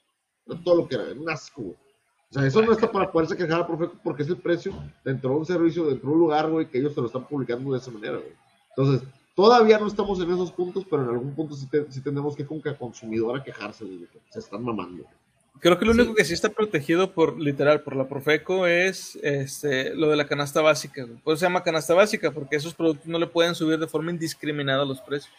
No todo lo que era, era un asco, güey. O sea, eso no está para poderse quejar al profe porque es el precio dentro de un servicio, dentro de un lugar, güey, que ellos te lo están publicando de esa manera, güey. Entonces, todavía no estamos en esos puntos, pero en algún punto sí, te- sí tenemos que como que a quejarse, güey, se están mamando. Creo que lo único que sí está protegido por, literal, por la Profeco es este, lo de la canasta básica. güey. Por eso se llama canasta básica, porque esos productos no le pueden subir de forma indiscriminada los precios.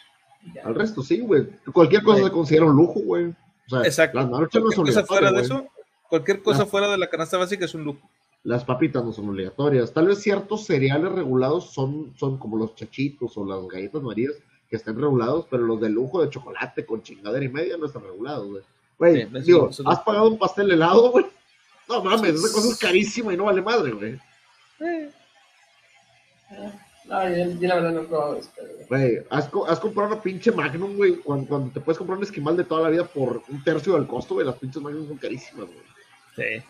Ya. Al resto, sí, güey. Cualquier cosa se considera un lujo, güey. O sea, Exacto. las maruchas no Cualquier son cosa fuera de eso, cualquier cosa Las- fuera de la canasta básica es un lujo. Las papitas no son obligatorias. Tal vez ciertos cereales regulados son, son como los chachitos o las galletas marías que están regulados, pero los de lujo de chocolate con chingadera y media no están regulados, güey. Güey, Sí, digo, ¿has pagado un pastel helado, güey? No mames, esa cosa es carísima y no vale madre, güey. No, yo, yo la verdad no he probado eso, Güey, ¿has, has comprado una pinche Magnum, güey, cuando, cuando te puedes comprar un esquimal de toda la vida por un tercio del costo, güey, las pinches Magnum son carísimas, güey. Sí.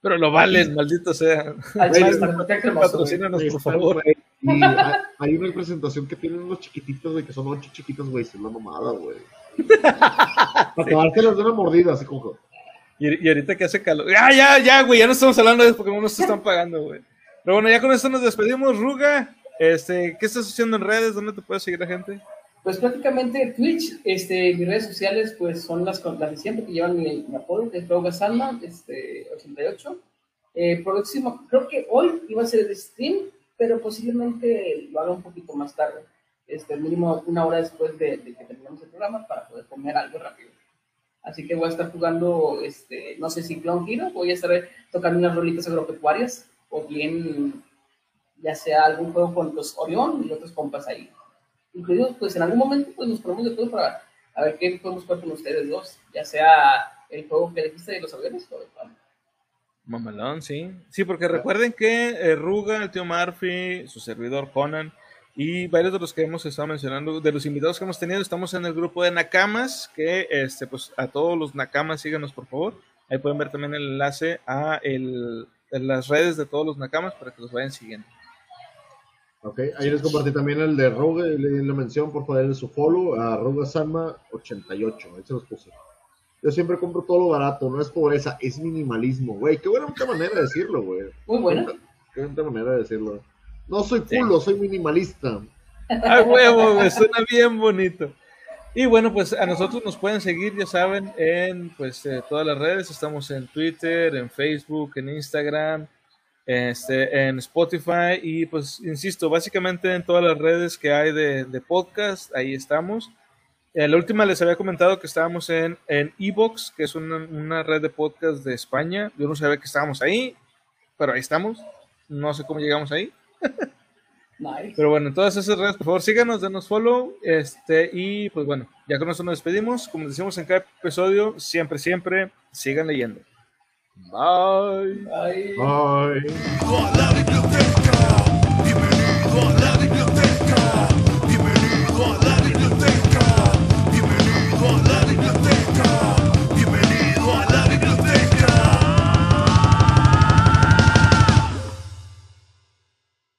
Pero lo valen, maldito sea. al. Patrocínanos, por favor. güey, Y hay, hay una presentación que tienen unos chiquititos, güey, que son ocho chiquitos, güey, es una mamada, güey. Para acabártelas de una mordida, así como que, Y, y ahorita que hace calor. Ya, ya, ya, güey. Ya no estamos hablando de eso porque no nos están pagando, güey. Pero bueno, ya con esto nos despedimos, Ruga. Este, ¿qué estás haciendo en redes? ¿Dónde te puede seguir la gente? Pues prácticamente Twitch, este, mis redes sociales pues son las, con- las de siempre que llevan mi, mi apodo, que es Roga Salma, este, 88. Eh, próximo, creo que hoy iba a ser el stream, pero posiblemente lo haga un poquito más tarde, este, mínimo una hora después de, de que terminemos el programa para poder comer algo rápido. Así que voy a estar jugando, este, no sé si Clone Hero, voy a estar tocando unas rolitas agropecuarias, o bien ya sea algún juego con los Orión y otros compas ahí incluidos, pues en algún momento pues nos ponemos de todo para a ver qué podemos jugar con ustedes dos, ya sea el juego que dijiste de los aviones o el cual. Mamalón, sí. Sí, porque recuerden que eh, Ruga, el tío Murphy, su servidor Conan y varios de los que hemos estado mencionando, de los invitados que hemos tenido, estamos en el grupo de Nakamas, que este, pues a todos los Nakamas síganos por favor. Ahí pueden ver también el enlace a el, en las redes de todos los Nakamas para que los vayan siguiendo. Ok, ahí les compartí también el de Roga, le, le mención, por favor, denle su follow a Roga Sanma 88, ahí se los puse. Yo siempre compro todo lo barato, no es pobreza, es minimalismo, güey. Qué buena manera de decirlo, güey. Muy bueno. Qué buena manera de decirlo. No soy culo, soy minimalista. ¡A huevo! güey! Suena bien bonito. Y bueno, pues a nosotros nos pueden seguir, ya saben, en pues eh, todas las redes. Estamos en Twitter, en Facebook, en Instagram, este, en Spotify y pues insisto, básicamente en todas las redes que hay de, de podcast, ahí estamos. Eh, la última les había comentado que estábamos en en Evox, que es una, una red de podcast de España. Yo no sabía que estábamos ahí, pero ahí estamos. No sé cómo llegamos ahí. *laughs* Nice. Pero bueno, en todas esas redes, por favor, síganos, denos follow. Este, y pues bueno, ya con eso nos despedimos. Como decimos en cada episodio, siempre, siempre, sigan leyendo. Bye. Bye. Bye. biblioteca.